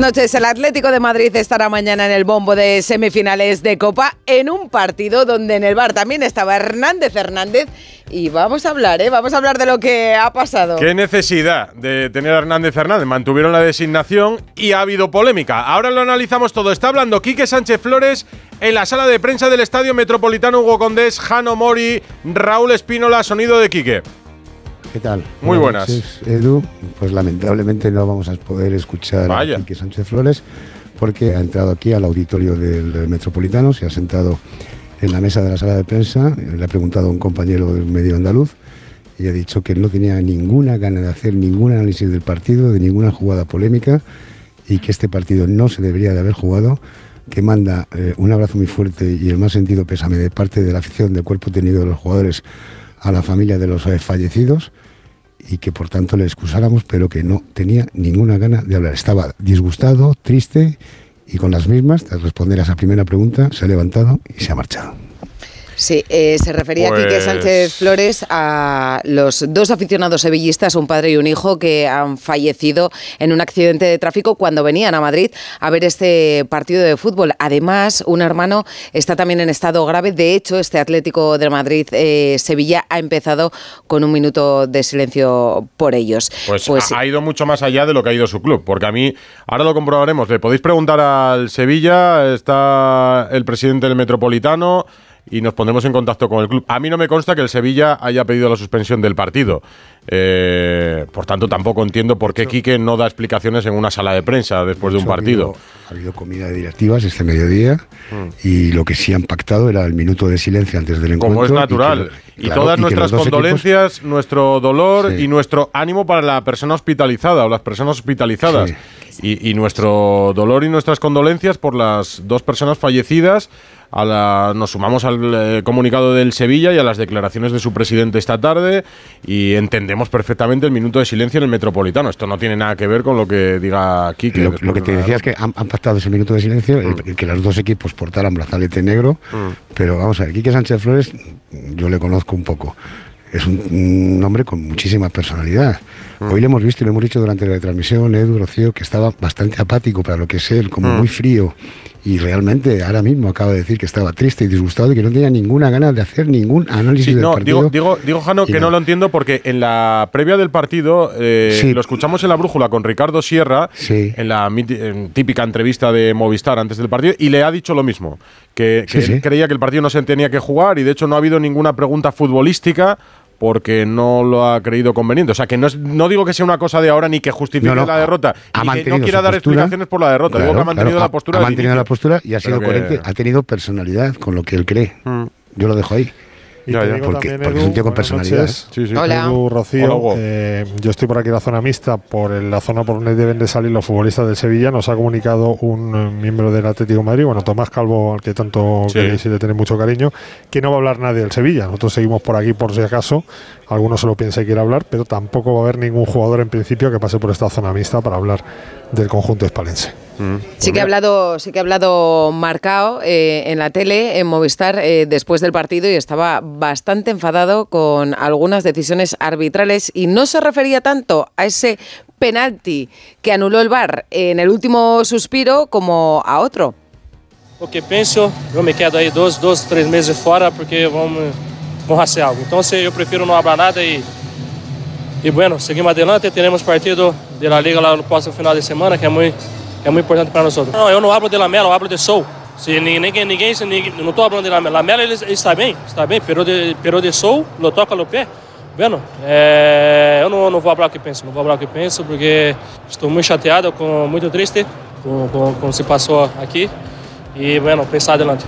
Noches. El Atlético de Madrid estará mañana en el bombo de semifinales de Copa en un partido donde en el bar también estaba Hernández Hernández y vamos a hablar, ¿eh? Vamos a hablar de lo que ha pasado. ¿Qué necesidad de tener a Hernández Hernández? Mantuvieron la designación y ha habido polémica. Ahora lo analizamos todo. Está hablando Quique Sánchez Flores en la sala de prensa del Estadio Metropolitano Hugo Condés, Jano Mori, Raúl Espínola, sonido de Quique. ¿Qué tal? Muy buenas. Edu, pues lamentablemente no vamos a poder escuchar Vaya. a Quique Sánchez Flores porque ha entrado aquí al auditorio del Metropolitano, se ha sentado en la mesa de la sala de prensa, le ha preguntado a un compañero del medio andaluz y ha dicho que no tenía ninguna gana de hacer ningún análisis del partido, de ninguna jugada polémica y que este partido no se debería de haber jugado, que manda eh, un abrazo muy fuerte y el más sentido pésame de parte de la afición del cuerpo técnico de los jugadores a la familia de los eh, fallecidos y que por tanto le excusáramos, pero que no tenía ninguna gana de hablar. Estaba disgustado, triste y con las mismas, tras responder a esa primera pregunta, se ha levantado y se ha marchado. Sí, eh, se refería Pues- Quique Sánchez Flores a los dos aficionados sevillistas, un padre y un hijo, que han fallecido en un accidente de tráfico cuando venían a Madrid a ver este partido de fútbol. Además, un hermano está también en estado grave. De hecho, este Atlético de Madrid eh, Sevilla ha empezado con un minuto de silencio por ellos. Pues, ha, ha ido mucho más allá de lo que ha ido su club, porque a mí, ahora lo comprobaremos, le podéis preguntar al Sevilla, está el presidente del Metropolitano y nos pondremos en contacto con el club. A mí no me consta que el Sevilla haya pedido la suspensión del partido. Eh, por tanto, tampoco entiendo por qué Quique no da explicaciones en una sala de prensa después de un ha partido. habido- Ha habido, comida de directivas este mediodía y lo que sí han pactado era el minuto de silencio antes del encuentro. Como es y que- natural. Y, claro, todas y nuestras equipos- condolencias, nuestro dolor Sí. y nuestro ánimo para la persona hospitalizada o las personas hospitalizadas. Sí. Y, y nuestro dolor y nuestras condolencias por las dos personas fallecidas. A la- nos sumamos al eh, comunicado del Sevilla y a las declaraciones de su presidente esta tarde y entendemos perfectamente el minuto de silencio en el Metropolitano. Esto no tiene nada que ver con lo que diga Quique. Lo, lo que te decía es que han, han pactado ese minuto de silencio, Mm. el que los dos equipos portaran brazalete negro, pero vamos a ver, Quique Sánchez Flores, yo le conozco un poco. Es un, un hombre con muchísima personalidad. Mm. Hoy le hemos visto y lo hemos dicho durante la transmisión, Edu Rocío, que estaba bastante apático para lo que es él, como Mm. muy frío. Y realmente ahora mismo acaba de decir que estaba triste y disgustado y que no tenía ninguna gana de hacer ningún análisis Sí, del no, partido. digo, digo, digo, Jano, que nada. no lo entiendo porque en la previa del partido eh, Sí. lo escuchamos en la brújula con Ricardo Sierra, Sí. en la en típica entrevista de Movistar antes del partido, y le ha dicho lo mismo, que, que él creía que el partido no se tenía que jugar y de hecho no ha habido ninguna pregunta futbolística porque no lo ha creído conveniente. O sea, que no, es- no digo que sea una cosa de ahora ni que justifique No, no, la derrota, ha ni que no quiera dar postura. explicaciones por la derrota. digo que ha mantenido claro, la postura. Ha del mantenido la postura y ha sido que- coherente. Ha tenido personalidad con lo que él cree. Mm. Yo lo dejo ahí. Y Ya, te ya. digo Porque- también, porque es un Edu, tío con personalidad, noches. Sí, sí. Hola. Edu, Rocío, Hola, eh, yo estoy por aquí en la zona mixta, por la zona por donde deben de salir los futbolistas del Sevilla. Nos ha comunicado un eh, miembro del Atlético de Madrid, bueno, Tomás Calvo, al que tanto Sí. queréis y le tenéis mucho cariño, que no va a hablar nadie del Sevilla. Nosotros seguimos por aquí por si acaso. Alguno se lo piensa y quiere hablar, pero tampoco va a haber ningún jugador en principio que pase por esta zona mixta para hablar del conjunto espalense. Mm. Sí que ha hablado, sí que ha hablado Marcao eh, en la tele, en Movistar, eh, después del partido y estaba bastante enfadado con algunas decisiones arbitrales y no se refería tanto a ese penalti que anuló el VAR en el último suspiro como a otro. O que penso, eu me quedo aí dois, dois três meses fora porque vamos, vamos fazer algo. Então se- eu prefiro não falar nada e, e bueno, seguimos adelante. Teremos partido de La Liga lá no próximo final de semana, que é muito, é muito importante para nós. Não, eu não hablo de Lamela, eu hablo de Sou. Se ninguém, ninguém, ninguém, não estou falando de Lamela. Lamela ele, está bem, está bem, pero de, pero de Sou, lo toca no pé. Bueno, é, eu não, não vou falar o que penso, não vou falar o que penso porque estou muito chateado, com, muito triste com o que se passou aqui. E, bueno, pensar adelante.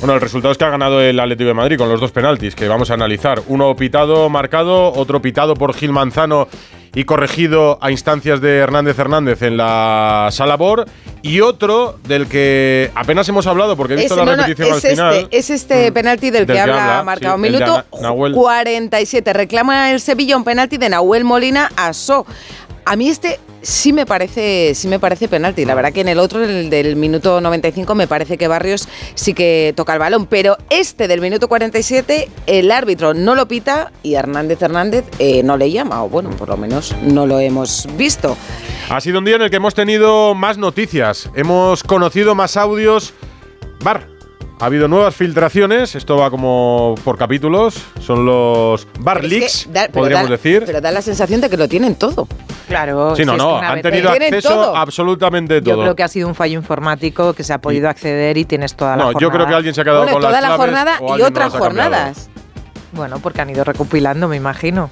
Bueno, el resultado es que ha ganado el Atlético de Madrid con los dos penaltis que vamos a analizar. Uno pitado, marcado, otro pitado por Gil Manzano y corregido a instancias de Hernández Hernández en la sala BOR. Y otro del que apenas hemos hablado porque he visto Ese- la no, no, repetición al es final. Este, es este Mm. penalti del, Del que habla habla, marcado. sí, Minuto Na- Nahuel. 47. Reclama el Sevilla un penalti de Nahuel Molina a So. A mí este sí me parece sí me parece penalti. La verdad que en el otro, el del minuto 95, me parece que Barrios sí que toca el balón. Pero este del minuto 47, el árbitro no lo pita y Hernández Hernández eh, no le llama. O bueno, por lo menos no lo hemos visto. Ha sido un día en el que hemos tenido más noticias, hemos conocido más audios. Bar, ha habido nuevas filtraciones, esto va como por capítulos, son los Bar Pero es que Leaks, da- podríamos da- decir. Pero da la sensación de que lo tienen todo. Claro. sí, no, si es que no, han tenido acceso todo. a absolutamente todo. Yo creo que ha sido un fallo informático que se ha podido acceder y tienes toda la no, jornada. yo creo que alguien se ha quedado Bueno, con toda las la jornada y no otras cambiado. jornadas. Bueno, porque han ido recopilando, me imagino.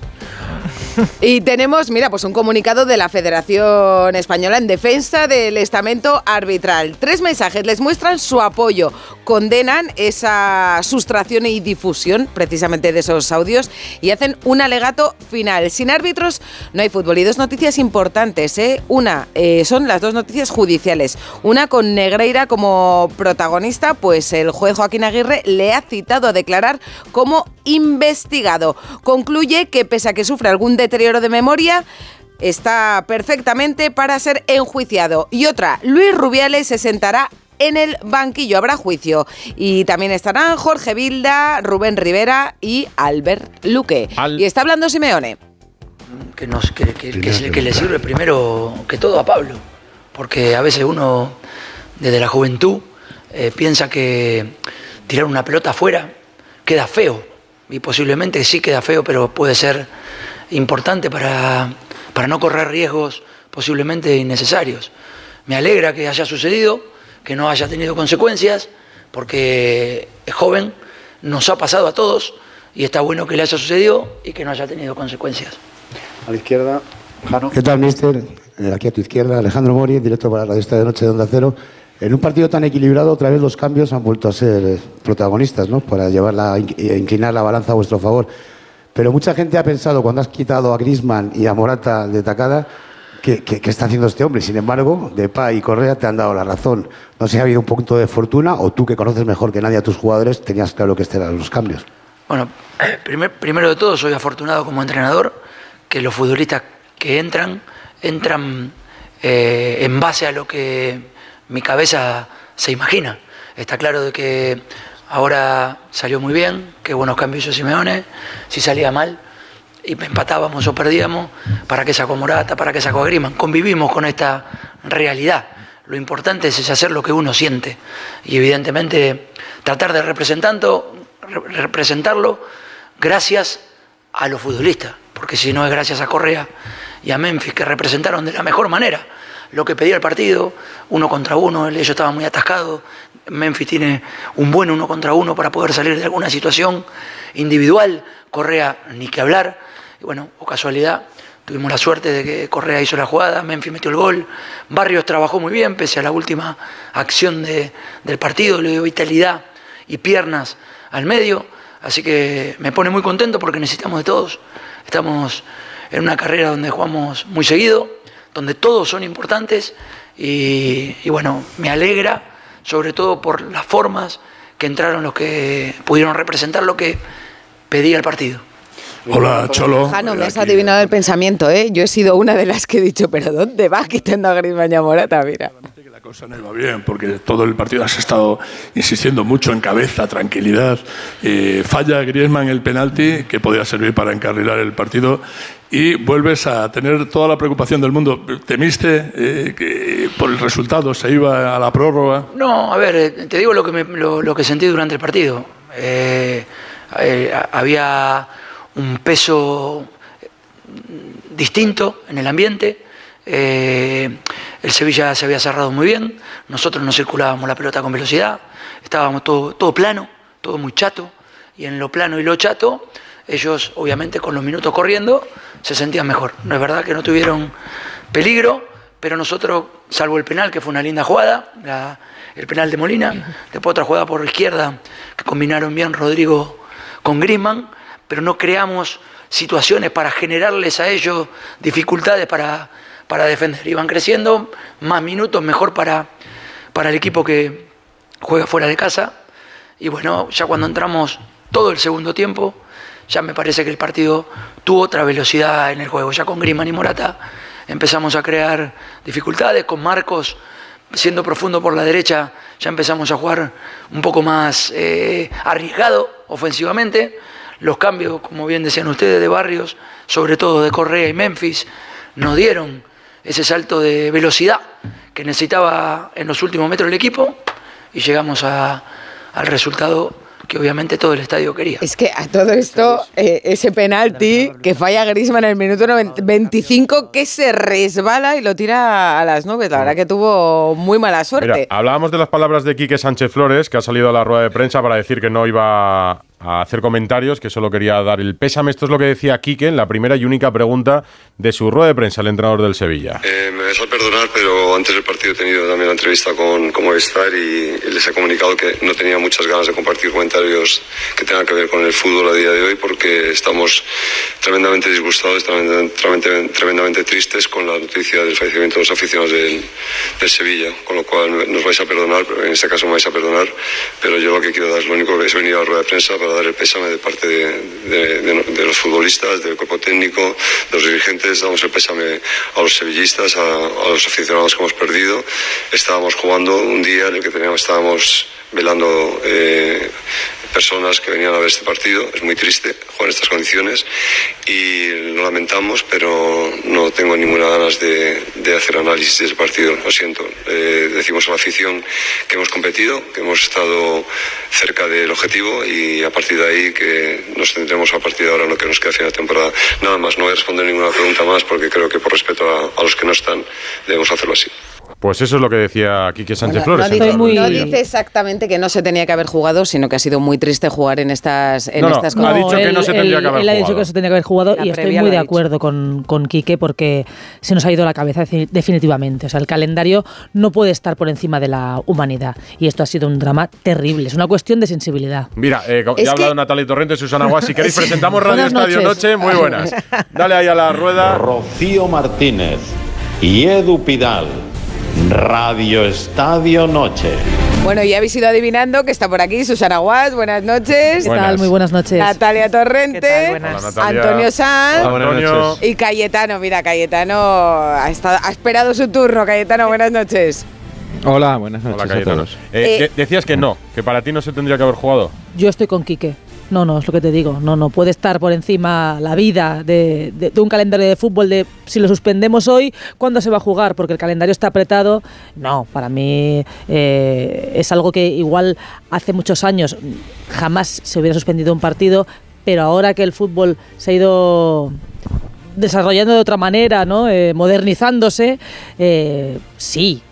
Y tenemos, mira, pues un comunicado de la Federación Española en defensa del estamento arbitral. Tres mensajes les muestran su apoyo, condenan esa sustracción y difusión precisamente de esos audios y hacen un alegato final. Sin árbitros no hay fútbol. Y dos noticias importantes, ¿eh? Una, eh, son las dos noticias judiciales. Una con Negreira como protagonista, pues el juez Joaquín Aguirre le ha citado a declarar como investigado. Concluye que pese a que sufre algún deterioro de memoria, está perfectamente para ser enjuiciado. Y otra, Luis Rubiales se sentará en el banquillo, habrá juicio. Y también estarán Jorge Vilda, Rubén Rivera y Albert Luque. Al- Y está hablando Simeone. que, nos, que, que- que se- que le sirve primero que todo a Pablo, porque a veces uno desde la juventud eh, piensa que tirar una pelota afuera queda feo, y posiblemente sí queda feo, pero puede ser importante para, para no correr riesgos posiblemente innecesarios. Me alegra que haya sucedido, que no haya tenido consecuencias, porque es joven, nos ha pasado a todos, y está bueno que le haya sucedido y que no haya tenido consecuencias. A la izquierda, Jano. ¿Qué tal, mister? Eh, Aquí a tu izquierda, Alejandro Mori, directo para la esta de noche de Onda Cero. En un partido tan equilibrado, otra vez los cambios han vuelto a ser eh, protagonistas, ¿no? Para llevar la, eh, inclinar la balanza a vuestro favor. Pero mucha gente ha pensado, cuando has quitado a Grisman y a Morata de tacada, ¿qué, qué, está haciendo este hombre? Sin embargo, Depay y Correa te han dado la razón. No sé si ha habido un punto de fortuna o tú, que conoces mejor que nadie a tus jugadores, tenías claro que estos eran los cambios. Bueno, primer- primero de todo soy afortunado como entrenador que los futbolistas que entran, entran eh, en base a lo que mi cabeza se imagina. Está claro de que ahora salió muy bien, qué buenos cambios hizo Simeone, si salía mal y empatábamos o perdíamos, ¿para qué sacó Morata? ¿Para qué sacó Griezmann? Convivimos con esta realidad. Lo importante es hacer lo que uno siente y evidentemente tratar de representando, re- representarlo gracias a los futbolistas, porque si no es gracias a Correa y a Memphis que representaron de la mejor manera lo que pedía el partido, uno contra uno, ellos estaban muy atascados, Memphis tiene un buen uno contra uno para poder salir de alguna situación individual, Correa ni que hablar, y bueno, o casualidad, tuvimos la suerte de que Correa hizo la jugada, Memphis metió el gol, Barrios trabajó muy bien, pese a la última acción de- del partido, le dio vitalidad y piernas al medio, así que me pone muy contento porque necesitamos de todos. Estamos en una carrera donde jugamos muy seguido, donde todos son importantes y, y bueno, me alegra sobre todo por las formas que entraron los que pudieron representar lo que pedía el partido. Hola, Cholo. Jano, me has Aquí. adivinado el pensamiento, ¿eh? Yo he sido una de las que he dicho, pero ¿dónde va quitando a Griezmann y a Morata? Mira. Cosa no iba bien, porque todo el partido has estado insistiendo mucho en cabeza, tranquilidad. Eh, falla Griezmann el penalti, que podía servir para encarrilar el partido, y vuelves a tener toda la preocupación del mundo. ¿Temiste eh, que por el resultado se iba a la prórroga? No, a ver, eh, te digo lo que, me- lo, que sentí durante el partido. Había un peso distinto en el ambiente. Eh, el Sevilla se había cerrado muy bien. Nosotros no circulábamos la pelota con velocidad. Estábamos todo, todo plano, todo muy chato. Y en lo plano y lo chato, ellos, obviamente, con los minutos corriendo, se sentían mejor. No es verdad que no tuvieron peligro, pero nosotros, salvo el penal, que fue una linda jugada, el penal de Molina, después otra jugada por izquierda, que combinaron bien Rodrigo con Griezmann, pero no creamos situaciones para generarles a ellos dificultades para, para defender. Iban creciendo, más minutos, mejor para, para el equipo que juega fuera de casa. Y bueno, ya cuando entramos todo el segundo tiempo, ya me parece que el partido tuvo otra velocidad en el juego. Ya con Griman y Morata empezamos a crear dificultades, con Marcos siendo profundo por la derecha, ya empezamos a jugar un poco más eh, arriesgado ofensivamente. Los cambios, como bien decían ustedes, de barrios, sobre todo de Correa y Memphis, nos dieron ese salto de velocidad que necesitaba en los últimos metros el equipo y llegamos a- al resultado que obviamente todo el estadio quería. Es que a todo esto, eh, ese penalti que falla Griezmann en el minuto 90 25 que se resbala y lo tira a las nubes. La verdad que tuvo muy mala suerte. Mira, hablábamos de las palabras de Quique Sánchez Flores, que ha salido a la rueda de prensa para decir que no iba a hacer comentarios, que solo quería dar el pésame. Esto es lo que decía Quique en la primera y única pregunta de su rueda de prensa, el entrenador del Sevilla. Eh, me vais a perdonar, pero antes del partido he tenido también la entrevista con, con Movistar y, les he comunicado que no tenía muchas ganas de compartir comentarios que tengan que ver con el fútbol a día de hoy porque estamos tremendamente disgustados, tremendamente, tremendamente, tristes con la noticia del fallecimiento de los aficionados del, del Sevilla, con lo cual nos vais a perdonar, en este caso me vais a perdonar, pero yo lo que quiero dar, lo único que es venir a la rueda de prensa para dar el pésame de parte de, de- de- de los futbolistas, del cuerpo técnico, de los dirigentes, damos el pésame a los sevillistas, a, a los aficionados que hemos perdido. Estábamos jugando un día en el que teníamos, estábamos velando eh, personas que venían a ver este partido. Es muy triste jugar en estas condiciones y lo lamentamos, pero no tengo ninguna ganas de, de hacer análisis del partido. Lo siento. Eh, decimos a la afición que hemos competido, que hemos estado cerca del objetivo y a partir de ahí que nos tendremos a partir de ahora en lo que nos queda final de temporada. Nada más, no voy a responder ninguna pregunta más porque creo que por respeto a, a los que no están debemos hacerlo así. Pues eso es lo que decía Quique Sánchez No, Flores. no en dice, de no dice exactamente que no se tenía que haber jugado, sino que ha sido muy triste jugar en estas, en No, no, estas ha dicho que condiciones. no se tendría que haber él ha dicho jugado. que no se tendría que haber jugado La y estoy muy de acuerdo con, con Quique porque se nos ha ido la cabeza defi- definitivamente. O sea, el calendario no puede estar por encima de la humanidad y esto ha sido un drama terrible. Es una cuestión de sensibilidad. Mira, eh, ya ha hablado que- Natalia Torrente, Susana Guas. Si queréis, presentamos Radio Estadio. Noche. Muy buenas. Dale ahí a la rueda. Rocío Martínez y Edu Pidal. Radio Estadio Noche. Bueno, ya habéis ido adivinando que está por aquí Susana Guas, buenas noches. ¿Qué Buenas. tal? Muy buenas noches. Natalia Torrente, ¿Qué tal? Buenas. Hola, Natalia. Antonio Sanz Hola, buenas Antonio. noches. y Cayetano. Mira, Cayetano ha, estado- ha esperado su turno. Cayetano, buenas noches. Hola, buenas noches Hola, a Cayetano. todos. Eh, Eh, de- decías que no, que para ti no se tendría que haber jugado. Yo estoy con Quique. No, no, es lo que te digo. No, no puede estar por encima la vida de, un calendario de fútbol de si lo suspendemos hoy, ¿cuándo se va a jugar? Porque el calendario está apretado. No, para mí eh, es algo que igual hace muchos años jamás se hubiera suspendido un partido, pero ahora que el fútbol se ha ido desarrollando de otra manera, ¿no? Eh, modernizándose, eh, sí.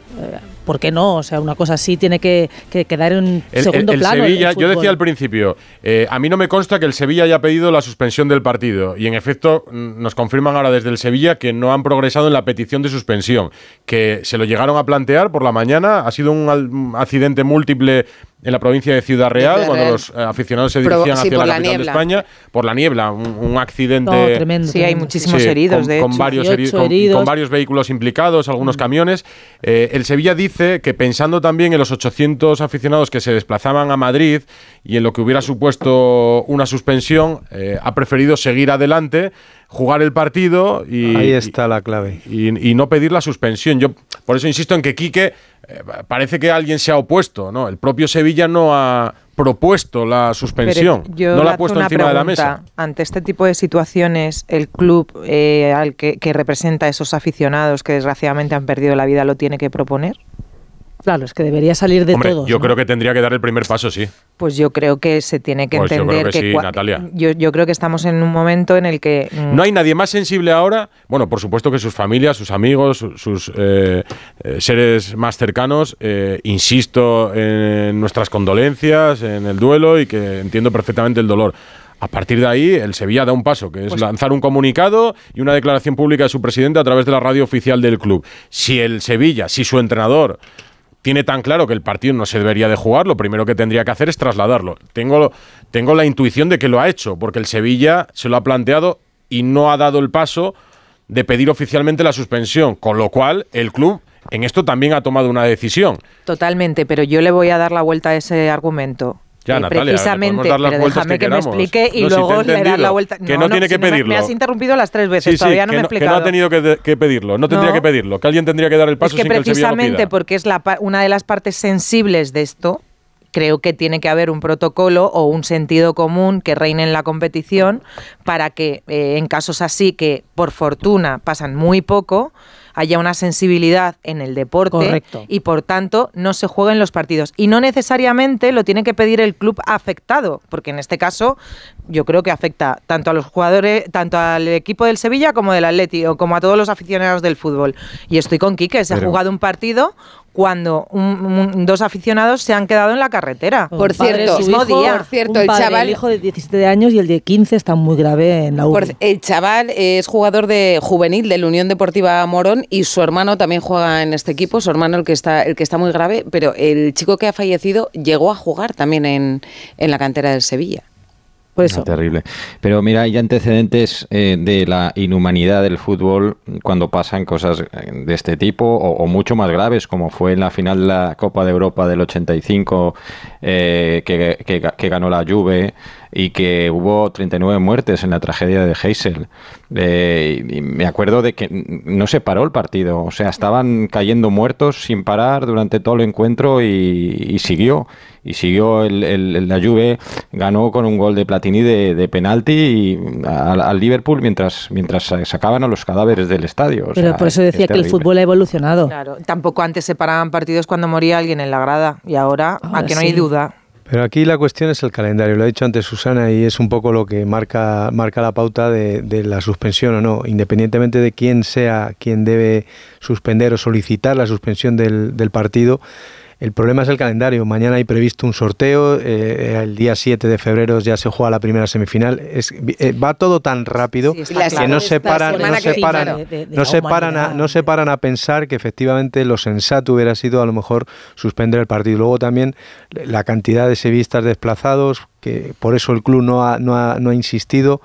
¿Por qué no? O sea, una cosa así tiene que, que quedar en El, segundo el- el plano. el Sevilla, yo decía al principio, eh, a mí no me consta que el Sevilla haya pedido la suspensión del partido. Y en efecto, mm, nos confirman ahora desde el Sevilla que no han progresado en la petición de suspensión. Que se lo llegaron a plantear por la mañana. Ha sido un accidente múltiple en la provincia de Ciudad Real, Ciudad cuando Real. los eh, aficionados se dirigían hacia la la capital de niebla. España. Por la niebla, un, un accidente. No, tremendo. Sí, hay muchísimos Sí, heridos, con, de con hecho. varios, heri- 18 con- heridos. con varios vehículos implicados, algunos camiones. Eh, el Sevilla dice que pensando también en los 800 aficionados que se desplazaban a Madrid y en lo que hubiera supuesto una suspensión, eh, ha preferido seguir adelante, jugar el partido y, Ahí está la clave. y, y no pedir la suspensión. Yo por eso insisto en que Quique eh, parece que alguien se ha opuesto, ¿no? El propio Sevilla no ha propuesto la suspensión, yo no la ha puesto encima de la mesa. Ante este tipo de situaciones, el club eh, al que, que representa a esos aficionados que desgraciadamente han perdido la vida lo tiene que proponer. Claro, es que debería salir de Hombre, todos. yo ¿no? creo que tendría que dar el primer paso, sí. Pues yo creo que se tiene que Pues yo creo entender que sí, Natalia. Yo, yo creo que estamos en un momento en el que mm, No hay nadie más sensible ahora. Bueno, por supuesto que sus familias, sus amigos, su- sus eh, eh, seres más cercanos. eh, insisto en nuestras condolencias, en el duelo y que entiendo perfectamente el dolor. A partir de ahí, el Sevilla da un paso, que es Pues lanzar un comunicado y una declaración pública de su presidente a través de la radio oficial del club. Si el Sevilla, si su entrenador tiene tan claro que el partido no se debería de jugar, lo primero que tendría que hacer es trasladarlo. Tengo, tengo la intuición de que lo ha hecho, porque el Sevilla se lo ha planteado y no ha dado el paso de pedir oficialmente la suspensión, con lo cual el club en esto también ha tomado una decisión. Totalmente, pero yo le voy a dar la vuelta a ese argumento. Ya, Eh, Natalia, precisamente, dar las pero déjame que que, me explique y No, si luego le das la vuelta. Que no tiene que si me- pedirlo. Me has interrumpido las tres veces, Sí, sí, todavía no me he no, que explicado. no ha tenido que, que pedirlo, no tendría No. que pedirlo, que alguien tendría que dar el paso es que sin que el precisamente pida. porque es la, una de las partes sensibles de esto, creo que tiene que haber un protocolo o un sentido común que reine en la competición para que eh, en casos así que por fortuna pasan muy poco haya una sensibilidad en el deporte Correcto. y por tanto no se jueguen los partidos. Y no necesariamente lo tiene que pedir el club afectado, porque en este caso yo creo que afecta tanto a los jugadores, tanto al equipo del Sevilla como del Atleti o como a todos los aficionados del fútbol. Y estoy con Quique, se ha jugado un partido cuando un- un- dos aficionados se han quedado en la carretera. Por Un padre, cierto, su mismo hijo, día. por cierto, un el padre, chaval- el hijo de 17 años y el de 15 está muy grave en la Por- UCI. el chaval es jugador de juvenil de la Unión Deportiva Morón y su hermano también juega en este equipo, su hermano el que está el que está muy grave, pero el chico que ha fallecido llegó a jugar también en, en la cantera del Sevilla. Por eso. Terrible. Pero mira, hay antecedentes eh, de la inhumanidad del fútbol cuando pasan cosas eh, de este tipo o, o mucho más graves, como fue en la final de la Copa de Europa del 85 eh, que, que- que ganó la Juve y que hubo 39 muertes en la tragedia de Heysel. Eh, y me acuerdo de que no se paró el partido, o sea, estaban cayendo muertos sin parar durante todo el encuentro y, y siguió. Y siguió el, la Juve, ganó con un gol de Platini de, de penalti y al, al Liverpool mientras, mientras sacaban a los cadáveres del estadio. o Pero sea, por eso es decía que el fútbol ha evolucionado. Claro, tampoco antes se paraban partidos cuando moría alguien en la grada y ahora, Ahora a que no hay duda. Pero aquí la cuestión es el calendario, lo ha dicho antes Susana y es un poco lo que marca, marca la pauta de, la suspensión o no, independientemente de quién sea quien debe suspender o solicitar la suspensión del partido. El problema es el calendario. Mañana hay previsto un sorteo. eh, el día 7 de febrero ya se juega la primera semifinal. Es, eh, va todo tan rápido Sí, que claro. no se paran, no se paran, no se paran, a, humanidad. no se paran a pensar que efectivamente lo sensato hubiera sido a lo mejor suspender el partido. Luego también la cantidad de sevillistas desplazados, que por eso el club no ha, no ha, no ha insistido.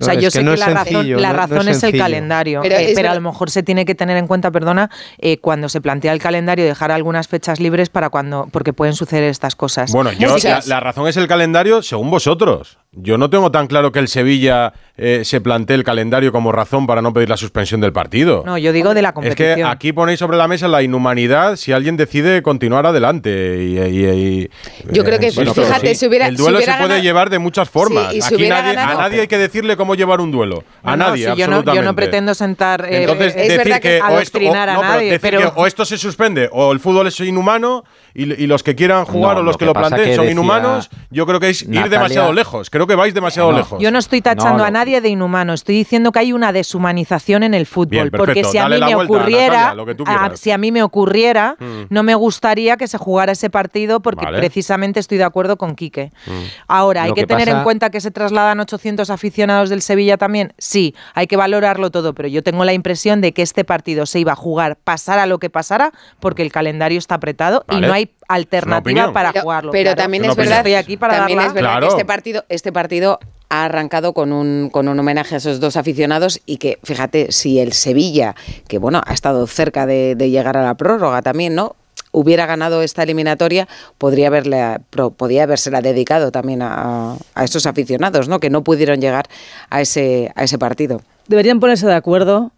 O sea, yo sé que, no la sencillo, razón, la no razón es, el calendario, Pero eh, es pero a lo mejor se tiene que tener en cuenta, perdona, eh, cuando se plantea el calendario dejar algunas fechas libres para cuando, porque pueden suceder estas cosas. Bueno, yo, la, la razón es el calendario según vosotros. Yo no tengo tan claro que el Sevilla eh, se plantee el calendario como razón para no pedir la suspensión del partido. No, yo digo de la es competición. que aquí ponéis sobre la mesa la inhumanidad si alguien decide continuar adelante. Y, y- y- Yo creo que, Bueno, fíjate, sí, si hubiera- el duelo si hubiera se puede ganado- llevar de muchas formas. Sí, y si aquí hubiera nadie, ganado- a nadie hay que decirle cómo llevar un duelo. A No, nadie, si yo, no, absolutamente. yo no pretendo sentar eh, Entonces, eh, decir verdad que que, o esto, o- adoctrinar a no, pero nadie, decir pero, que o esto se suspende o el fútbol es inhumano y, y los que quieran jugar No, o los lo que, que lo planteen son inhumanos, yo creo que es ir demasiado lejos. Creo que vais demasiado No. lejos. yo no estoy tachando No, a nadie de inhumano, estoy diciendo que hay una deshumanización en el fútbol, Bien, porque si a mí me vuelta, ocurriera, Natalia, si a mí me ocurriera, no me gustaría que se jugara ese partido porque Vale. precisamente estoy de acuerdo con Quique. Mm. Ahora, ¿hay Lo que, que tener en cuenta que se trasladan 800 aficionados del Sevilla también? Sí, hay que valorarlo todo, pero yo tengo la impresión de que este partido se iba a jugar, pasara lo que pasara, porque el calendario está apretado y no hay alternativa para pero, jugarlo. pero claro. también Es verdad, Estoy aquí para también darla. es verdad Claro. que este partido, este partido ha arrancado con un, con un homenaje a esos dos aficionados y que, fíjate, si el Sevilla, que bueno, ha estado cerca de, de llegar a la prórroga también, ¿no? hubiera ganado esta eliminatoria, podría haberle, podía habérsela dedicado también a, a esos aficionados, ¿no? Que no pudieron llegar a ese, a ese partido. Deberían ponerse de acuerdo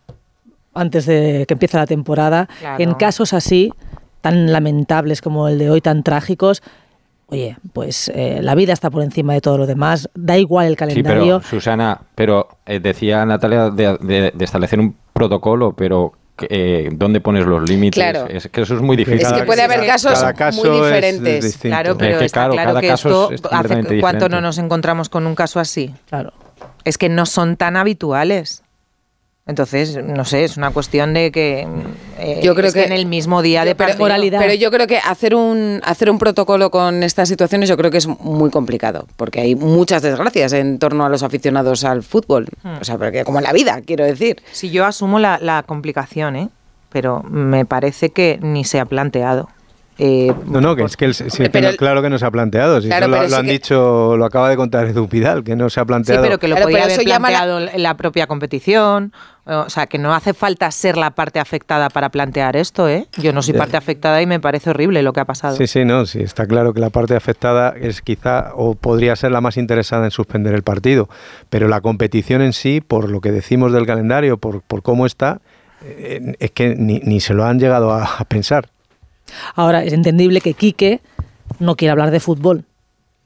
antes de que empiece la temporada. Claro. En casos así, tan lamentables como el de hoy, tan trágicos, oye, pues eh, la vida está por encima de todo lo demás, da igual el Sí, calendario. pero Susana, pero eh, decía Natalia de, de- de establecer un protocolo, pero eh, ¿dónde pones los límites? Claro. Es que eso es muy difícil. Es que puede haber casos cada caso muy es- diferentes. es. Claro, pero Es que, está claro, que caso esto es hace cuánto no nos encontramos con un caso así. Claro. Es que no son tan habituales. Entonces, no sé, es una cuestión de que eh, Yo creo es que que- en el mismo día de pero, partido- pero yo creo que hacer un hacer un protocolo con estas situaciones yo creo que es muy complicado porque hay muchas desgracias en torno a los aficionados al fútbol Hmm. o sea porque como en la vida quiero decir Si yo asumo la, la complicación, ¿eh? pero me parece que ni se ha planteado. Eh, No, no, que es que, el- sí, que Pero no- claro que no se ha planteado. si Claro, lo, lo sí han que- dicho, lo acaba de contar Edu Pidal, que no se ha Sí, planteado. pero que lo Claro, podía haber la- planteado la propia competición. O sea, que no hace falta ser la parte afectada para plantear esto, ¿eh? Yo no soy parte afectada y me parece horrible lo que ha pasado. Sí, sí, no, sí, está claro que la parte afectada es quizá o podría ser la más interesada en suspender el partido, pero la competición en sí, por lo que decimos del calendario, por, por cómo está, eh, es que ni, ni se lo han llegado a, a pensar. Ahora, es entendible que Quique no quiera hablar de fútbol.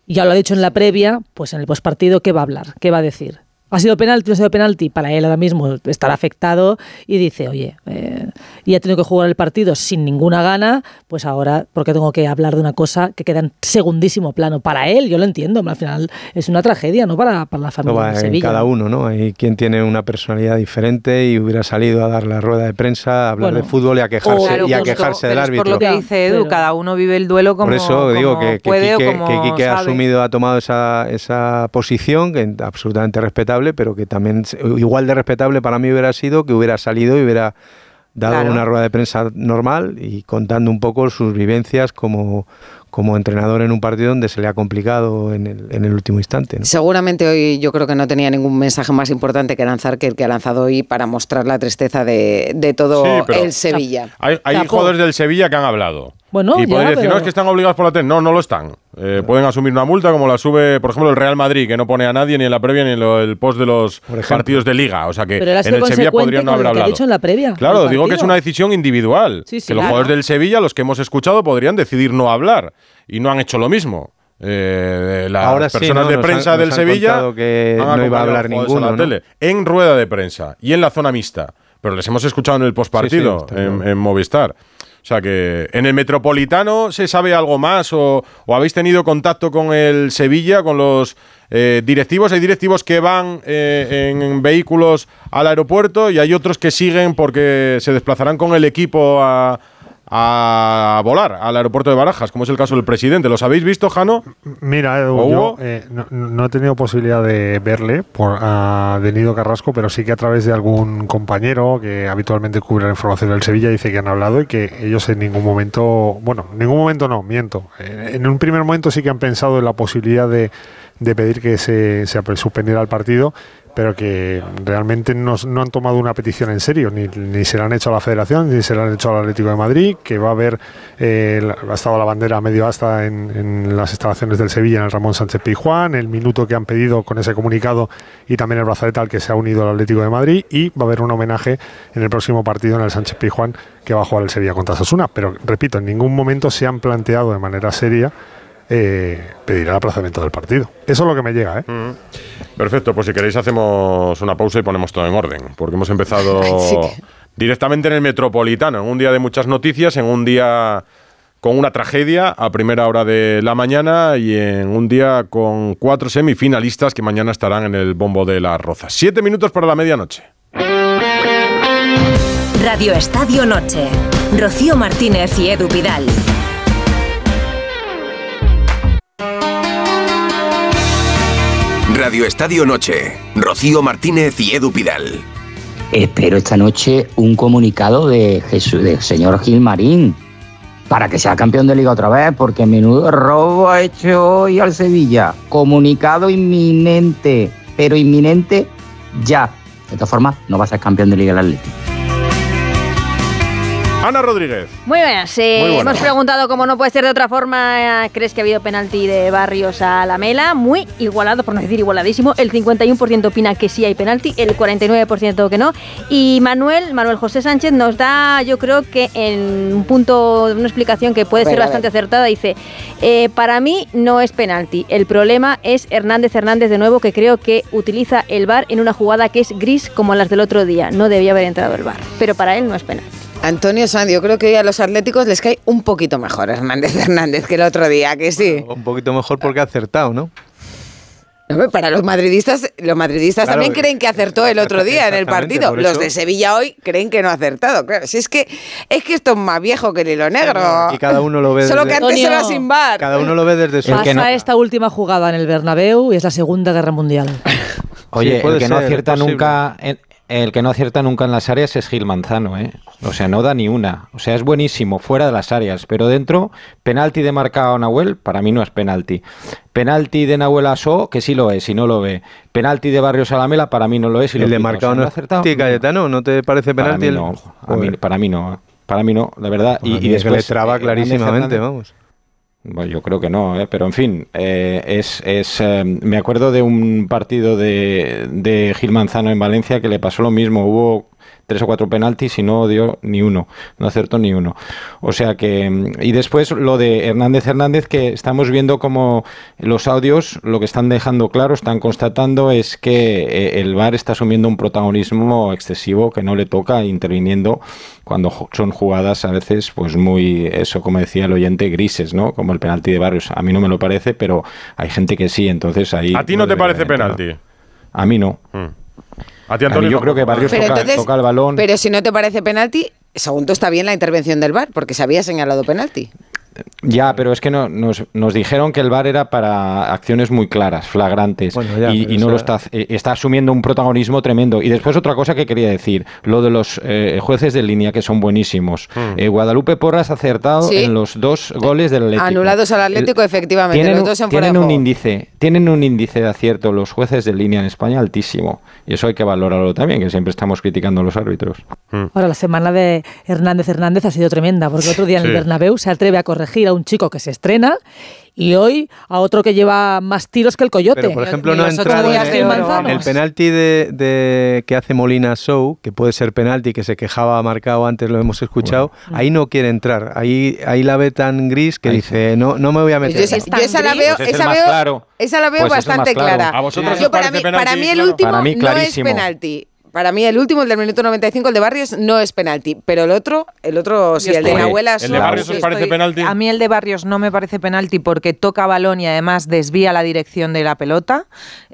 Ya lo ha dicho en la previa, pues en el postpartido, ¿qué va a hablar? ¿Qué va a decir? ¿Ha sido penalti no ha sido penalti? Para él ahora mismo estará afectado y dice, oye, eh, y ha tenido que jugar el partido sin ninguna gana, pues ahora, porque tengo que hablar de una cosa que queda en segundísimo plano? Para él, yo lo entiendo, al final es una tragedia, ¿no? Para, para la No familia va de Sevilla. cada uno, ¿no? Hay quien tiene una personalidad diferente y hubiera salido a dar la rueda de prensa, a hablar Bueno, de fútbol y a quejarse, Claro, y a justo, quejarse del pero es árbitro. Por lo que dice Edu, cada uno vive el duelo como, Por eso digo que, que puede Quique, que Quique ha asumido, ha tomado esa, esa posición, que es absolutamente respetable, pero que también igual de respetable para mí hubiera sido que hubiera salido y hubiera dado Claro. una rueda de prensa normal y contando un poco sus vivencias como, como entrenador en un partido donde se le ha complicado en el, en el último instante. ¿no? Seguramente hoy yo creo que no tenía ningún mensaje más importante que lanzar que el que ha lanzado hoy para mostrar la tristeza de, de todo Sí, el Sevilla. Hay, jugadores del Sevilla que han hablado. Bueno, y pueden decir, pero- no, es que están obligados por la TEN. No, no lo están. Eh, pueden asumir una multa como la sube, por ejemplo, el Real Madrid, que no pone a nadie ni en la previa ni en lo- el post de los partidos de liga. O sea que en el Sevilla podrían no haber hablado. dicho en la previa. Claro, digo que es una decisión individual. Sí, sí, que los claro. jugadores del Sevilla, los que hemos escuchado, podrían decidir no hablar. Y no han hecho lo mismo. Eh, las Ahora sí, personas ¿no? de prensa han- del Sevilla que han no iba a hablar ninguno, ¿no? tele, en rueda de prensa y en la zona mixta. Pero les hemos escuchado en el postpartido, Sí, sí, en, en Movistar. O sea que en el Metropolitano se sabe algo más o, o habéis tenido contacto con el Sevilla, con los eh, directivos. Hay directivos que van eh, en vehículos al aeropuerto y hay otros que siguen porque se desplazarán con el equipo a, a volar al aeropuerto de Barajas, como es el caso del presidente. ¿Los habéis visto, Jano? Mira, Edu, eh, no, no he tenido posibilidad de verle por a Denido Carrasco, pero sí que a través de algún compañero que habitualmente cubre la información del Sevilla dice que han hablado y que ellos en ningún momento, bueno, en ningún momento no, miento. En, en un primer momento sí que han pensado en la posibilidad de, de pedir que se, se suspendiera el partido, pero que realmente no, han tomado una petición en serio, ni, ni se la han hecho a la Federación, ni se la han hecho al Atlético de Madrid, que va a haber, eh, ha estado la bandera medio hasta en, en las instalaciones del Sevilla, en el Ramón Sánchez Pizjuán, el minuto que han pedido con ese comunicado y también el brazalete al que se ha unido el Atlético de Madrid, y va a haber un homenaje en el próximo partido en el Sánchez Pizjuán que va a jugar el Sevilla contra Sasuna. Pero repito, en ningún momento se han planteado de manera seria eh, pedir el aplazamiento del partido. Eso es lo que me llega, ¿eh? Perfecto, pues si queréis hacemos una pausa y ponemos todo en orden, porque hemos empezado Sí. directamente en el Metropolitano, en un día de muchas noticias, en un día con una tragedia a primera hora de la mañana y en un día con cuatro semifinalistas que mañana estarán en el bombo de las rozas. Siete minutos para la medianoche. Radio Estadio Noche. Rocío Martínez y Edu Pidal. Radio Estadio Noche. Rocío Martínez y Edu Pidal. Espero esta noche un comunicado de Jesús, del señor Gilmarín, para que sea campeón de liga otra vez, porque menudo robo ha hecho hoy al Sevilla. Comunicado inminente, pero inminente ya. De todas formas, no va a ser campeón de liga el Atlético. Ana Rodríguez. Muy buenas. eh, Muy buenas. Hemos preguntado cómo no puede ser de otra forma. eh, ¿Crees que ha habido penalti de Barrios a la Mela? Muy igualado, por no decir igualadísimo. El 51% opina que sí hay penalti, el 49% que no. Y Manuel, Manuel José Sánchez nos da, yo creo que en un punto, una explicación que puede ser bastante acertada. Dice, eh, para mí no es penalti. El problema es Hernández Hernández de nuevo, que creo que utiliza el VAR en una jugada que es gris como las del otro día. No debía haber entrado el VAR. Pero para él no es penalti. Antonio Sanz, yo creo que hoy a los atléticos les cae un poquito mejor Hernández Hernández que el otro día, que sí. Un poquito mejor porque ha acertado, ¿no? Para los madridistas, los madridistas Claro, también creen que acertó el otro día en el partido. Los eso- de Sevilla hoy creen que no ha acertado. Claro, si es que es que esto es más viejo que el hilo negro. Y cada uno lo ve Solo desde- que antes Antonio, era sin bar. Cada uno lo ve desde su... Pasa esta última jugada en el Bernabéu y es la Segunda Guerra Mundial. Oye, Sí, puede el que no acierta nunca el que no acierta nunca en las áreas es Gil Manzano, ¿eh? O sea, no da ni una. O sea, es buenísimo fuera de las áreas, pero dentro, penalti de marcado a Nahuel, para mí no es penalti. Penalti de Nahuel Aso, que sí lo es, y no lo ve. Penalti de Barrios Alamela, para mí no lo es. Y el lo de. O marcado sea, no ha es acertado. penalti, Cayetano, ¿no te parece Para penalti? mí el- no, mí- para mí no. Para mí no, de verdad. Y, y que le después. traba eh, clarísimamente, Hernández vamos. Bueno, yo creo que no, ¿eh? pero en fin, eh, es, es, eh, me acuerdo de un partido de, de Gil Manzano en Valencia que le pasó lo mismo. Hubo tres o cuatro penaltis y no dio ni uno, no acertó ni uno. O sea que, mm, y después lo de Hernández Hernández, que estamos viendo como los audios lo que están dejando claro, están constatando es que eh, el VAR está asumiendo un protagonismo excesivo que no le toca interviniendo cuando son jugadas a veces pues muy, eso como decía el oyente, grises, ¿no? Como el penalti de Barrios. A mí no me lo parece, pero hay gente que sí, entonces ahí... ¿A ti no te parece penalti? A mí no. A ti, A mí Antonio, yo creo que. Barrios Pero toca, entonces- toca el balón. Pero si no te parece penalti, según tú está bien la intervención del VAR, porque se había señalado penalti. Ya, pero es que no, nos, nos dijeron que el VAR era para acciones muy claras, flagrantes, ya, y, no lo está, eh, está asumiendo un protagonismo tremendo. Y después otra cosa que quería decir, lo de los eh, jueces de línea que son buenísimos. Eh, Guadalupe Porras ha acertado Sí. en los dos goles del Atlético. Anulados al Atlético, El- efectivamente, tienen, los un- dos en fuera tienen de un juego. índice, tienen un índice de acierto los jueces de línea en España altísimo. Y eso hay que valorarlo también, que siempre estamos criticando a los árbitros. Ahora, la semana de Hernández Hernández ha sido tremenda, porque otro día en el. Bernabéu se atreve a corregir a un chico que se estrena y hoy a otro que lleva más tiros que el coyote. Pero, por ejemplo, no ha entrado días en, Gil en Manzano. el penalti de, de- que hace Molina Show, que puede ser penalti, que se quejaba marcado antes, lo hemos escuchado, ahí no quiere entrar. Ahí, ahí la ve tan gris que dice, no, no me voy a Pues meter. yo, esa- yo esa la veo, Pues es el esa veo, claro. esa la veo Pues es el bastante claro. clara. ¿A vosotros Yo os para mí, penalti, para mí el último Para mí, no es clarísimo. penalti. Para mí el último, el del minuto 95, el de Barrios, no es penalti. Pero el otro, el otro, sí, el de estoy- Nahuel ¿El de Barrios os parece penalti? A mí el de Barrios no me parece penalti porque toca balón y además desvía la dirección de la pelota.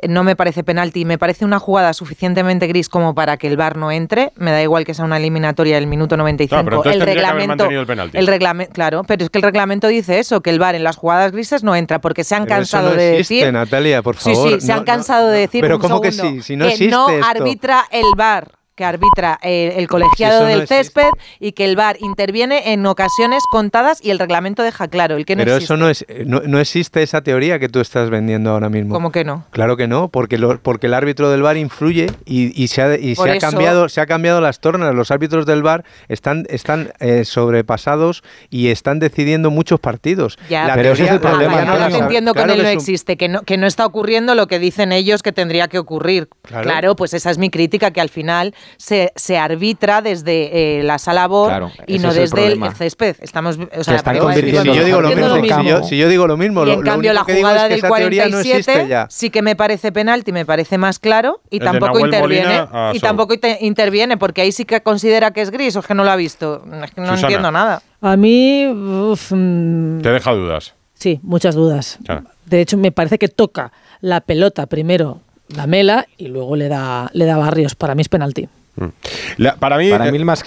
No me parece penalti. Me parece una jugada suficientemente gris como para que el VAR no entre. Me da igual que sea una eliminatoria del minuto 95. Claro, pero entonces el tendría que haber reglamento, mantenido el penalti. el reglamento, claro, pero es que el reglamento dice eso, que el VAR en las jugadas grises no entra porque se han Pero eso cansado no de existe, decir. Natalia, por Sí, favor. sí, se No, han cansado de decir. Pero un ¿cómo que sí? Si no que existe no esto. arbitra el VAR que arbitra eh, el colegiado no del existe. césped y que el VAR interviene en ocasiones contadas y el reglamento deja claro el que no Pero existe. eso no, es, no, no existe esa teoría que tú estás vendiendo ahora mismo. ¿Cómo que no? Claro que no, porque, lo- porque el árbitro del VAR influye y, y se ha, y Por se ha eso- cambiado se ha cambiado las tornas. Los árbitros del VAR están, están eh, sobrepasados y están decidiendo muchos partidos. Ya, La pero ese es el teoría- problema, teoría no sabe. entiendo que Claro en él no existe, que no, que no está ocurriendo lo que dicen ellos que tendría que ocurrir. Claro. Claro, pues esa es mi crítica, que al final se, se arbitra desde eh, la sala BOR Claro, y no el desde el, césped. Estamos, o sea, están pero- convirtiendo Si yo digo lo mismo, lo si yo, mismo. si yo digo lo mismo, Y lo, en lo cambio único la que digo jugada es que del esa teoría no existe 47 ya. sí que me parece penalti, me parece más claro y El tampoco interviene y tampoco inte- interviene porque ahí sí que considera que es gris o es que no lo ha visto. Es que no Susana. entiendo nada. A mí, uf, mm, Te deja dudas. sí, muchas dudas. Claro. De hecho, me parece que toca la pelota primero la mela y luego le da, le da barrios. Para mí es penalti. La- para mí, Para eh, mí el más,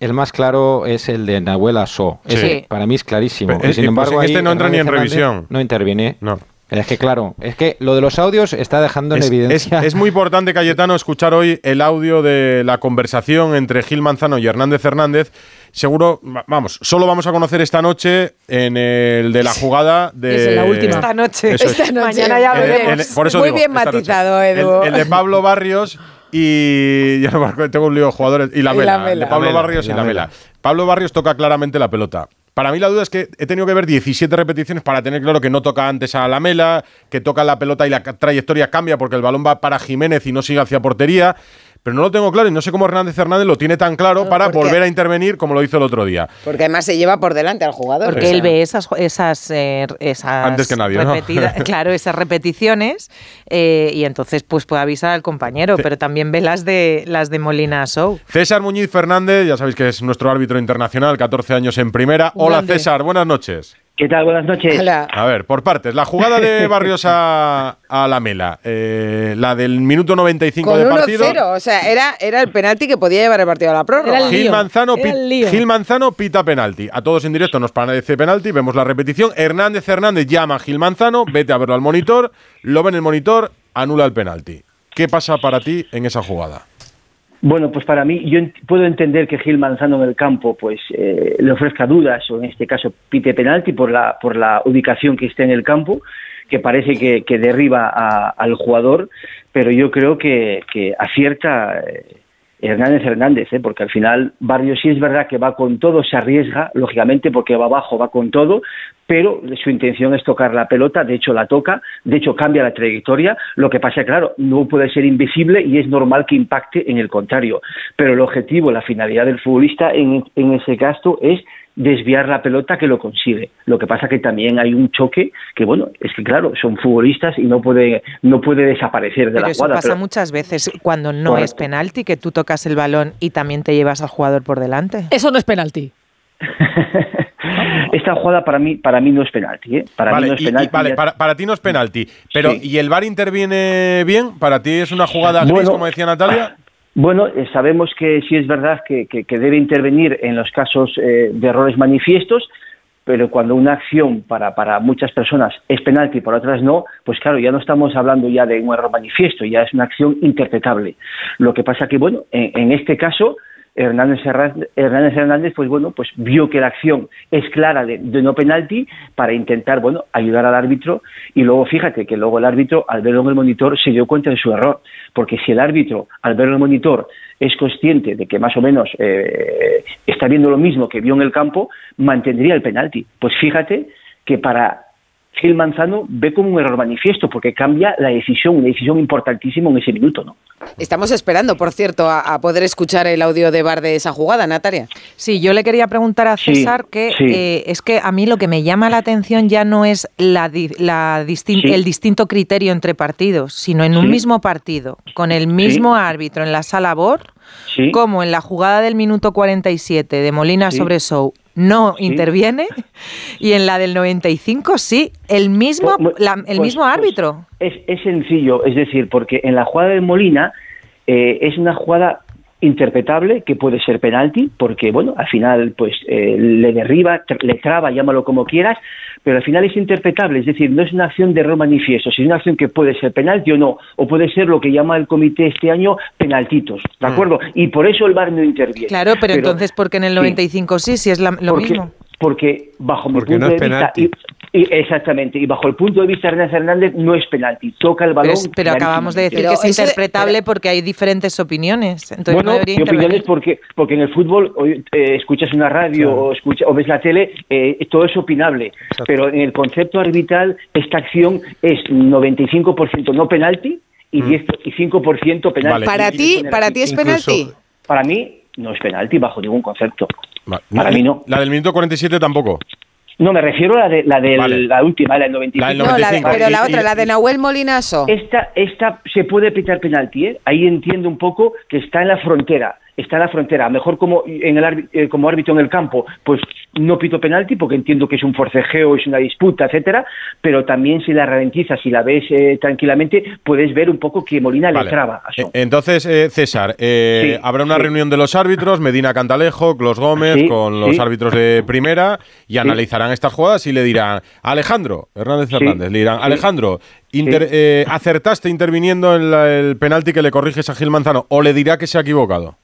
el más claro es el de Nahuel So. Sí. Ese, Para mí es clarísimo. Pero, Y sin eh, embargo, pues en este ahí no entra ni en revisión. No interviene. No. Es que claro, es que lo de los audios está dejando en es, evidencia. es- es muy importante, Cayetano, escuchar hoy el audio de la conversación entre Gil Manzano y Hernández Hernández. Seguro, va- vamos, solo vamos a conocer esta noche en el de la jugada de. Es en la última. Esta noche. Es. Esta noche. Mañana ya el- veremos. el- por eso Muy digo, bien noche. matizado, El- Edu. El, de Pablo Barrios y. Ya no me acuerdo, tengo un lío de jugadores. Y la Y mela. la de. Pablo La Mela, Barrios y la la Mela. Pablo Barrios toca claramente la pelota. Para mí la duda es que he tenido que ver 17 repeticiones para tener claro que no toca antes a la mela, que toca la pelota y la trayectoria cambia porque el balón va para Jiménez y no sigue hacia portería. Pero no lo tengo claro y no sé cómo Hernández Hernández lo tiene tan claro para volver a intervenir como lo hizo el otro día. Porque además se lleva por delante al jugador. Porque él ve esas, esas, eh, esas Antes que nadie, ¿no? repetida- claro, esas repeticiones eh, y entonces pues puede avisar al compañero, pero también ve las de las de Molina Show. César Muñiz Fernández, ya sabéis que es nuestro árbitro internacional, 14 años en primera. Hola Grande. César, buenas noches. ¿Qué tal? Buenas noches. Hola. A ver, por partes. La jugada de Barrios a, a la Mela, eh, la del minuto 95 Con de partido. 1-0, o sea, era, era el penalti que podía llevar el partido a la prórroga. Era el Gil lío, Manzano, era pi- el lío. Gil Manzano pita penalti. A todos en directo nos parece penalti, vemos la repetición. Hernández Hernández llama a Gil Manzano, vete a verlo al monitor, lo ve en el monitor, anula el penalti. ¿Qué pasa para ti en esa jugada? Bueno, pues para mí, yo puedo entender que Gil Manzano en el campo pues eh, le ofrezca dudas, o en este caso pite penalti por la, por la ubicación que esté en el campo, que parece que, derriba al jugador, pero yo creo que, que acierta eh, Hernández Hernández, ¿eh? porque al final Barrio sí es verdad que va con todo, se arriesga, lógicamente, porque va abajo, va con todo, pero su intención es tocar la pelota, de hecho la toca, de hecho cambia la trayectoria, lo que pasa, claro, no puede ser invisible y es normal que impacte en el contrario, pero el objetivo, la finalidad del futbolista en, en ese caso es desviar la pelota que lo consigue. Lo que pasa que también hay un choque que, bueno, es que claro, son futbolistas y no puede, no puede desaparecer de pero la eso jugada. pasa muchas veces cuando no es penalti, que tú tocas el balón y también te llevas al jugador por delante. Eso no es penalti. Esta jugada para mí, para mí no es penalti. ¿eh? Para mí no es penalti. vale, para, ti no es penalti. Pero, ¿y el VAR interviene bien? ¿Para ti es una jugada gris, como decía Natalia? Bueno, eh, sabemos que sí es verdad que, debe intervenir en los casos eh, de errores manifiestos, pero cuando una acción para, para muchas personas es penalti y para otras no, pues claro, ya no estamos hablando ya de un error manifiesto, ya es una acción interpretable. Lo que pasa que, bueno, en este caso Hernández Hernández, pues bueno, pues vio que la acción es clara de, no penalti para intentar, bueno, ayudar al árbitro y luego fíjate que luego el árbitro al verlo en el monitor se dio cuenta de su error, porque si el árbitro al verlo en el monitor es consciente de que más o menos eh, está viendo lo mismo que vio en el campo, mantendría el penalti. Pues fíjate que para Gil Manzano ve como un error manifiesto porque cambia la decisión, una decisión importantísima en ese minuto, ¿no? Estamos esperando, por cierto, a, poder escuchar el audio de bar de esa jugada, Natalia. Sí, yo le quería preguntar a César que eh, es que a mí lo que me llama la atención ya no es la, el distinto criterio entre partidos, sino en un mismo partido, con el mismo árbitro en la sala BOR, como en la jugada del minuto 47 de Molina sobre Sou no interviene y en la del 95 sí, el mismo, pues, el mismo pues, árbitro. es, es, sencillo, es decir, porque en la jugada de Molina eh, es una jugada interpretable que puede ser penalti porque bueno al final pues eh, le derriba le traba llámalo como quieras pero al final es interpretable es decir no es una acción de error manifiesto sino una acción que puede ser penalti o no o puede ser lo que llama el comité este año penaltitos de mm. acuerdo y por eso el VAR no interviene. Claro pero, entonces ¿por qué en el 95 sí si es lo mismo porque bajo mi punto no de vista exactamente, y bajo el punto de vista de Hernández Hernández no es penalti, toca el balón. Pero, acabamos de decir que es interpretable porque hay diferentes opiniones. Entonces bueno, opiniones porque, porque en el fútbol hoy, eh, escuchas una radio o, escucha, o ves la tele, eh, todo es opinable, pero en el concepto arbitral esta acción es 95% no penalti y, 10, mm. y 5% penalti. ¿Para, ti, ¿Para ti es penalti? Para mí no es penalti bajo ningún concepto. Para mí no. La del minuto 47 tampoco. No, me refiero a la, de, la, de la última, la del 95. No, pero la otra, la de Nahuel Molinazo. Esta, esta se puede pitar penalti, ¿eh? Ahí entiendo un poco que está en la frontera está en la frontera. Mejor como, en el, eh, como árbitro en el campo, pues no pito penalti porque entiendo que es un forcejeo, es una disputa, etcétera, pero también si la ralentizas, si la ves eh, tranquilamente, puedes ver un poco que Molina le traba. Eh, entonces, César, habrá una reunión de los árbitros, Medina Cantalejo, Clos Gómez, con los árbitros de primera, y analizarán estas jugadas y le dirán, Alejandro, Hernández Hernández, le dirán, Alejandro, ¿acertaste interviniendo en el penalti que le corriges a Gil Manzano? ¿O le dirá que se ha equivocado?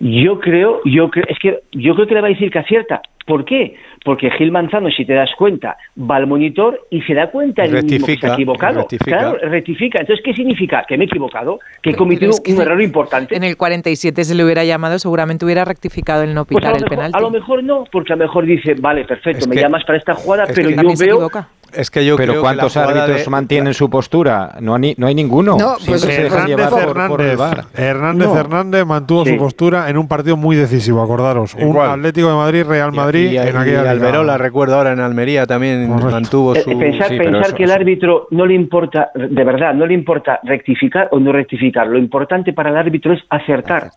Yo creo, yo creo, es que yo creo que le va a decir que acierta. ¿Por qué? Porque Gil Manzano, si te das cuenta, va al monitor y se da cuenta el mismo que se ha equivocado. Rectifica. Claro, rectifica. Entonces, ¿qué significa? Que me he equivocado, que he cometido un error importante. En el 47 se le hubiera llamado, seguramente hubiera rectificado el no pues pitar el penalti. A lo mejor no, porque a lo mejor dice, vale, perfecto, me llamas para esta jugada, pero yo veo es que yo Pero ¿cuántos árbitros mantienen su postura? No, hay, no hay ninguno. No, pues Hernández, Hernández, Hernández Hernández mantuvo su postura en un partido muy decisivo, acordaros. Un Atlético de Madrid, Real Madrid y, en aquella y Alberola, recuerdo ahora en Almería también mantuvo eh, su... Pensar, pensar que el árbitro no le importa, de verdad, no le importa rectificar o no rectificar. Lo importante para el árbitro es acertar.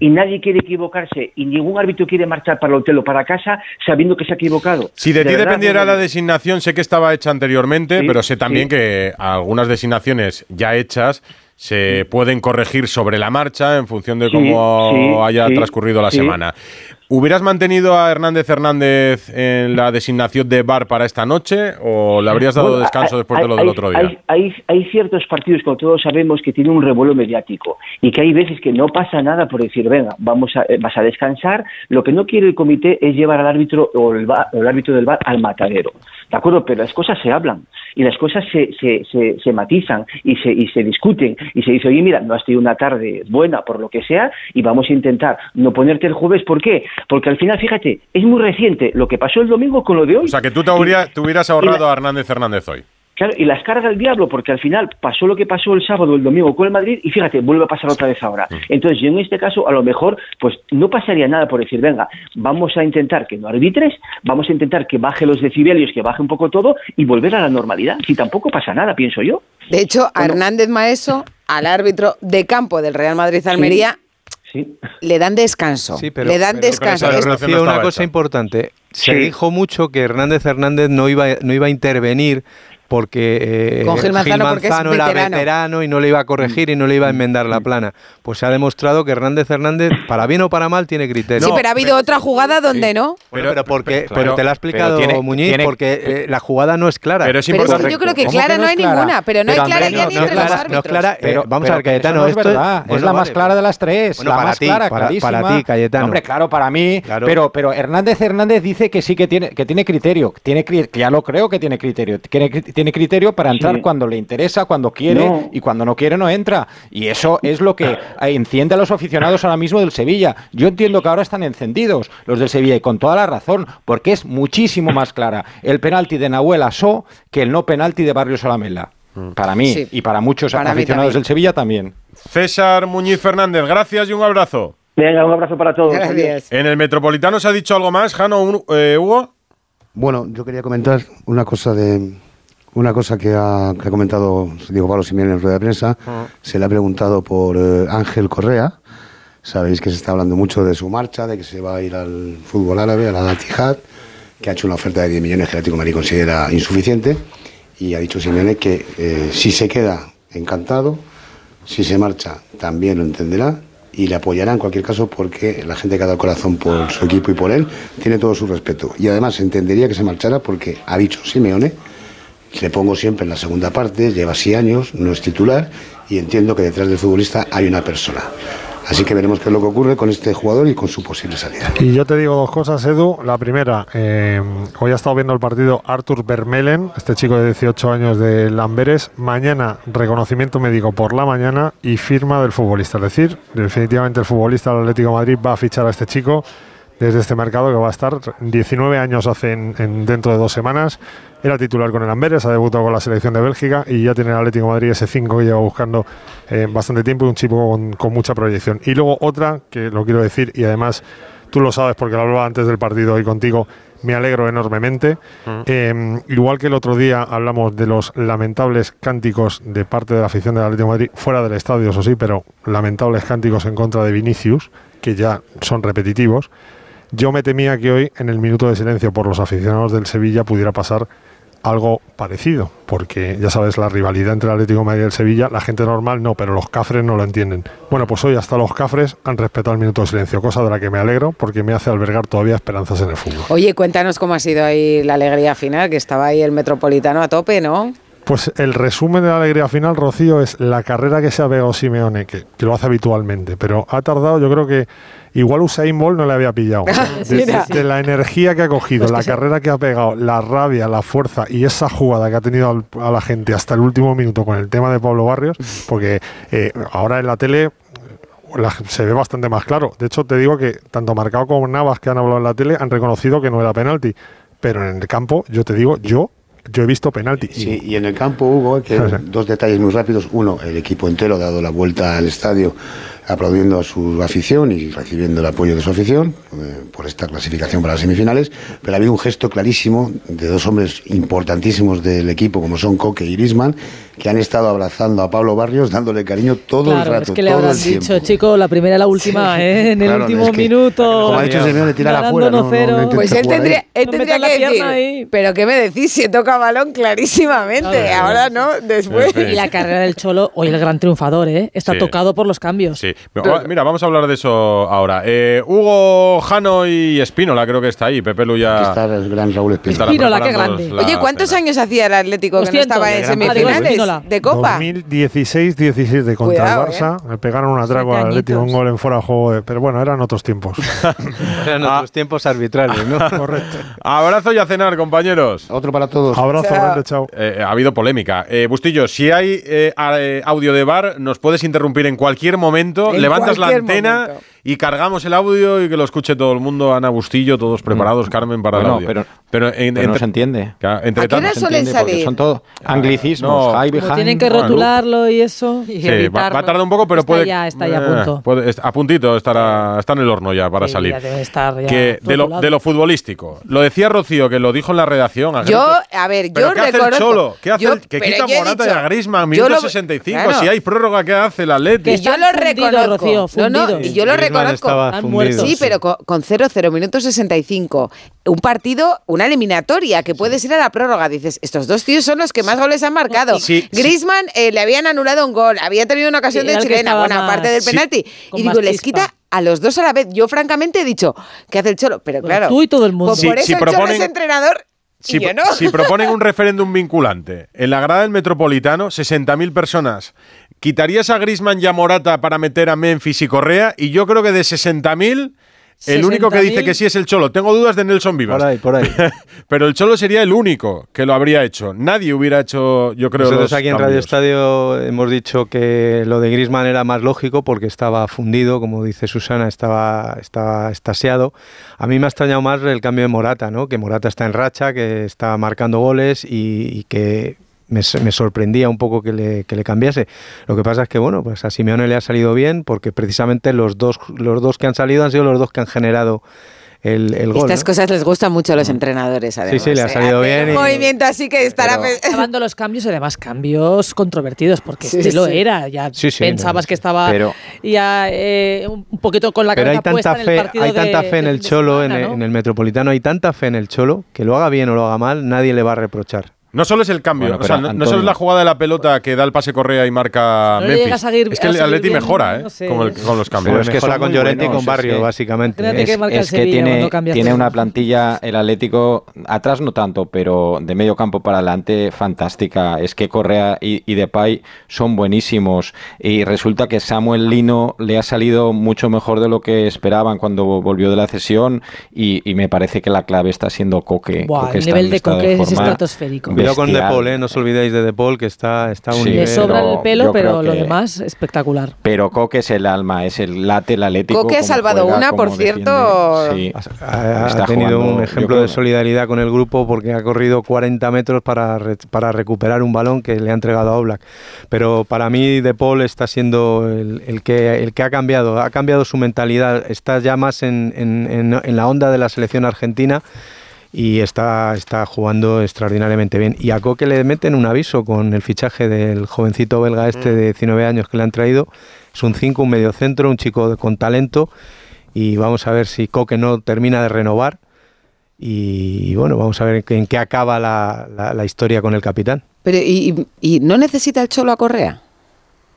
Y nadie quiere equivocarse y ningún árbitro quiere marchar para el hotel o para casa sabiendo que se ha equivocado. Si de, ti dependiera la designación, sé que estaba hecha anteriormente, pero sé también que algunas designaciones ya hechas se pueden corregir sobre la marcha en función de cómo haya transcurrido la semana. ¿Hubieras mantenido a Hernández Hernández en la designación de VAR para esta noche o le habrías dado Bueno, descanso hay- después de lo hay- del otro día? Hay, hay- hay ciertos partidos, como todos sabemos, que tienen un revuelo mediático y que hay veces que no pasa nada por decir, venga, vamos a, eh, vas a descansar. Lo que no quiere el comité es llevar al árbitro o el, VAR o el árbitro del bar al matadero. ¿De acuerdo? Pero las cosas se hablan y las cosas se, se, se, se matizan y se, y se discuten y se dice, oye, mira, no has tenido una tarde buena por lo que sea y vamos a intentar no ponerte el jueves. ¿Por qué? Porque al final, fíjate, es muy reciente lo que pasó el domingo con lo de hoy. O sea, que tú te, hubieras- te hubieras ahorrado a Hernández Hernández hoy. Claro, y las carga el diablo, porque al final pasó lo que pasó el sábado o el domingo con el Madrid y fíjate, vuelve a pasar otra vez ahora. Entonces, yo en este caso, a lo mejor, pues no pasaría nada por decir, venga, vamos a intentar que no arbitres, vamos a intentar que baje los decibelios, que baje un poco todo y volver a la normalidad. Si tampoco pasa nada, pienso yo. De hecho, a Hernández Maeso, al árbitro de campo del Real Le dan descanso. Sí, pero, le dan pero- descanso. pero, una cosa importante. Se Sí. dijo mucho que Hernández Hernández no iba, no iba a intervenir porque eh, Con Gil Manzano porque es era veterano. veterano y no le iba a corregir y no le iba a enmendar la plana. Pues se ha demostrado que Hernández Hernández, para bien o para mal, tiene criterio. sí, pero ha habido otra jugada donde no. Pero, pero porque pero- pero te lo ha explicado tiene- Muñiz, tiene- porque eh, la jugada no es clara. Pero es Pero es que yo creo que clara no hay ninguna, pero no hay clara ya ni no, entre no, los clara- no árbitros. es clara. eh, Pero- vamos pero a ver, Cayetano. no es esto verdad, es bueno, la más clara de las tres, Bueno, la para más ti, clara, para- clarísima. para ti, Cayetano. Hombre, claro, para mí, Claro. pero pero Hernández Hernández dice que sí que tiene que tiene criterio, ya lo creo que tiene criterio, tiene, tiene criterio para entrar Sí. cuando le interesa, cuando quiere No. y cuando no quiere no entra. Y eso es lo que enciende a los aficionados ahora mismo del Sevilla. Yo entiendo que ahora están encendidos los del Sevilla y con toda la razón, porque es muchísimo más clara el penalti de Nahuel Asó que el no penalti de Barrio Solamela. Para mí Sí. y para muchos Para aficionados del Sevilla también. César Muñiz Fernández, gracias y un abrazo. Venga, un abrazo para todos. ¿En el Metropolitano se ha dicho algo más, Jano, eh, Hugo? Bueno, yo quería comentar una cosa de una cosa que ha, que ha comentado Diego Pablo Simeone en rueda de prensa. Se le ha preguntado por eh, Ángel Correa. Sabéis que se está hablando mucho de su marcha, de que se va a ir al fútbol árabe, a la Al-Ittihad, que ha hecho una oferta de 10 millones que el Atlético de Madrid considera insuficiente. Y ha dicho Simeone que eh, si se queda encantado, si se marcha también lo entenderá y le apoyará en cualquier caso porque la gente que ha dado corazón por su equipo y por él tiene todo su respeto. Y además entendería que se marchara porque ha dicho Simeone, le pongo siempre en la segunda parte, lleva así años, no es titular y entiendo que detrás del futbolista hay una persona. Así que veremos qué es lo que ocurre con este jugador y con su posible salida. Y yo te digo dos cosas, Edu. La primera, eh, hoy ha estado viendo el partido Arthur Vermelen, este chico de 18 años de Lamberes. Mañana, reconocimiento médico por la mañana y firma del futbolista. Es decir, definitivamente el futbolista del Atlético Madrid va a fichar a este chico desde este mercado que va a estar 19 años hace en, en- dentro de dos semanas. Era titular con el Amberes, ha debutado con la selección de Bélgica y ya tiene el Atlético de Madrid ese 5 que lleva buscando eh, bastante tiempo y un chico con, con mucha proyección. Y luego otra, que lo quiero decir y además tú lo sabes porque lo hablaba antes del partido hoy contigo, me alegro enormemente. Eh, igual que el otro día hablamos de los lamentables cánticos de parte de la afición del Atlético de Madrid, fuera del estadio, eso sí, pero lamentables cánticos en contra de Vinicius, que ya son repetitivos. Yo me temía que hoy, en el minuto de silencio por los aficionados del Sevilla, pudiera pasar algo parecido, porque ya sabes, la rivalidad entre el Atlético de Madrid y el Sevilla, la gente normal no, pero los cafres no lo entienden. Bueno, pues hoy hasta los cafres han respetado el minuto de silencio, cosa de la que me alegro, porque me hace albergar todavía esperanzas en el fútbol. Oye, cuéntanos cómo ha sido ahí la alegría final, que estaba ahí el Metropolitano a tope, ¿no? Pues el resumen de la alegría final, Rocío, es la carrera que se ha pegado Simeone, que, que lo hace habitualmente, pero ha tardado, yo creo que igual Usain Bolt no le había pillado. De, la energía que ha cogido, Pues la carrera que ha pegado, la rabia, la fuerza y esa jugada que ha tenido al- a la gente hasta el último minuto con el tema de Pablo Barrios, porque eh, ahora en la tele la- se ve bastante más claro. De hecho, te digo que tanto Marcado como Navas que han hablado en la tele han reconocido que no era penalti. Pero en el campo, yo te digo, yo, yo he visto penalti. Sí, y en el campo, Hugo, que dos detalles muy rápidos. Uno, el equipo entero ha dado la vuelta al estadio aplaudiendo a su afición y recibiendo el apoyo de su afición eh, por esta clasificación para las semifinales. Pero ha habido un gesto clarísimo de dos hombres importantísimos del equipo, como son Coque y Grisman, que han estado abrazando a Pablo Barrios, dándole cariño todo el rato. es que le todo habrán dicho, chico, la primera y la última, ¿eh? En el Claro, último es que, minuto. como ha dicho Simeone, tirarla ganando fuera, no- no- 1-0. no Pues él tendría, él tendría la que decir, pierna ahí. pero ¿qué me decís? Si toca balón clarísimamente, ahora no, después. Y la carrera del Cholo, hoy el gran triunfador, ¿eh? Está Sí. tocado por los cambios. Sí. Ah, mira, vamos a hablar de eso ahora. Eh, Hugo, Jano y Espínola creo que está ahí. Pepe Luya. Aquí está el gran Raúl Espínola. Espínola, qué grande. Oye, ¿cuántos años hacía el Atlético que estaba en semifinales de Copa? 2016-17 contra el Barça. Eh. Me pegaron un atraco al Atlético, un gol en fuera de juego. Pero bueno, eran otros tiempos. eran otros tiempos arbitrarios, ¿no? Correcto. Abrazo y a cenar, compañeros. Otro para todos. Abrazo, eh, ha habido polémica. Bustillo, si hay audio de bar, nos puedes interrumpir en cualquier momento levantas la antena y cargamos el audio y que lo escuche todo el mundo, Ana Bustillo, todos mm. preparados, Carmen, para bueno, el audio. Pero, pero, en, pero entre, no se entiende. Entre ¿A qué no suelen salir? Son todos ah, anglicismos. No, high behind, tienen que rotularlo y eso. Y sí, va, va, a tardar un poco, pero está puede. Ya, está ya a eh, punto. Puede, a puntito, estará, está en el horno ya para sí, salir. Ya debe estar ya que de, lo, de, lo, futbolístico. Lo decía Rocío, que lo dijo en la redacción. A yo, a ver, yo ¿qué reconozco. Hace el Cholo? ¿Qué hace yo, el, que quita Morata y a Griezmann, 165. Claro. Si hay prórroga, ¿qué hace el Atleti? Que yo lo reconozco. no, yo lo reconozco estaba Sí, pero con 0-0, minuto 65. Un partido, una eliminatoria, que puedes ir a la prórroga. Dices, estos dos tíos son los que más goles han marcado. Sí, Griezmann eh, le habían anulado un gol, había tenido una ocasión de chilena, buena parte del penalti. y digo, les quita a los dos a la vez. Yo francamente he dicho, ¿qué hace el Cholo? Pero claro, tú y todo el mundo. Pues por eso el Cholo es entrenador si, proponen un referéndum vinculante en la grada del Metropolitano, 60.000 personas, quitarías a Grisman y a Morata para meter a Memphis y Correa, y yo creo que de 60.000 el único que dice que sí es el Cholo. Tengo dudas de Nelson Vivas. Por ahí, por ahí. Pero el Cholo sería el único que lo habría hecho. Nadie hubiera hecho, yo creo. Nosotros aquí en. Radio Estadio hemos dicho que lo de Grisman era más lógico porque estaba fundido, como dice Susana, estaba, estaba estasiado. A mí me ha extrañado más el cambio de Morata, ¿no? Que Morata está en racha, que está marcando goles y que me, me, sorprendía un poco que le, que le, cambiase. Lo que pasa es que, bueno, pues a Simeone le ha salido bien porque precisamente los dos, los dos que han salido han sido los dos que han generado el, el, gol. Estas ¿no? cosas les gustan mucho a los mm. entrenadores, además. Sí, sí, le ha ¿eh? salido ¿eh? bien. Y... movimiento así que estará dando los cambios, además cambios controvertidos, porque sí, este sí. lo era. Ya sí, pensabas no, que estaba pero... ya eh, un poquito con la pero cabeza hay tanta puesta fe, en el partido Hay de, tanta fe en el Cholo, semana, en, ¿no? en el Metropolitano, hay tanta fe en el Cholo, que lo haga bien o lo haga mal, nadie le va a reprochar. No solo es el cambio, o sea, no, solo es la jugada de la pelota que da el pase Correa y marca no Memphis. A seguir, es que el Atleti mejora, ¿eh? Con, los cambios. Es que mejora con Llorente y con Barrio, básicamente. Es, que, es que tiene, tiene una plantilla, el Atlético, atrás no tanto, pero de medio campo para adelante, fantástica. Es que Correa y, Depay son buenísimos. Y resulta que Samuel Lino le ha salido mucho mejor de lo que esperaban cuando volvió de la cesión. Y, me parece que la clave está siendo Coque. El nivel de Coque es estratosférico con De Paul, ¿eh? no os olvidéis de De Paul, que está, está un sí. Le sobra el pelo, pero lo demás, espectacular. Pero Coque es el alma, es el late, el atlético. Coque ha salvado una, por cierto. Sí. Ha, ha tenido un ejemplo de solidaridad con el grupo porque ha corrido 40 metros para, para recuperar un balón que le ha entregado a Oblak. Pero para mí De Paul está siendo el, que, el que ha cambiado, ha cambiado su mentalidad, está ya más en, en la onda de la selección argentina y está, está jugando extraordinariamente bien. Y a Coque le meten un aviso con el fichaje del jovencito belga este mm. de 19 años que le han traído. Es un 5, un mediocentro, un chico con talento y vamos a ver si Coque no termina de renovar y, bueno, vamos a ver en qué acaba la, la, la historia con el capitán. Pero y, y, no necesita el Cholo a Correa?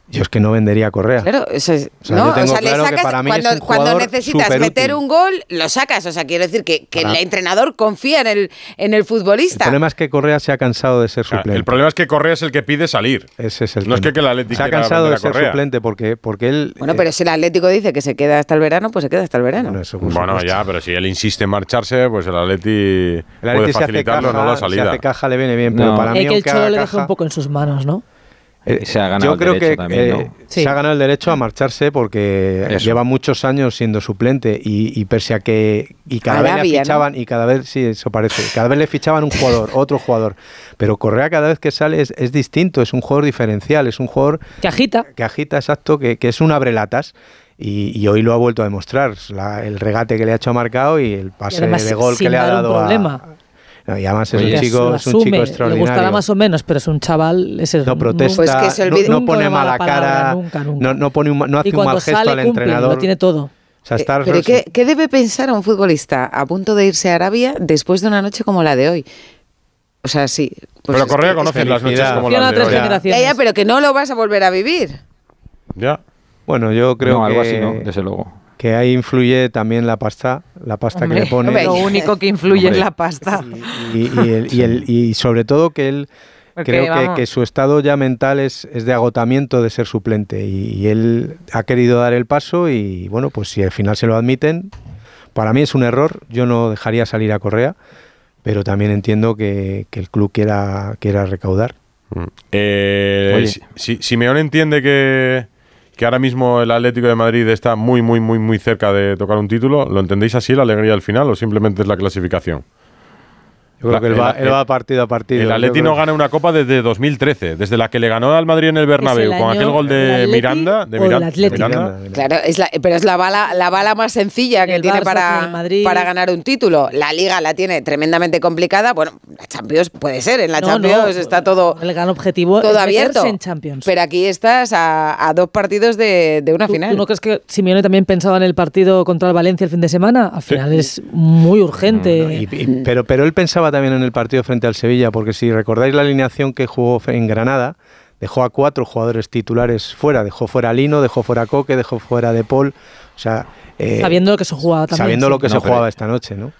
Yo es que no vendería Correa. Claro, eso es. No, o sea, le sacas, cuando, necesitas meter un gol, lo sacas. O sea, quiero decir que, que el entrenador confía en el, en el futbolista. El problema es que Correa se ha cansado de ser suplente. El problema es que Correa es el que pide salir. Ese es el No es que, el Atlético Se ha cansado de ser suplente porque, porque él. Bueno, eh, pero si el Atlético dice que se queda hasta el verano, pues se queda hasta el verano. Bueno, ya, pero si él insiste en marcharse, pues el Atleti. El puede facilitarlo, no la salida. Se hace caja, le viene bien, pero no. para mí. Es que el Cholo lo deja un poco en sus manos, ¿no? Eh, eh, se ha ganado Yo creo derecho que. Eh, se ha ganado el derecho a marcharse porque lleva muchos años siendo suplente y, pese a que y cada vez le fichaban y cada vez sí eso parece cada vez le fichaban un jugador otro jugador pero Correa cada vez que sale es, distinto es un jugador diferencial es un jugador que agita. que agita exacto que, que es un abrelatas y, y, hoy lo ha vuelto a demostrar, la, el regate que le ha hecho a Marcao y el pase de gol que le ha dado a, y además es un chico, es un chico extraordinario. Le gustará más o menos, pero es un chaval. Ese no protesta, pues que se olvide, no, pone mala cara, nunca. No, no, pone no hace un mal gesto al entrenador. Lo tiene todo. Eh, ¿Pero qué, qué debe pensar un futbolista a punto de irse a Arabia después de una noche como la de hoy? O sea, sí. Pues pero Correa conoce las noches como la de hoy. Pero que no lo vas a volver a vivir. Ya. Bueno, yo creo no, algo así no, desde luego que ahí influye también la pasta, la pasta Hombre, que le pone. Lo único que influye Hombre. es la pasta. y, y el- y el- y sobre todo que él Porque, creo que, que su estado ya mental es, es de agotamiento de ser suplente y, y él ha querido dar el paso y bueno pues si al final se lo admiten para mí es un error yo no dejaría salir a Correa pero también entiendo que, que el club quiera quiera recaudar Eh, Oye. si, si- Simeone entiende que, que ahora mismo el Atlético de Madrid está muy, muy, muy, muy cerca de tocar un título. ¿Lo entendéis así, la alegría al final, o simplemente es la clasificación? Yo creo que él va, él va partido a partido El Atleti no gana una copa desde 2013, desde la que le ganó al Madrid en el Bernabéu el con aquel gol de Miranda. De. Miranda. Claro, es la- pero es la bala, la bala más sencilla que El tiene Barça para, para ganar un título. La Liga la tiene tremendamente complicada. Bueno, la Champions puede ser, en la No, Champions no, está todo, El gran objetivo todo es abierto. en Champions. Pero aquí estás a, a dos partidos de, de una ¿Tú, final. tú no crees que Simeone también pensaba en el partido contra el Valencia el fin de semana? Al final es muy urgente. Y- y- pero, pero él pensaba también en el partido frente al Sevilla, porque si recordáis la alineación que jugó en Granada, dejó a cuatro jugadores titulares fuera. Dejó fuera Lino, dejó fuera Coque, dejó fuera a De Paul. O sea, eh, sabiendo lo que se jugaba también. sabiendo sí. lo que No, se jugaba esta noche, ¿no?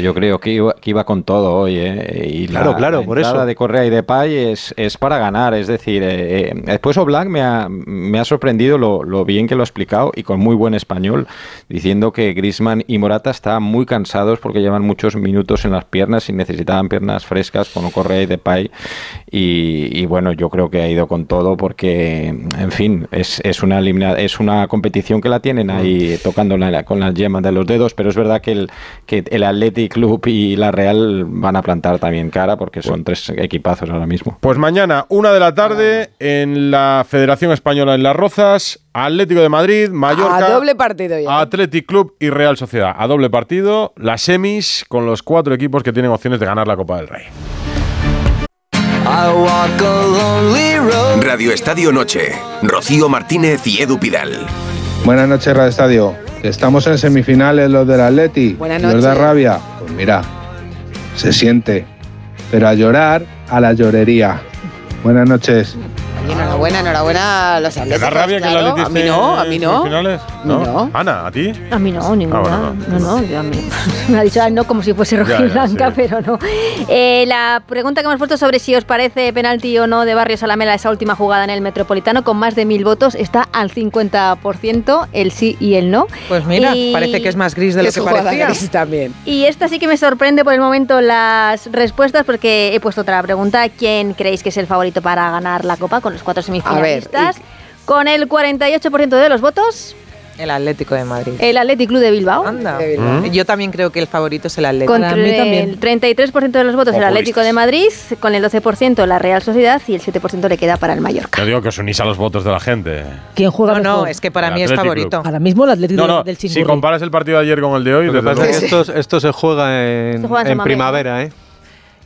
Yo creo que iba, que iba con todo hoy, ¿eh? Y la- Claro, claro, la por entrada eso. de Correa y de Pay es, es para ganar. Es decir, eh, eh, después Oblak me ha, me ha sorprendido lo, lo bien que lo ha explicado y con muy buen español, diciendo que Grisman y Morata estaban muy cansados porque llevan muchos minutos en las piernas y necesitaban piernas frescas con Correa y de Pay. Y, y bueno, yo creo que ha ido con todo porque, en fin, es, es, una, elimina- es una competición que la tienen ahí tocando la- con las yemas de los dedos, pero es verdad que el, que el Athletic Club y la Real van a plantar también cara porque son tres equipazos ahora mismo. Pues mañana, una de la tarde, en la Federación Española en Las Rozas, Atlético de Madrid, Mallorca. a doble partido ya. Athletic Club y Real Sociedad. A doble partido, las semis con los cuatro equipos que tienen opciones de ganar la Copa del Rey. Radio Estadio Noche. Rocío Martínez y Edu Pidal. Buenas noches, Radio Estadio. Estamos en semifinales los del Atleti. Buenas ¿Nos da noches. rabia? Pues mira, se siente. Pero a llorar, a la llorería. Buenas noches. Oye, enhorabuena, enhorabuena a los ¿Te atletas. da rabia que el claro. Atleti A mí esté no, a mí en no. semifinales? No. Ana, ¿a ti? A mí no, ninguna. Ah, bueno, no, no, yo a mí. Me ha dicho ah, no como si fuese roja Ya, y ya, blanca, sí. pero no. Eh, la pregunta que hemos puesto sobre si os parece penalti o no de Barrios a la Mela esa última jugada en el Metropolitano, con más de mil votos, está al 50% el sí y el no. Pues mira, Y- parece que es más gris de lo Es que parecía. gris también. Y esta sí que me sorprende por el momento las respuestas porque he puesto otra pregunta. ¿Quién creéis que es el favorito para ganar la Copa con los cuatro semifinalistas? Con el 48% de los votos, El Atlético de Madrid. el Athletic Club de Bilbao. Anda. De Bilbao. ¿Mm? Yo también creo que el favorito es el Atlético. Con Para mí también. el 33% de los votos el. Atlético de Madrid, con el 12% la Real Sociedad y el 7% le queda para el Mallorca. Yo digo que os unís a los votos de la gente. ¿Quién juega No, no, mejor? es que para El mí es favorito. Ahora mismo el Atlético No, no, del si Chingurri. comparas el partido de ayer con el de hoy, Lo que desde pasa es luego- que esto, esto se juega en, Se juega en primavera, ¿eh?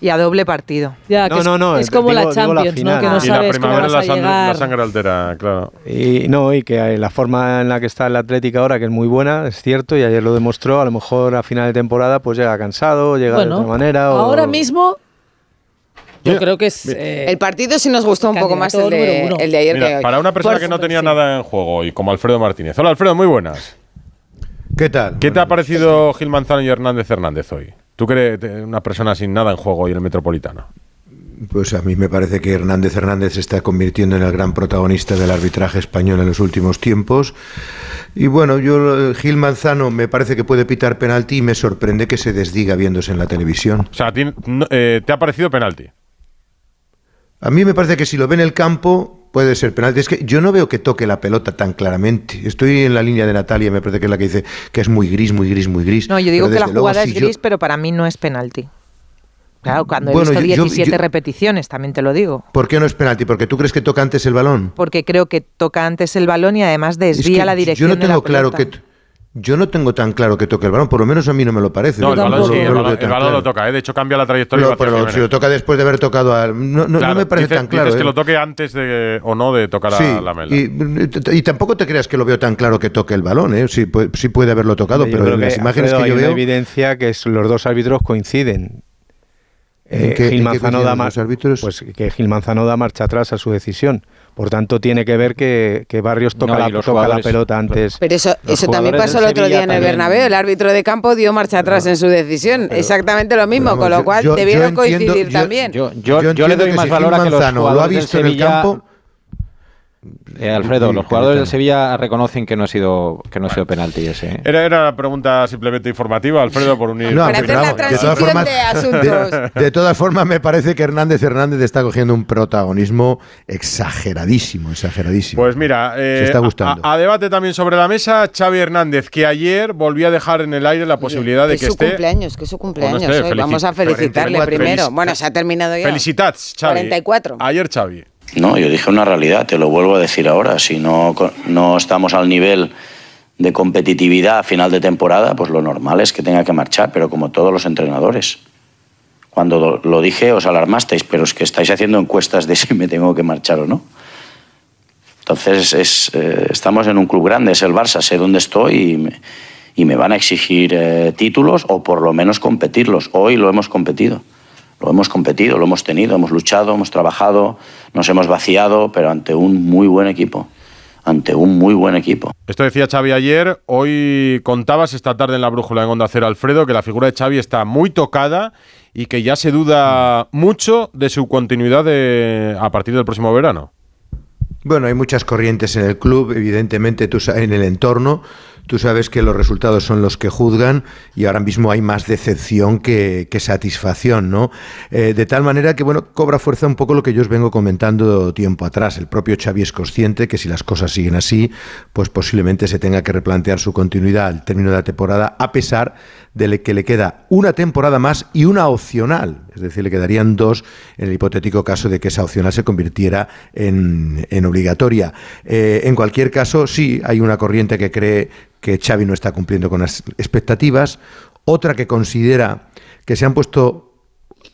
Y a doble partido. Ya, que No, es, no, no, es como digo- la digo la Champions, ¿no? Que no y la sabes cómo primavera vas la, sangre- llegar. la sangre altera, claro. Y no, y que la forma en la que está el Atlético ahora, que es muy buena, es cierto, y ayer lo demostró, a lo mejor a final de temporada pues llega cansado, llega Bueno, de otra manera. o- ahora mismo yo creo que es... eh, El partido sí nos gustó un poco más el de, el ayer Mira, que hoy. para una persona Por que no tenía sí. nada en juego hoy, como Alfredo Martínez. Hola Alfredo, muy buenas. ¿Qué tal? ¿Qué te ha parecido Gil Manzano y Hernández Hernández hoy? ¿Tú eh, una persona sin nada en juego hoy en el Metropolitano? Pues a mí me parece que Hernández Hernández se está convirtiendo en el gran protagonista del arbitraje español en los últimos tiempos. Y bueno, yo Gil Manzano me parece que puede pitar penalti y me sorprende que se desdiga viéndose en la televisión. O sea, eh, ¿te ha parecido penalti? A mí me parece que si lo ve en el campo puede ser penalti. Es que yo no veo que toque la pelota tan claramente. Estoy en la línea de Natalia, me parece que es la que dice que es muy gris, muy gris, muy gris. No, yo digo que la luego, jugada es yo- gris, pero para mí no es penalti. Claro, cuando Bueno, he visto yo- yo- 17 yo- repeticiones, también te lo digo. ¿Por qué no es penalti? ¿Porque tú crees que toca antes el balón? Porque creo que toca antes el balón y además Es desvía que la dirección Yo no de la tengo claro pelota. que yo no tengo tan claro que toque el balón, por lo menos a mí no me lo parece. No, el balón sí, no el lo balón, el balón lo toca, ¿eh? de hecho cambia la trayectoria. Pero, si lo toca después de haber tocado al. No, no, me parece dices- tan claro. Dices que ¿eh? lo toque antes de o no de tocar Sí, a la mela. y, y tampoco te creas que lo veo tan claro que toque el balón, ¿eh? sí, puede, sí puede haberlo tocado, Yo pero en las imágenes Alfredo, que yo hay una veo. evidencia que es- los dos árbitros coinciden. Eh, ¿En qué- en Gil Manzano da los árbitros? pues que Gil Manzano da marcha atrás a su decisión. Por tanto, tiene que ver que, que Barrios toca, No, y la, los toca la pelota antes. Pero eso, eso también pasó el otro día en el Bernabéu. El árbitro de campo dio marcha atrás en su decisión. Exactamente lo mismo, Vamos, con lo cual yo- yo debieron entiendo- coincidir yo- también. Yo, yo, Yo yo le entiendo doy que más si valor Gil a que los Manzano lo ha visto en el campo- Eh, Alfredo, los jugadores del Cayetano. Sevilla reconocen que no ha sido que no ha sido penalti ese. ¿eh? Era, era una pregunta simplemente informativa, Alfredo, por unir. No, Para pero hacer la vamos, de todas formas, de asuntos. de, de todas formas, me parece que Hernández Hernández está cogiendo un protagonismo exageradísimo, exageradísimo. Pues mira, eh, Se está gustando. A, a debate también sobre la mesa, Xavi Hernández, que ayer volvió a dejar en el aire la posibilidad de que que es su esté. cumpleaños, que es su cumpleaños. esté, hoy. felicit- Vamos a felicitarle 44, primero. felici- bueno, se ha terminado ya. Felicitats, Xavi. 44. Ayer Xavi. No, yo dije una realidad, te lo vuelvo a decir ahora. Si no, no estamos al nivel de competitividad a final de temporada, pues lo normal es que tenga que marchar, pero como todos los entrenadores. Cuando lo- dije os alarmasteis, pero es que estáis haciendo encuestas de si me tengo que marchar o no. Entonces es, eh, estamos en un club grande, es el Barça, sé dónde estoy y me, y me van a exigir eh, títulos o por lo menos competirlos. Hoy lo hemos competido. Lo hemos competido, lo hemos tenido, hemos luchado, hemos trabajado, nos hemos vaciado, pero ante un muy buen equipo. Ante un muy buen equipo. Esto decía Xavi ayer. Hoy contabas esta tarde en la brújula en Onda Cero, Alfredo, que la figura de Xavi está muy tocada y que ya se duda mucho de su continuidad de- a partir del próximo verano. Bueno, hay muchas corrientes en el club, evidentemente tú en el entorno. Tú sabes que los resultados son los que juzgan y ahora mismo hay más decepción que, que satisfacción, ¿no? Eh, de tal manera que, bueno, cobra fuerza un poco lo que yo os vengo comentando tiempo atrás. El propio Xavi es consciente que si las cosas siguen así, pues posiblemente se tenga que replantear su continuidad al término de la temporada, a pesar de que le queda una temporada más y una opcional. Es decir, le quedarían dos en el hipotético caso de que esa opcional se convirtiera en, en obligatoria. Eh, en cualquier caso, sí, hay una corriente que cree que Xavi no está cumpliendo con las expectativas, otra que considera que se han puesto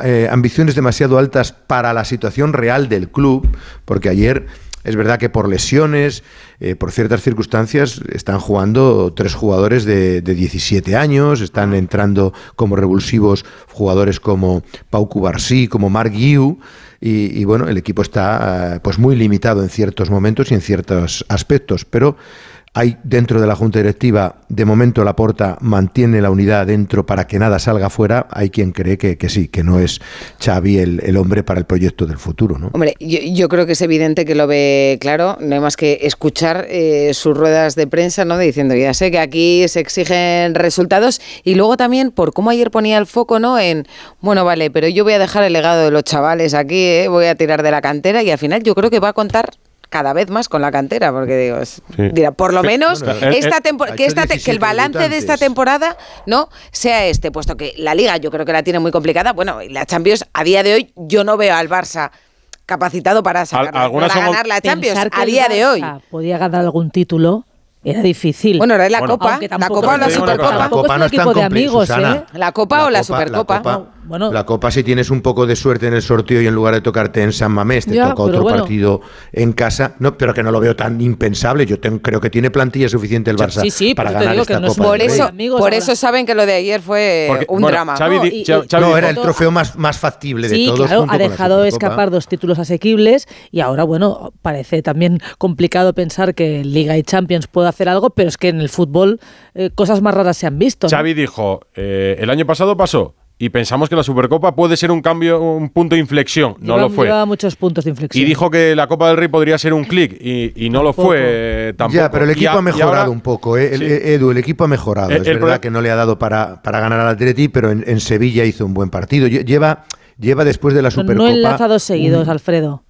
eh, ambiciones demasiado altas para la situación real del club, porque ayer es verdad que por lesiones, eh, por ciertas circunstancias, están jugando tres jugadores de, de 17 años, están entrando como revulsivos jugadores como Pau Cubarsí, como Marc Guiu, y, y, bueno, el equipo está eh, pues muy limitado en ciertos momentos y en ciertos aspectos, pero hay dentro de la junta directiva, de momento Laporta mantiene la unidad dentro para que nada salga fuera. Hay quien cree que, que sí, que no es Xavi el, el hombre para el proyecto del futuro. ¿no? Hombre, yo, yo creo que es evidente que lo ve claro, no hay más que escuchar eh, sus ruedas de prensa, ¿no? Diciendo, ya sé que aquí se exigen resultados y luego también por cómo ayer ponía el foco, ¿no? En, bueno, vale, pero yo voy a dejar el legado de los chavales aquí, ¿eh? voy a tirar de la cantera y al final yo creo que va a contar cada vez más con la cantera, porque digo, es- Sí. dirá, por lo menos Bueno, esta el- que, esta te- que el 17 balance de esta temporada no sea este, puesto que la liga yo creo que la tiene muy complicada. Bueno, y la Champions a día de hoy yo no veo al Barça capacitado para sacar, para ganar la Champions a día de hoy. Podía ganar algún título. Era difícil. Bueno, era la Bueno. Copa, la Copa o la Supercopa. La Copa es no un es equipo de amigos. ¿eh? La Copa o la Supercopa. La Copa, Bueno. la Copa, si tienes un poco de suerte en el sorteo y en lugar de tocarte en San Mamés, te Ya, toca otro bueno. partido en casa. No, pero que no lo veo tan impensable. Yo tengo- creo que tiene plantilla suficiente el Barça Sí, sí, para ganar digo esta que no es Copa. un Por eso, de amigos por ahora. eso saben que lo de ayer fue Porque, un bueno, drama. Xavi No, di- y- Xavi- y- Xavi No, dijo- era el trofeo más, más factible de Sí, todos. claro, ha dejado escapar dos títulos asequibles y ahora, bueno, parece también complicado pensar que Liga y Champions puede hacer algo, pero es que en el fútbol eh, cosas más raras se han visto. ¿no? Xavi dijo, eh, el año pasado pasó y pensamos que la Supercopa puede ser un cambio, un punto de inflexión. No lo fue. lleva muchos puntos de inflexión. Y dijo que la Copa del Rey podría ser un clic y, y no lo fue eh, tampoco. Ya, pero el equipo a- ha mejorado ahora- un poco, ¿eh? El- Sí. eh, Edu, el equipo ha mejorado. El- es el verdad que no le ha dado para, para ganar al Atleti, pero en, en Sevilla hizo un buen partido. Lle- Lleva, lleva después de la Supercopa... no enlazados seguidos, un- Alfredo.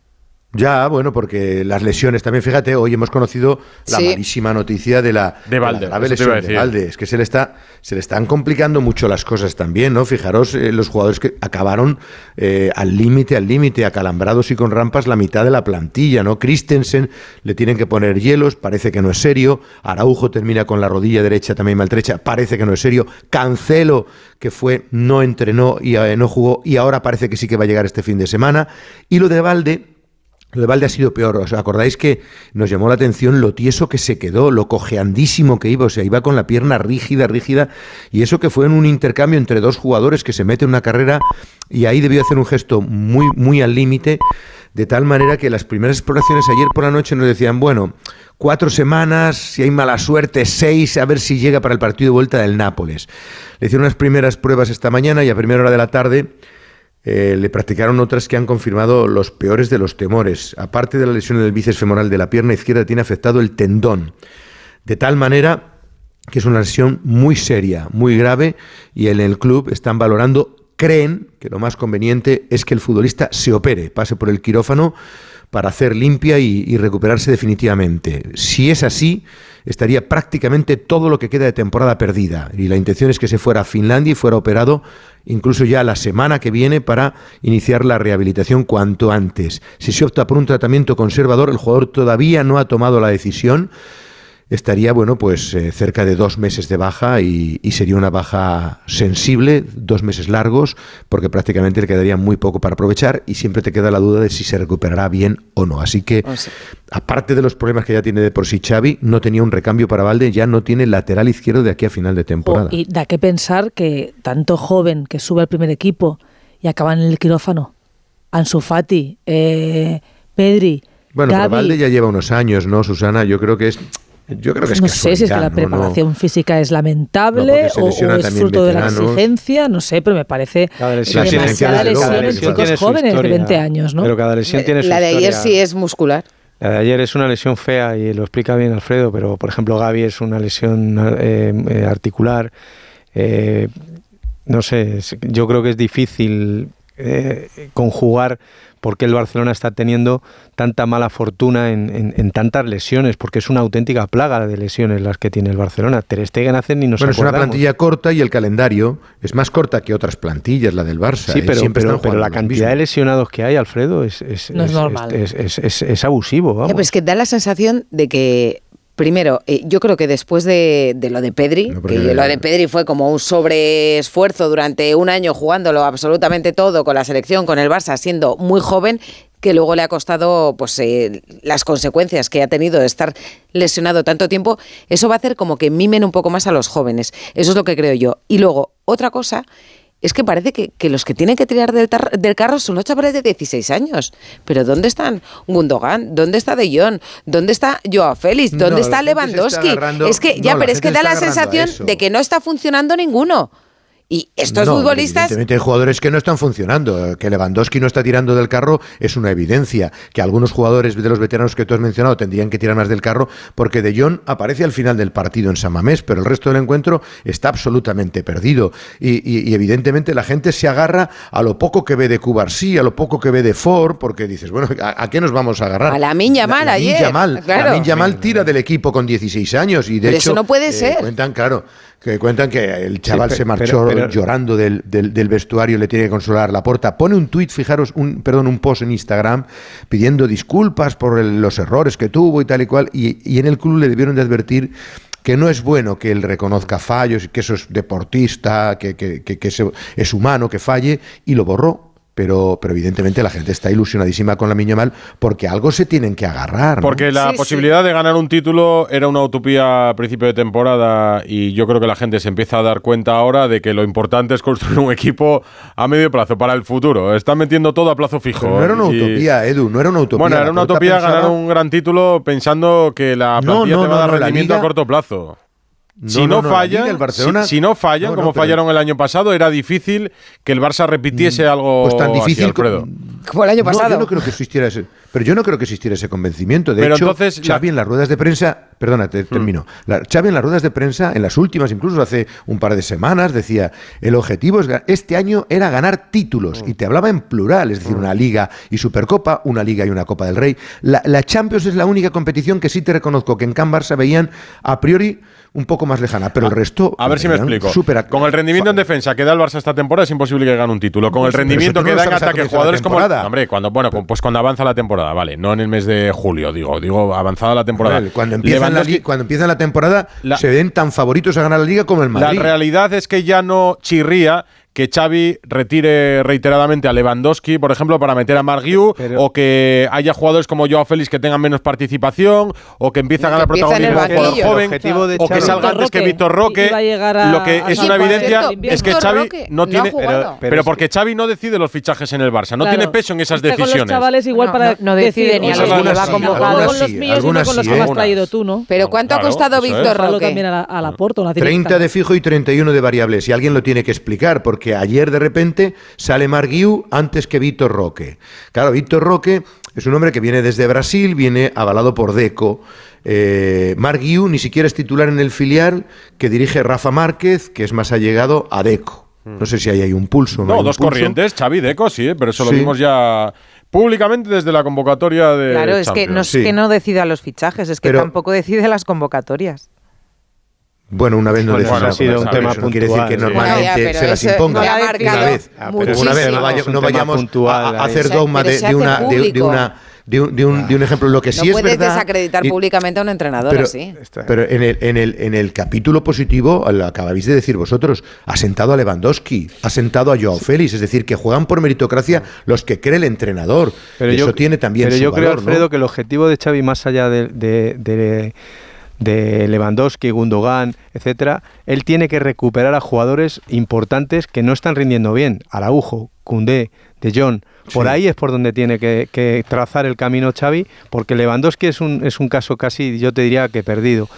Ya, bueno, porque las lesiones también, fíjate, hoy hemos conocido la Sí. malísima noticia de la, De Valde, la grave lesión de. Valde. Es que se le está, se le están complicando mucho las cosas también, ¿no? Fijaros, eh, los jugadores que acabaron eh, al límite, al límite, acalambrados y con rampas la mitad de la plantilla, ¿no? Christensen le tienen que poner hielos, parece que no es serio. Araujo termina con la rodilla derecha también maltrecha, parece que no es serio. Cancelo, que fue, no entrenó y eh, no jugó, y ahora parece que sí que va a llegar este fin de semana. Y lo de Valde Lo de ha sido peor. ¿Os acordáis que nos llamó la atención lo tieso que se quedó, lo cojeandísimo que iba? O sea, iba con la pierna rígida, rígida. Y eso que fue en un intercambio entre dos jugadores que se mete en una carrera y ahí debió hacer un gesto muy, muy al límite. De tal manera que las primeras exploraciones ayer por la noche nos decían, bueno, cuatro semanas, si hay mala suerte, seis, a ver si llega para el partido de vuelta del Nápoles. Le hicieron unas primeras pruebas esta mañana y a primera hora de la tarde eh, le practicaron otras que han confirmado los peores de los temores. Aparte de la lesión del bíceps femoral de la pierna izquierda, tiene afectado el tendón. De tal manera que es una lesión muy seria, muy grave, y en el club están valorando, creen que lo más conveniente es que el futbolista se opere, pase por el quirófano para hacer limpia y recuperarse definitivamente. Si es así, estaría prácticamente todo lo que queda de temporada perdida. Y la intención es que se fuera a Finlandia y fuera operado incluso ya la semana que viene para iniciar la rehabilitación cuanto antes. Si se opta por un tratamiento conservador, el jugador todavía no ha tomado la decisión. Estaría, bueno, pues eh, cerca de dos meses de baja y, y sería una baja sensible, dos meses largos, porque prácticamente le quedaría muy poco para aprovechar y siempre te queda la duda de si se recuperará bien o no. Así que, O sea, aparte de los problemas que ya tiene de por sí Xavi, no tenía un recambio para Valde, ya no tiene lateral izquierdo de aquí a final de temporada. Y da que pensar que tanto joven que sube al primer equipo y acaba en el quirófano, Ansu Fati, eh, Pedri, Bueno, pero Valde ya lleva unos años, ¿no, Susana? Yo creo que es. Yo creo que es no sé si es que la preparación física es lamentable o, es fruto de la exigencia, no sé, pero me parece Cada lesión- demasiada lesión cada en lesión chicos tiene su jóvenes de historia. 20 años, ¿no? Pero cada lesión tiene su La de ayer sí es muscular. La de ayer es una lesión fea y lo explica bien Alfredo, pero por ejemplo Gaby es una lesión eh, eh, articular. Eh, no sé, yo creo que es difícil eh, conjugar por qué el Barcelona está teniendo tanta mala fortuna en, en- en tantas lesiones, porque es una auténtica plaga de lesiones las que tiene el Barcelona. Ter Stegen hace ni nos Bueno, es una plantilla corta y el calendario es más corta que otras plantillas, la del Barça. Sí, ¿eh? pero, Siempre pero, están pero jugando la cantidad de lesionados que hay, Alfredo, es, es, No es es- normal. es- es- es- es abusivo. Vamos. que da la sensación de que, primero, eh, yo creo que después de, de lo de Pedri, que lo de Pedri fue como un sobreesfuerzo durante un año jugándolo absolutamente todo con la selección, con el Barça, siendo muy joven, que luego le ha costado pues eh, las consecuencias que ha tenido de estar lesionado tanto tiempo, eso va a hacer como que mimen un poco más a los jóvenes. Eso es lo que creo yo. Y luego, otra cosa es que parece que, que los que tienen que tirar del, carro son los chavales de 16 años. Pero ¿dónde están Gundogan? ¿Dónde está De Jong? ¿Dónde está Joao Félix? ¿Dónde está está Lewandowski? agarrando- es que ya, no, pero es que da la está sensación de que no está funcionando ninguno. Y estos No, futbolistas Evidentemente hay jugadores que no están funcionando. Eh, Que Lewandowski no está tirando del carro es una evidencia. Que algunos jugadores de los veteranos que tú has mencionado tendrían que tirar más del carro porque De Jong aparece al final del partido en San Mamés, pero el resto del encuentro está absolutamente perdido. Y, y- y evidentemente la gente se agarra a lo poco que ve de Cubarsí, a lo poco que ve de Ford, porque dices, bueno, ¿a, a qué nos vamos a agarrar? A Lamine Yamal Lamine ayer, Yamal. claro. Lamine Yamal tira del equipo con 16 años y de Pero hecho eso no puede eh, ser. cuentan, claro, que cuentan que el chaval se marchó pero- pero- llorando del, del- del vestuario, le tiene que consolar la porta. Pone un tuit, fijaros, un, perdón, un post en Instagram pidiendo disculpas por el- los errores que tuvo y tal y cual. Y, y en el club le debieron de advertir que no es bueno que él reconozca fallos y que eso es deportista, que, que, que- que es humano, que falle, y lo borró. Pero, pero evidentemente la gente está ilusionadísima con la Mal porque algo se tienen que agarrar. ¿no? Porque la Sí, posibilidad de ganar un título era una utopía a principio de temporada y yo creo que la gente se empieza a dar cuenta ahora de que lo importante es construir un equipo a medio plazo para el futuro. Están metiendo todo a plazo fijo. Pero no era una Y- utopía, Edu, no era una utopía. Bueno, era una utopía pensaba- ganar un gran título pensando que la No, plantilla no, te va a no, dar no, la rendimiento Liga- a corto plazo. Si No, no, no, no, la fallan, Liga, el Barcelona- si, si no fallan, No, no, como pero- fallaron el año pasado, era difícil que el Barça repitiese algo Pues tan difícil Alfredo. como el año No, pasado. yo no creo que existiera ese, pero yo no creo que existiera ese convencimiento. De Pero hecho, entonces la-. Xavi en las ruedas de prensa, perdona, te termino. La, Xavi en las ruedas de prensa, en las últimas, incluso hace un par de semanas, decía, el objetivo es, este año era ganar títulos, Hmm. y te hablaba en plural, es decir, una liga y supercopa, una liga y una copa del rey. La, la Champions es la única competición que sí te reconozco que en Can Barça veían a priori un poco más lejana, pero el resto... A ver si me explico. Con el rendimiento en defensa que da el Barça esta temporada es imposible que gane un título. Con el rendimiento que da en ataque la jugadores como hombre, cuando bueno, pues cuando avanza la temporada, vale, no en el mes de julio, digo, digo avanzada la temporada. Cuando empieza, la, cuando la temporada, La- se ven tan favoritos a ganar la liga como el La Madrid. realidad es que ya no chirría que Xavi retire reiteradamente a Lewandowski, por ejemplo, para meter a Marguiu, o que haya jugadores como Joao Félix que tengan menos participación, o que empiece a ganar protagonismo un jugador joven, El objetivo de o que salga antes que Víctor Roque. A Lo que es una evidencia cierto, es que Xavi Roque no tiene. pero, Pero- porque Xavi no decide los fichajes en el Barça, no Claro. tiene peso en esas Está con los decisiones. chavales igual No, para no- no decide ni a los que va Algunas con los míos y no algunas con los que me has traído tú, ¿no? Pero ¿cuánto ha costado. Víctor Roque? también a la, a la Porto, una 30 de fijo y 31 de variables. Y alguien lo tiene que explicar, porque ayer de repente sale Marguiu antes que Víctor Roque. Claro, Víctor Roque es un hombre que viene desde Brasil, viene avalado por Deco. Eh, Marguiu ni siquiera es titular en el filial que dirige Rafa Márquez, que es más allegado a Deco. No sé si ahí hay un pulso. No, un dos pulso. corrientes, Xavi Deco, sí, pero eso lo vimos ya públicamente desde la convocatoria de Claro, es que no es Sí. que no decida los fichajes, es que Pero- tampoco decide las convocatorias. Bueno, una vez no Bueno, ha sido un tema no quiere decir puntual, que normalmente Ya, ya, pero se las imponga. una vez, una vez no, no vayamos puntual, a, a hacer dogma de, una, de, de público. una de un, de un- de un ejemplo. Lo que sí no es puedes verdad. desacreditar y- públicamente a un entrenador pero, así. pero en, el, en, el, en el capítulo positivo, lo acabáis de decir vosotros, ha sentado a Lewandowski, ha sentado a Joao Félix, es decir, que juegan por meritocracia los que cree el entrenador. Pero y yo, eso tiene también pero su yo creo, ¿no? Alfredo, que el objetivo de Xavi, más allá de, de, de- Lewandowski, Gundogan, etcétera, él tiene que recuperar a jugadores importantes que no están rindiendo bien. Araujo, Koundé, De Jong. Por Sí. ahí es por donde tiene que, que trazar el camino Xavi, porque Lewandowski es un, es un caso casi, yo te diría que perdido.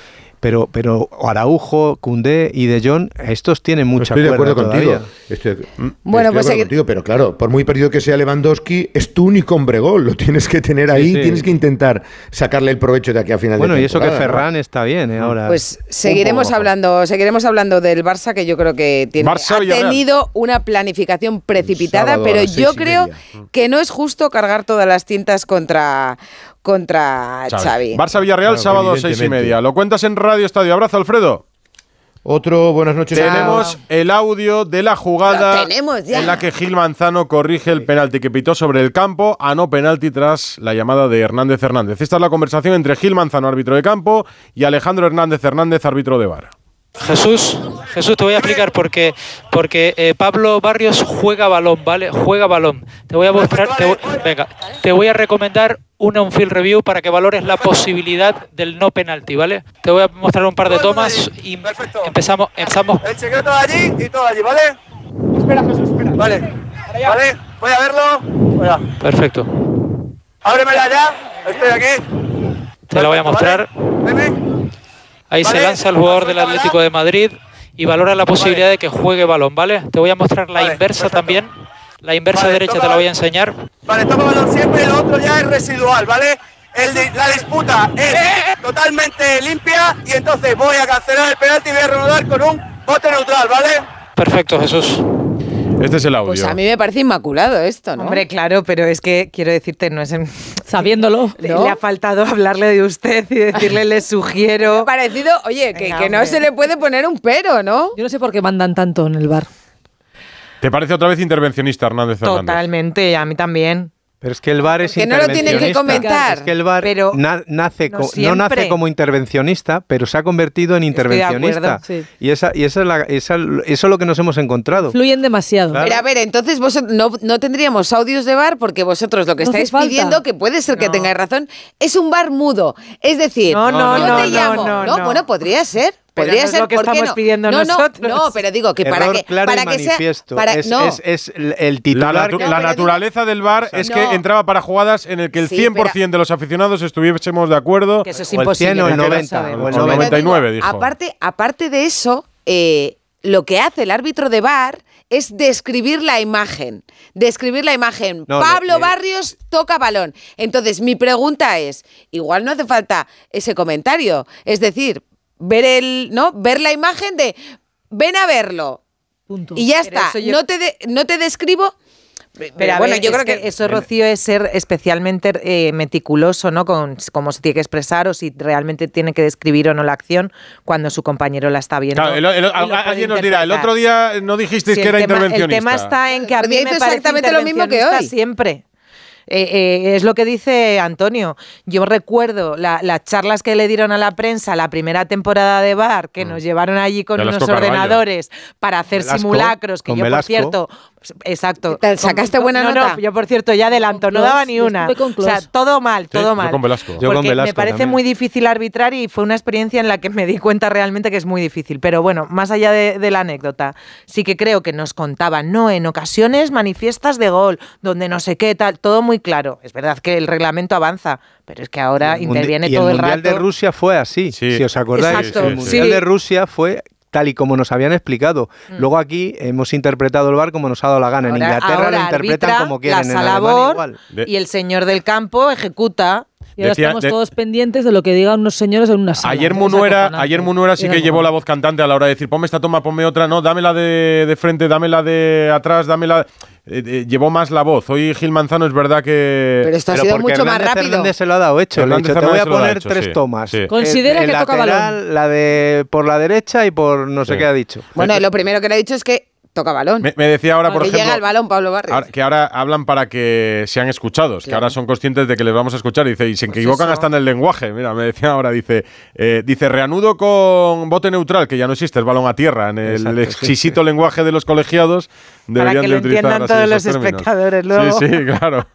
Pero, pero Araujo, Koundé y De Jong, estos tienen mucha Estoy de acuerdo contigo. Estoy, mm, Bueno, estoy de pues acuerdo seguir- contigo, pero claro, por muy perdido que sea Lewandowski, es tu único hombre gol. Lo tienes que tener ahí, sí. tienes que intentar sacarle el provecho de aquí a final Bueno, de y eso que. Ferran está bien ¿eh? ahora. Pues seguiremos hablando, seguiremos hablando del Barça, que yo creo que tiene, Barça ha tenido una planificación precipitada, Sábado pero yo creo que no es justo cargar todas las tintas contra, contra Xavi. Barça Villarreal, Claro, sábado seis y media. ¿Lo cuentas en Radio Estadio? Abrazo, Alfredo. Otro, buenas noches. Tenemos el audio de la jugada en la que Gil Manzano corrige el penalti que pitó sobre el campo a no penalti tras la llamada de Hernández Hernández. Esta es la conversación entre Gil Manzano, árbitro de campo, y Alejandro Hernández Hernández, árbitro de VAR. Jesús, Jesús, te voy a explicar por qué. Porque eh, Pablo Barrios juega balón, ¿vale? Juega balón. Te voy a mostrar, te voy- venga, te voy a recomendar una on field review para que valores la posibilidad del no penalti, ¿vale? Te voy a mostrar un par de tomas y empezamos, empezamos. El secreto de allí y todo allí, ¿vale? Espera, Jesús, espera. Vale, vale, voy a verlo. Voy a- Perfecto. Ábremela ya, estoy aquí. Te la voy a mostrar. Ahí se lanza el jugador del Atlético de Madrid y valora la posibilidad de que juegue balón, ¿vale? Te voy a mostrar la inversa también. La inversa derecha te la voy a enseñar. Vale, toma balón siempre y lo otro ya es residual, ¿vale? El la disputa es totalmente limpia y entonces voy a cancelar el penalti y voy a reanudar con un bote neutral, ¿vale? Perfecto, Jesús. Este es el audio. Pues a mí me parece inmaculado esto, ¿no? Hombre, claro, pero es que quiero decirte, no es en- Sabiéndolo. Le ha faltado hablarle de usted y decirle le Me ha sugiero. parecido, oye, que, Venga, que no se le puede poner un pero, ¿no? Yo no sé por qué mandan tanto en el bar. ¿Te parece otra vez intervencionista Hernández Hernández? Totalmente, a mí también. Pero es que el VAR es Que no lo tienen que comentar. Es que el VAR Pero na- nace no nace como intervencionista, pero se ha convertido en Estoy de acuerdo, intervencionista. sí. Y, esa, y esa es la- esa- eso es lo que nos hemos encontrado. Fluyen demasiado. Claro. Pero a ver, entonces vos no, no tendríamos audios de bar porque vosotros lo que No estáis pidiendo, que puede ser que tengáis razón, es un bar mudo. Es decir, No, no, yo no, te no, llamo. no, no. bueno, podría ser. Pero Podría no es ser lo que ¿por qué estamos no? pidiendo no, no, nosotros. No, pero digo que para que claro para y que sea manifiesto. para, es, no, es- es el La, titular. natu- la digo- naturaleza del VAR es que No. entraba para jugadas en el que el Sí, 100% de los aficionados estuviésemos de acuerdo. Que eso es o el 100 imposible. o el ya lo 90, sabemos. o el el 90. 99, Pero dijo. Aparte, aparte de eso, eh, lo que hace el árbitro de bar es describir la imagen. Describir la imagen. No, Pablo le- Barrios toca balón. Entonces, mi pregunta es, igual no hace falta ese comentario. Es decir, ver el, ¿no? Ver la imagen de ven a verlo. Punto. Y ya Pero está. yo- No te de- no te describo. Pero bueno, ver, yo creo que, que, eso, Rocío, es ser especialmente eh, meticuloso, ¿no? Con cómo se tiene que expresar o si realmente tiene que describir o no la acción cuando su compañero la está viendo. Claro, el- alguien nos dirá, el otro día no dijisteis Sí, que era tema- intervencionista. El tema está en que a Pero mí me dice parece exactamente lo mismo que hoy. siempre. Eh, eh, es lo que dice Antonio. Yo recuerdo la- las charlas que le dieron a la prensa la primera temporada de Bar, que nos llevaron allí con Velasco unos ordenadores para hacer Velasco, simulacros, que yo, por cierto, exacto. ¿Te sacaste buena no, nota? No, yo por cierto ya adelanto, no daba ni una. O sea, todo mal, Sí, todo yo mal. con Velasco. Yo con Velasco me parece también. muy difícil arbitrar y fue una experiencia en la que me di cuenta realmente que es muy difícil. Pero bueno, más allá de, de la anécdota, sí que creo que nos contaban, no, en ocasiones manifiestas de gol, donde no sé qué, tal, todo muy claro. Es verdad que el reglamento avanza, pero es que ahora interviene y todo el, Mundial rato. de Rusia fue así, si os acordáis. Exacto, el sí. Mundial Sí. de Rusia fue tal y como nos habían explicado. Mm. Luego aquí hemos interpretado el bar como nos ha dado la gana. en Inglaterra ahora lo interpretan arbitra, como quieren. la en labor igual. y el señor del campo ejecuta. Y ahora Decía- estamos de- todos pendientes de lo que digan unos señores en una sala. Ayer Munuera, ayer Munuera sí que llevó la voz cantante a la hora de decir, ponme esta toma, ponme otra, no, dámela de, de frente, dámela de atrás, dámela... eh, eh, llevó más la voz. Hoy Gil Manzano es verdad que... Pero esto ha sido mucho más rápido. Hernández se lo ha dado hecho. le ha Hernández dicho, te voy a ha poner hecho, tres sí, tomas. sí. Considera El- que el toca lateral, balón. La de por la derecha y por no sé qué ha dicho. Bueno, lo primero que le he dicho es que toca balón. Me, me decía ahora, por que ejemplo... llega el balón, Pablo Barrios. ahora- que ahora hablan para que sean escuchados, que ahora son conscientes de que les vamos a escuchar. Dice, y se equivocan eso. hasta en el lenguaje. Mira, me decía ahora, dice, eh, dice, reanudo con bote neutral, que ya no existe, es balón a tierra. En el Exacto, sí, exquisito lenguaje de los colegiados Para deberían que de lo entiendan así todos los términos. espectadores luego. Sí, sí, claro.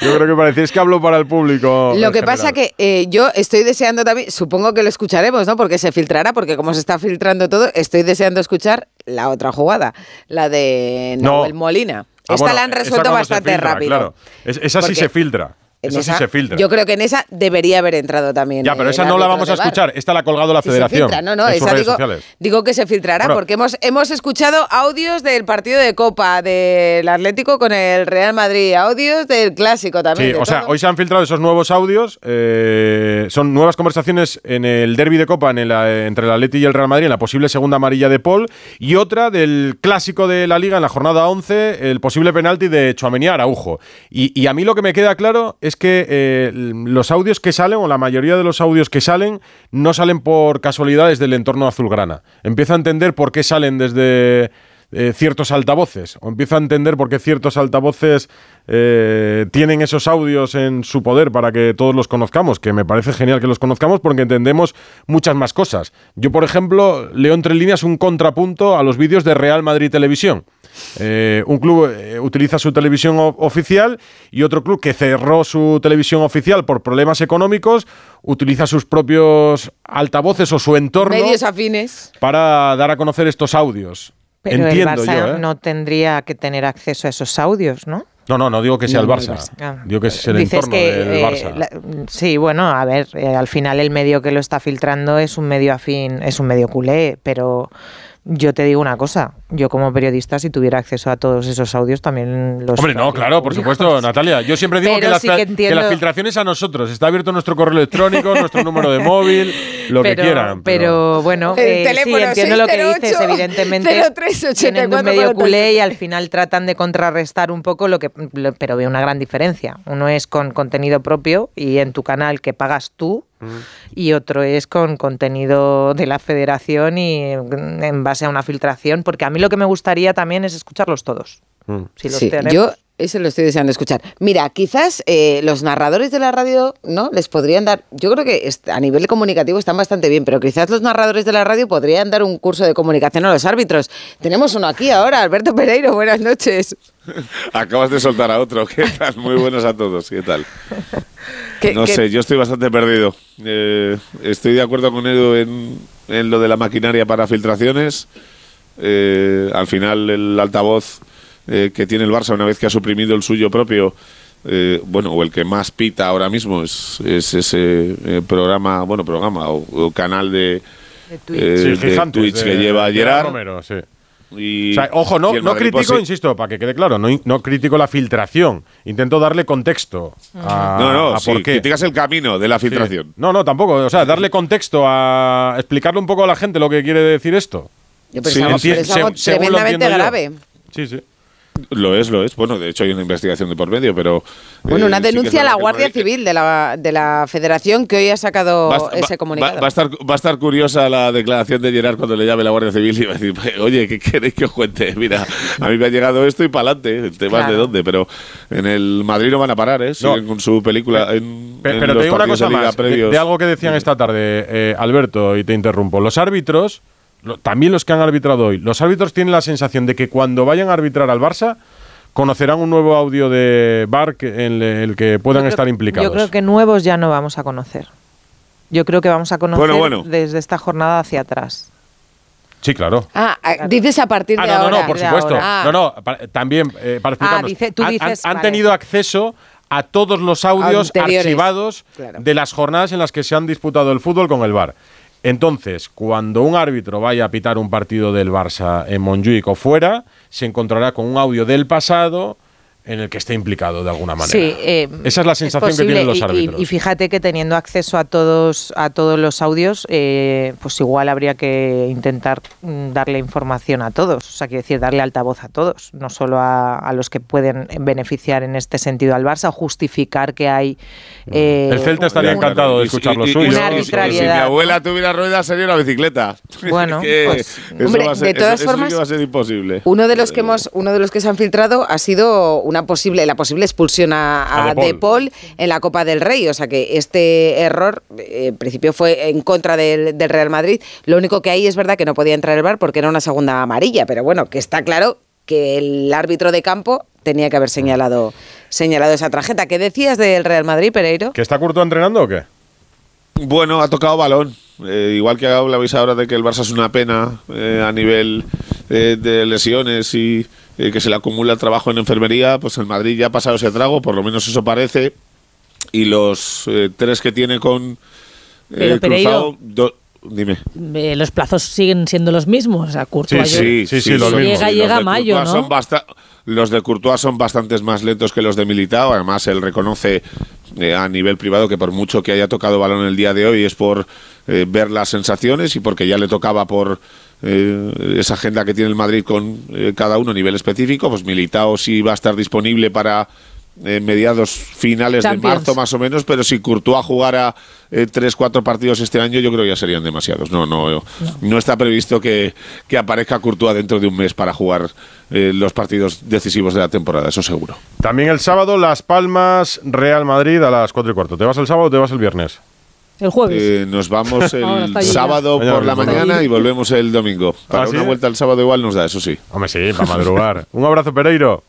Yo creo que parecía, es que hablo para el público. Lo que pasa que eh, yo estoy deseando también, supongo que lo escucharemos, ¿no? Porque se filtrará, porque como se está filtrando todo, estoy deseando escuchar la otra jugada, la de No. Nahuel Molina. Ah, Esta bueno, la han resuelto bastante filtra, rápido. Claro. Es- esa sí se filtra. En Esa, sí esa- se filtra. Yo creo que en esa debería haber entrado también. ya, pero esa no la vamos a escuchar. Esta la ha colgado la Sí, se federación. filtra. No, no, esa digo, digo que se filtrará Bueno. porque hemos, hemos escuchado audios del partido de Copa, del Atlético con el Real Madrid, audios del Clásico también. Sí, o sea, hoy se han filtrado esos nuevos audios. eh, son nuevas conversaciones en el derby de Copa en el, eh, entre el Atleti y el Real Madrid en la posible segunda amarilla de Paul. Y otra del clásico de la Liga en la jornada 11, el posible penalti de Chouameni a Araujo. Y, y a mí lo que me queda claro es que eh, los audios que salen, o la mayoría de los audios que salen, no salen por casualidades del entorno azulgrana. Empiezo a entender por qué salen desde eh, ciertos altavoces, o empiezo a entender por qué ciertos altavoces eh, tienen esos audios en su poder para que todos los conozcamos, que me parece genial que los conozcamos porque entendemos muchas más cosas. Yo, por ejemplo, leo entre líneas un contrapunto a los vídeos de Real Madrid Televisión. Eh, un club eh, utiliza su televisión oficial y otro club que cerró su televisión oficial por problemas económicos utiliza sus propios altavoces o su entorno Medios afines. para dar a conocer estos audios. Pero Entiendo el Barça yo, ¿eh? no tendría que tener acceso a esos audios, ¿no? No, no, no digo que sea el No, Barça. el Barça. Ah. Digo que es el Dices entorno que, del eh, Barça. la- sí, bueno, a ver, eh, al final el medio que lo está filtrando es un medio afín, es un medio culé, pero yo te digo una cosa, yo como periodista si tuviera acceso a todos esos audios también los Hombre, no, claro, por supuesto, Natalia. Yo siempre digo Pero que, las, sí que que entiendo- las filtraciones a nosotros. Está abierto nuestro correo electrónico, nuestro número de móvil, lo pero, que quieran. Pero, bueno, eh, sí, entiendo lo que 608 dices, evidentemente. 0384 Tienen un medio culé y al final tratan de contrarrestar un poco lo que. lo- Pero veo una gran diferencia. Uno es con contenido propio y en tu canal que pagas tú. Y otro es con contenido de la federación y mm, en base a una filtración, porque a mí lo que me gustaría también es escucharlos todos. Si los Sí, tenemos. yo eso lo estoy deseando escuchar. Mira, quizás eh, los narradores de la radio, ¿no? Les podrían dar, yo creo que a nivel comunicativo están bastante bien, pero quizás los narradores de la radio podrían dar un curso de comunicación a los árbitros. Tenemos uno aquí ahora, Alberto Pereiro, buenas noches. Acabas de soltar a otro. ¿Qué tal? Muy buenas a todos. ¿Qué tal? ¿Qué- no qué- sé, yo estoy bastante perdido. Eh, estoy de acuerdo con Edu en, en lo de la maquinaria para filtraciones. Eh, al final, el altavoz eh, que tiene el Barça, una vez que ha suprimido el suyo propio, eh, bueno, o el que más pita ahora mismo, es, es ese eh, programa, bueno, programa o, o canal de, eh, Sí, de Gigantes, Twitch de- que lleva Gerard. Romero, sí. Y, O sea, ojo, no, no critico, pues, sí. insisto, para que quede claro, no, no critico la filtración. Intento darle contexto a, no, no, a sí, por qué. criticas el camino de la filtración. Sí. No, no, tampoco. O sea, darle contexto a explicarle un poco a la gente lo que quiere decir esto. Yo, lo tremendamente yo. grave. Sí, sí. Lo es, lo es. Bueno, de hecho hay una investigación de por medio, pero... Bueno, eh, una sí es denuncia a la que Guardia Civil de la, de la Federación que hoy ha sacado Va, a- ese comunicado. va a estar, va a estar curiosa la declaración de Gerard cuando le llame la Guardia Civil y va a decir, oye, ¿qué queréis que os cuente? Mira, a mí me ha llegado esto y para adelante, temas Claro. de dónde, pero en el Madrid no van a parar, ¿eh? Siguen con su película en, Pe- en Pero los te digo una cosa más, de, de algo que decían esta tarde, eh, Alberto, y te interrumpo. Los árbitros, lo- también los que han arbitrado hoy, los árbitros tienen la sensación de que cuando vayan a arbitrar al Barça, conocerán un nuevo audio de VAR que- en el que puedan creo- estar implicados. Yo creo que nuevos ya no vamos a conocer. Yo creo que vamos a conocer Bueno, bueno. desde esta jornada hacia atrás. Sí, claro. Ah, ah, dices a partir Ah, de no, no, ahora. no, por supuesto. No, no, también eh, para explicarnos. dice- tú han- dices, han, han vale. tenido acceso a todos los audios Anteriores, archivados claro. de las jornadas en las que se han disputado el fútbol con el VAR. Entonces, cuando un árbitro vaya a pitar un partido del Barça en Montjuic o fuera, se encontrará con un audio del pasado en el que esté implicado de alguna manera. Sí, eh, Esa es la sensación que posible. tienen los Y- y- árbitros. Y, fíjate que teniendo acceso a todos a todos los audios, eh, pues igual habría que intentar mm, darle información a todos, o sea, quiero decir, darle altavoz a todos, no solo a, a los que pueden beneficiar en este sentido al Barça, o justificar que hay. eh, el Celta estaría un- encantado de escuchar lo suyo. y- Si mi abuela tuviera ruedas sería una bicicleta. Bueno, pues, hombre, ser- de todas eso- eso sí que formas, va a ser imposible. Uno de los que hemos, uno de los que se han filtrado ha sido una posible, la posible expulsión a, A a De De Paul en la Copa del Rey. O sea que este error, eh, en principio, fue en contra del, del Real Madrid. Lo único que ahí es verdad que no podía entrar el bar porque era una segunda amarilla. Pero bueno, que está claro que el árbitro de campo tenía que haber señalado, señalado esa tarjeta. ¿Qué decías del Real Madrid, Pereiro? ¿Que está Curto entrenando o qué? Bueno, ha tocado balón. Eh, igual que hablabais ahora de que el Barça es una pena eh, a nivel eh, de lesiones y eh, que se le acumula el trabajo en enfermería, pues el Madrid ya ha pasado ese trago, por lo menos eso parece. Y los eh, tres que tiene con Pero, eh, Pereiro. Cruzado, do- dime. Eh, los plazos siguen siendo los mismos. O sea, Courtois yo- sí, si lo llega, llega Los de mayo, Courtois ¿no? son los de Courtois son bastantes más lentos que los de Militao. Además, él reconoce eh, a nivel privado que por mucho que haya tocado balón el día de hoy es por eh, ver las sensaciones y porque ya le tocaba por eh, esa agenda que tiene el Madrid con eh, cada uno a nivel específico. Pues Militao sí va a estar disponible para eh, mediados finales de marzo más o menos, pero si Courtois jugara eh, tres, cuatro partidos este año, yo creo que ya serían demasiados. No, no, no, está previsto que, que aparezca Courtois dentro de un mes para jugar eh, los partidos decisivos de la temporada, eso seguro. También el sábado, Las Palmas, Real Madrid a las 4 y cuarto. ¿Te vas el sábado o te vas el viernes? El jueves. Eh, nos vamos el sábado Mañana por la mismo, ¿no? mañana y volvemos el domingo. Para ¿Ah, sí? una vuelta el sábado igual nos da, eso sí. Hombre, sí, para madrugar. Un abrazo, Pereiro.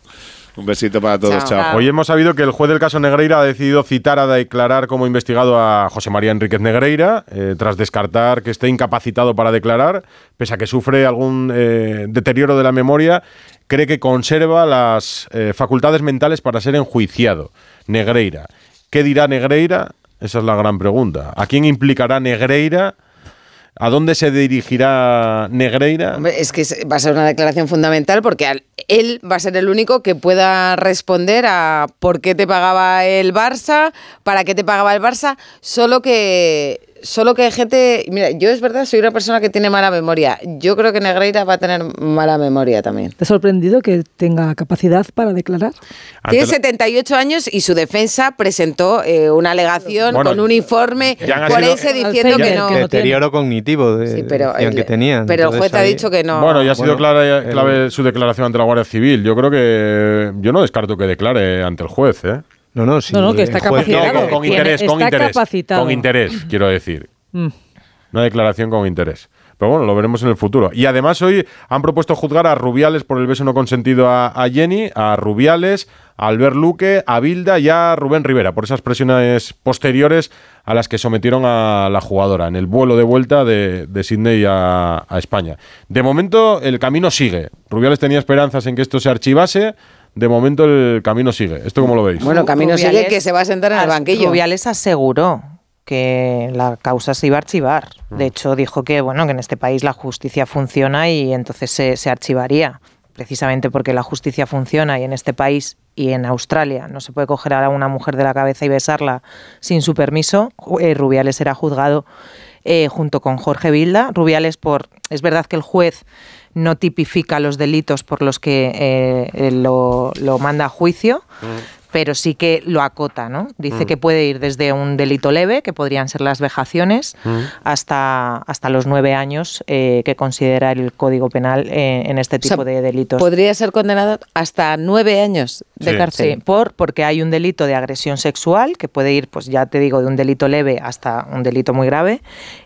Un besito para todos, chao. Hoy hemos sabido que el juez del caso Negreira ha decidido citar a declarar como investigado a José María Enríquez Negreira, eh, tras descartar que esté incapacitado para declarar, pese a que sufre algún eh, deterioro de la memoria, cree que conserva las eh, facultades mentales para ser enjuiciado. Negreira. ¿Qué dirá Negreira? Esa es la gran pregunta. ¿A quién implicará Negreira? ¿A dónde se dirigirá Negreira? Es que va a ser una declaración fundamental porque él va a ser el único que pueda responder a por qué te pagaba el Barça, para qué te pagaba el Barça, solo que solo que hay gente, mira, yo es verdad, soy una persona que tiene mala memoria. Yo creo que Negreira va a tener mala memoria también. ¿Te ha sorprendido que tenga capacidad para declarar? Tiene 78 años y su defensa presentó eh, una alegación Bueno, con un informe forense sido- diciendo que no. Deterioro cognitivo de, Sí, pero decían el- que pero el juez ha dicho que no. Bueno, ya ha sido Bueno, clara, el- clave su declaración ante la Guardia Civil. Yo creo que yo no descarto que declare ante el juez, ¿eh? No, no, sí. No, no, que está capacitado. No, con, con Tiene- interés, con está interés. capacitado. Con interés, quiero decir. Mm. Una declaración con interés. Pero bueno, lo veremos en el futuro. Y además hoy han propuesto juzgar a Rubiales por el beso no consentido a, a Jenny, a Rubiales, a Albert Luque, a Bilda y a Rubén Rivera por esas presiones posteriores a las que sometieron a la jugadora en el vuelo de vuelta de, de Sydney a, a España. De momento el camino sigue. Rubiales tenía esperanzas en que esto se archivase. De momento el camino sigue. ¿Esto cómo lo veis? Bueno, Camino sigue que se va a sentar en el banquillo. Rubiales aseguró que la causa se iba a archivar. Mm. De hecho, dijo que bueno que en este país la justicia funciona y entonces se, se archivaría. Precisamente porque la justicia funciona y en este país y en Australia no se puede coger a una mujer de la cabeza y besarla sin su permiso, eh, Rubiales era juzgado eh, junto con Jorge Vilda. Rubiales por, es verdad que el juez no tipifica los delitos por los que eh, lo, lo manda a juicio, pero sí que lo acota, ¿no? Dice Mm. que puede ir desde un delito leve, que podrían ser las vejaciones, Mm. hasta, hasta los nueve años eh, que considera el Código Penal eh, en este O sea, tipo de delitos. Podría ser condenado hasta nueve años de Sí. cárcel. Sí, por, porque hay un delito de agresión sexual que puede ir, pues ya te digo, de un delito leve hasta un delito muy grave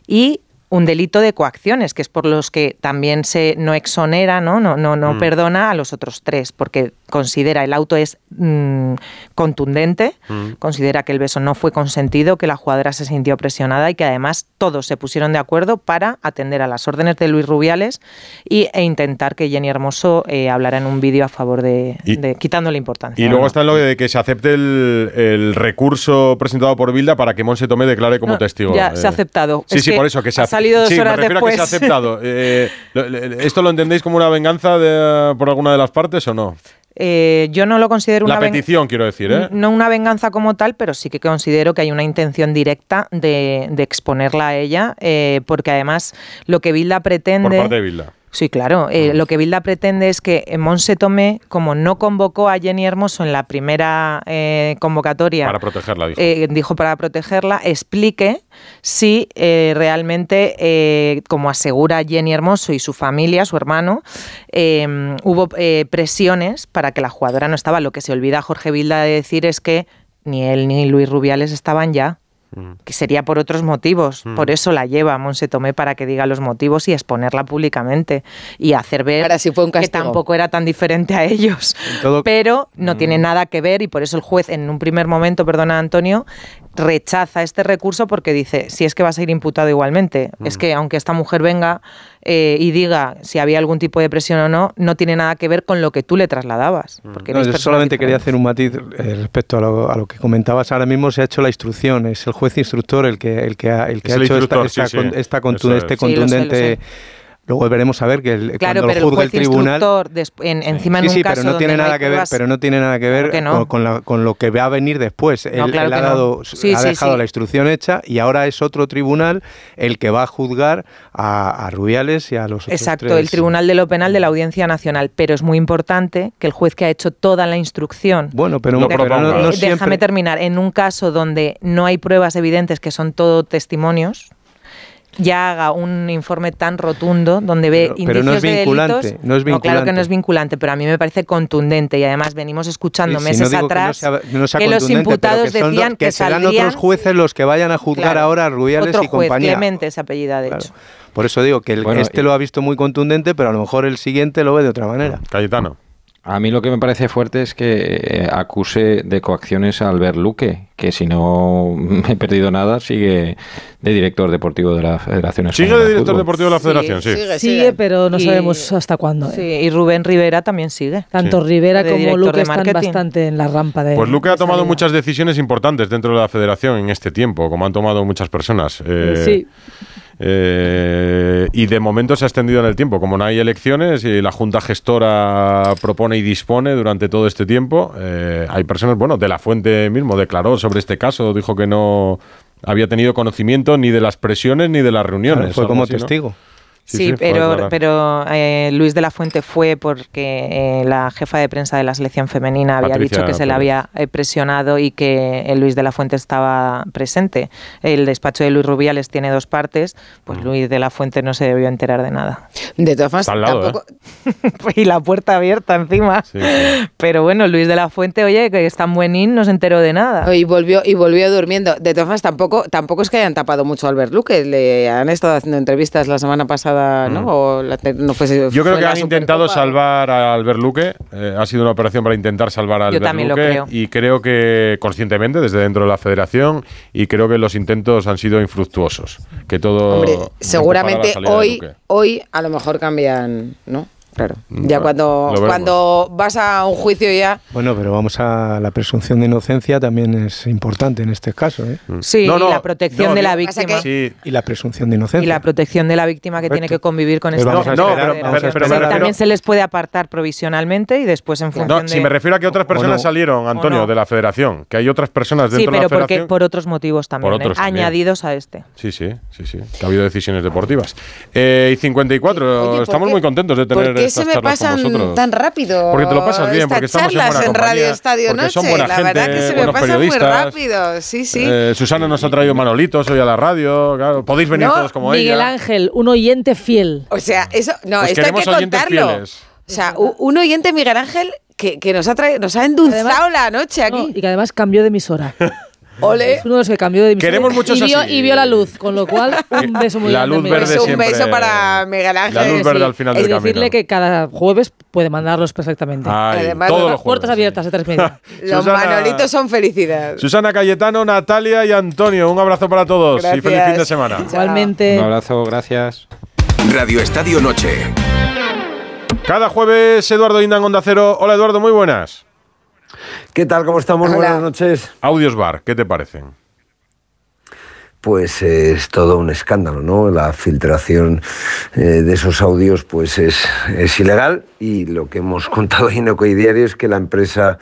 y un delito de coacciones, que es por los que también se no exonera, no, no, no, no Mm. perdona a los otros tres, porque considera el auto es mm, contundente, Mm. considera que el beso no fue consentido, que la jugadora se sintió presionada y que además todos se pusieron de acuerdo para atender a las órdenes de Luis Rubiales y, e intentar que Jenny Hermoso eh, hablara en un vídeo a favor de, Y- de- quitándole importancia. Y luego está lo de que se acepte el, el recurso presentado por Bilda para que Monse Tomé declare como No, testigo. ya, Eh, se ha aceptado. Sí, Es sí, por eso que se salido dos sí, horas me refiero a que se ha aceptado. Eh, ¿Esto lo entendéis como una venganza de- por alguna de las partes o no? Eh, yo no lo considero La una ven- petición, quiero decir, ¿eh? No una venganza como tal, pero sí que considero que hay una intención directa de, de exponerla a ella, eh, porque además lo que Bilda pretende... Por parte de Bilda. Sí, claro. Eh, Lo que Bilda pretende es que eh, Monse Tomé, como no convocó a Jenny Hermoso en la primera eh, convocatoria, Para protegerla, dijo. eh, dijo para protegerla, explique si realmente, como asegura Jenny Hermoso y su familia, su hermano, eh, hubo presiones para que la jugadora no estaba. Lo que se olvida Jorge Bilda de decir es que ni él ni Luis Rubiales estaban ya que sería por otros motivos. Mm. Por eso la lleva a Monse Tomé para que diga los motivos y exponerla públicamente y hacer ver que tampoco era tan diferente a ellos. todo- Pero no Mm. tiene nada que ver y por eso el juez en un primer momento, perdona Antonio, rechaza este recurso porque dice, si es que va a ser imputado igualmente, Mm. es que aunque esta mujer venga eh, y diga si había algún tipo de presión o no, no tiene nada que ver con lo que tú le trasladabas. Porque No, yo solamente quería hacer un matiz eh, respecto a lo, a lo que comentabas. Ahora mismo se ha hecho la instrucción, es el juez instructor el que, el que ha, el que Es ha el hecho esta, esta sí, con- sí. esta este Sí, lo sé, lo contundente. Luego veremos a ver que el, Claro, cuando pero lo el juzgue el juez tribunal. en- encima en sí, un sí, caso pero no tiene nada que ver, pero no tiene nada que ver que no. con, con la- con lo que va a venir después. Él, No, claro él ha, dado, Sí, ha sí, dejado la instrucción hecha y ahora es otro tribunal el que va a juzgar a, a Rubiales y a los otros Exacto, tres. el Tribunal de lo Penal de la Audiencia Nacional, pero es muy importante que el juez que ha hecho toda la instrucción Bueno, pero, de- pero no, no déjame siempre. terminar, en un caso donde no hay pruebas evidentes que son todo testimonios, ya haga un informe tan rotundo donde ve Pero- pero no indicios es de vinculante, delitos. no es claro que vinculante. no es vinculante, pero a mí me parece contundente y además venimos escuchando Sí, meses no digo que no atrás sea- no sea que los imputados que decían dos- que, serán saldrían otros jueces los que vayan a juzgar Claro, ahora a Rubiales otro y juez, compañía. Clemente se apellida de hecho. Por eso digo que el- Bueno, este y- lo ha visto muy contundente, pero a lo mejor el siguiente lo ve de otra manera. Cayetano. A mí lo que me parece fuerte es que eh, acuse de coacciones a Albert Luque, que si no he perdido nada, sigue de director deportivo de la Federación Sigue Española de de director deportivo de la Federación, sí. Sigue, pero no Y- sabemos hasta cuándo. ¿eh? Sí, y Rubén Rivera también sigue. Tanto Sí. Rivera De como Luque están marketing. bastante en la rampa de. Pues Luque ha tomado salida. muchas decisiones importantes dentro de la federación en este tiempo, como han tomado muchas personas. Eh, Sí. eh, y de momento se ha extendido en el tiempo. Como no hay elecciones y la Junta Gestora propone y dispone durante todo este tiempo, eh, hay personas, bueno, de la Fuente mismo declaró sobre este caso, dijo que no había tenido conocimiento ni de las presiones ni de las reuniones. Claro, fue como así, ¿no? Sí, pero, eh, Luis de la Fuente fue porque eh, la jefa de prensa de la selección femenina había Patricia dicho que se le había eh, presionado y que eh, Luis de la Fuente estaba presente. El despacho de Luis Rubiales tiene dos partes, Mm. pues Luis de la Fuente no se debió enterar de nada. De todas formas, Está al lado, tampoco, y la puerta abierta encima. Sí, sí. Pero bueno, Luis de la Fuente, oye, que es tan buenín, no se enteró de nada. Y volvió, y volvió durmiendo. De todas formas, tampoco, tampoco es que hayan tapado mucho a Albert Luque. Le han estado haciendo entrevistas la semana pasada, ¿no? O la te- no fue, Mm. Yo creo fue que han intentado salvar a Albert Luque. eh, ha sido una operación para intentar salvar a Yo Albert lo Luque. creo. Y creo que conscientemente, desde dentro de la federación, y creo que los intentos han sido infructuosos. Que todo. Hombre, seguramente hoy, hoy a lo mejor cambian, ¿no? Claro. Ya cuando, cuando vas a un juicio ya. Bueno, pero vamos a la presunción de inocencia también es importante en este caso. ¿eh? Sí, y la protección de la víctima. Y la presunción de inocencia. Y la protección de la víctima que tiene que convivir con Pues esta vamos esperar, Pero- a pero esperar. también Pero- se les puede apartar provisionalmente y después en función No, de... si me refiero a que otras personas no. salieron, Antonio, no. de la federación, que hay otras personas Sí, dentro de pero la porque federación. por otros motivos también, Por otros ¿eh? también. añadidos a este. Sí, sí, sí, sí. Que ha habido decisiones deportivas. Eh, y 54, Oye, ¿por estamos muy contentos de tener ¿Por qué estas se me pasan tan rápido? Porque te lo pasas bien, porque estamos en buena en Radio Estadio Noche. son buena la verdad gente, que se me buenos pasa muy rápido. Sí, sí. Eh, Susana nos ha traído Manolitos hoy a la radio. claro, podéis venir No, todos como Miguel ella. Ángel, un oyente fiel. O sea, eso, no, Pues esto hay que contarlo. fieles. O sea, un oyente Miguel Ángel que, que nos ha traído, nos ha endulzado la noche aquí. y que además cambió de emisora. Ole. Es uno de los que cambió de. Queremos muchos y vio, así. y vio la luz, con lo cual un beso muy La grande. luz Miguel. verde un beso para Miguel Ángel. La luz verde al final y del camino. decirle que cada jueves puede mandarlos perfectamente. Ay, Además, todos los Puertas jueves. abiertas de tres media. Los Susana- manolitos son felicidad. Susana Cayetano, Natalia y Antonio. Un abrazo para todos y feliz fin de semana. Igualmente. Un abrazo, gracias. Radio Estadio Noche. Cada jueves, Eduardo Indan, Onda Cero. Hola, Eduardo, muy buenas. ¿Qué tal? ¿Cómo estamos? Buenas noches. Audios Bar, ¿qué te parecen? Pues eh, es todo un escándalo, ¿no? La filtración eh, de esos audios pues es, es ilegal y lo que hemos contado en Ocoy Diario es que la empresa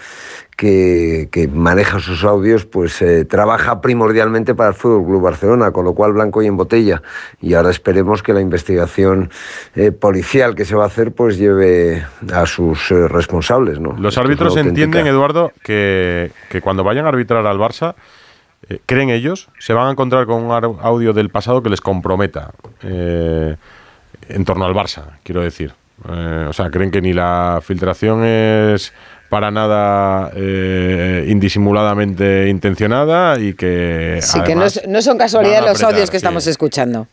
que, que maneja sus audios pues eh, trabaja primordialmente para el Fútbol Club Barcelona, con lo cual blanco y en botella. Y ahora esperemos que la investigación policial que se va a hacer pues lleve a sus responsables, ¿no? Los árbitros entienden, Eduardo, que, que cuando vayan a arbitrar al Barça, eh, creen ellos, se van a encontrar con un audio del pasado que les comprometa eh, en torno al Barça, quiero decir. Eh, o sea, creen que ni la filtración es para nada eh, indisimuladamente intencionada y que... Sí, que no, no son casualidad los apretar, audios que sí. estamos escuchando.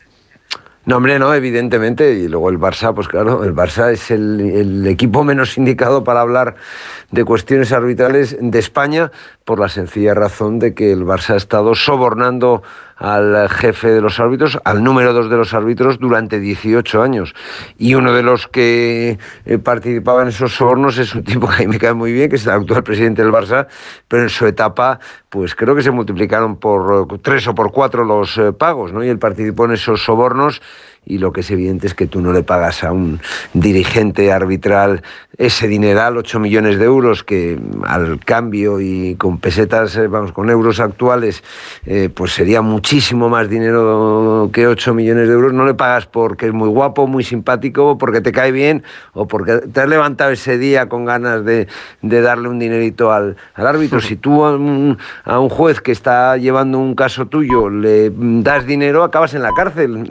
No, hombre, no, evidentemente. Y luego el Barça, pues claro, el Barça es el, equipo menos indicado para hablar de cuestiones arbitrales de España por la sencilla razón de que el Barça ha estado sobornando al jefe de los árbitros, al número dos de los árbitros durante 18 años. Y uno de los que eh, participaba en esos sobornos es un tipo que a mí me cae muy bien, que es el actual presidente del Barça, pero en su etapa, pues creo que se multiplicaron por eh, tres o por cuatro los eh, pagos, ¿no? Y él participó en esos sobornos y lo que es evidente es que tú no le pagas a un dirigente arbitral ese dineral, 8 millones de euros, que al cambio y con pesetas, eh, vamos, con euros actuales, eh, pues sería muchísimo más dinero que 8 millones de euros. No le pagas porque es muy guapo, muy simpático, porque te cae bien o porque te has levantado ese día con ganas de, de darle un dinerito al, al árbitro. Si tú a un, a un juez que está llevando un caso tuyo le das dinero, acabas en la cárcel.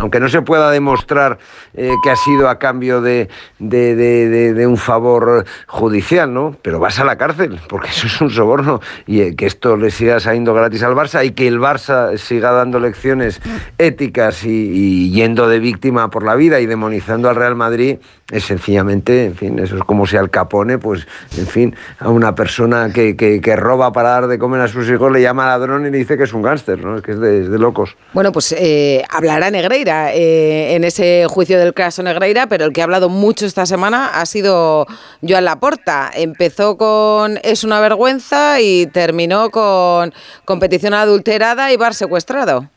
Aunque no se pueda demostrar eh, que ha sido a cambio de, de- de- de- un favor judicial, ¿no? Pero vas a la cárcel, porque eso es un soborno. Y eh, que esto le siga saliendo gratis al Barça y que el Barça siga dando lecciones éticas y, y yendo de víctima por la vida y demonizando al Real Madrid, es sencillamente, en fin, eso es como si al Capone, pues, en fin, a una persona que, que- que roba para dar de comer a sus hijos le llama ladrón y le dice que es un gángster, ¿no? Es que es de, locos. Bueno, pues eh, hablará Negreira eh, en ese juicio del caso Negreira, pero el que ha hablado mucho esta semana ha sido Joan Laporta. Empezó con Es una vergüenza y terminó con competición adulterada y bar secuestrado.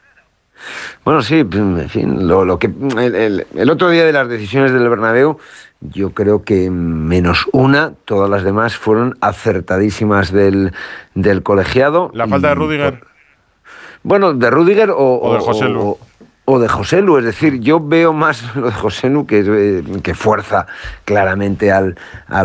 Bueno, sí, en fin, lo, lo que el, el- el otro día de las decisiones del Bernabéu, yo creo que menos una, todas las demás fueron acertadísimas del, del colegiado. La falta de Rudiger. Bueno, de Rudiger o, O de José Lu. o- o de José Lu, es decir, yo veo más lo de José Lu que, eh, fuerza claramente al,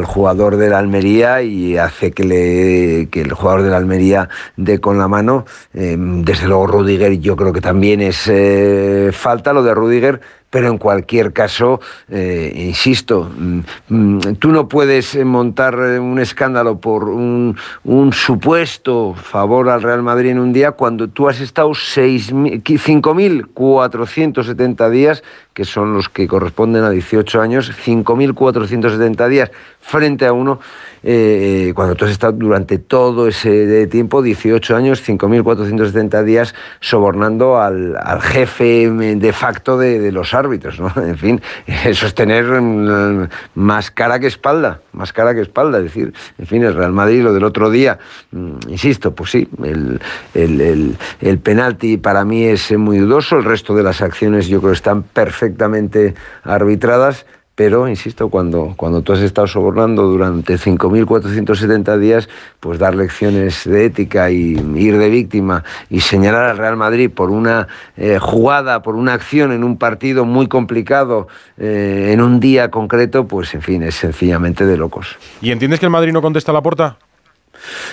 jugador de la Almería y hace que, el jugador de la Almería dé con la mano. Eh, desde luego Rudiger yo creo que también es eh, falta lo de Rudiger, pero en cualquier caso, eh, insisto, mm, mm, tú no puedes eh, montar eh, un escándalo por un, un supuesto favor al Real Madrid en un día cuando tú has estado 6.000 5.470 días, que son los que corresponden a 18 años, 5.470 días frente a uno, eh, cuando tú has estado durante todo ese tiempo, 18 años, 5.470 días, sobornando al, al jefe de facto de, los árbitros, ¿no? En fin, eso es tener mm, más cara que espalda, más cara que espalda. Es decir, en fin, el Real Madrid, lo del otro día, mm, insisto, pues sí, el, el, el, el penalti para mí es muy dudoso, el resto de las acciones yo creo están perfectamente arbitradas pero, insisto, cuando, cuando tú has estado sobornando durante 5.470 días, pues dar lecciones de ética y ir de víctima y señalar al Real Madrid por una eh, jugada, por una acción en un partido muy complicado, eh, en un día concreto, pues en fin, es sencillamente de locos. ¿Y entiendes que el Madrid no contesta a la puerta?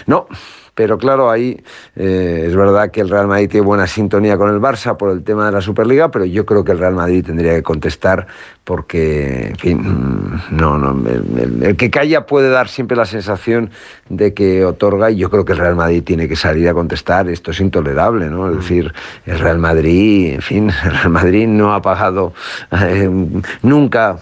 No, pero claro, ahí eh, es verdad que el Real Madrid tiene buena sintonía con el Barça por el tema de la Superliga, pero yo creo que el Real Madrid tendría que contestar porque, en fin, mm, no, no, el, el, que calla puede dar siempre la sensación de que otorga y yo creo que el Real Madrid tiene que salir a contestar. Esto es intolerable, ¿no? Es decir, el Real Madrid, en fin, el Real Madrid no ha pagado eh, nunca,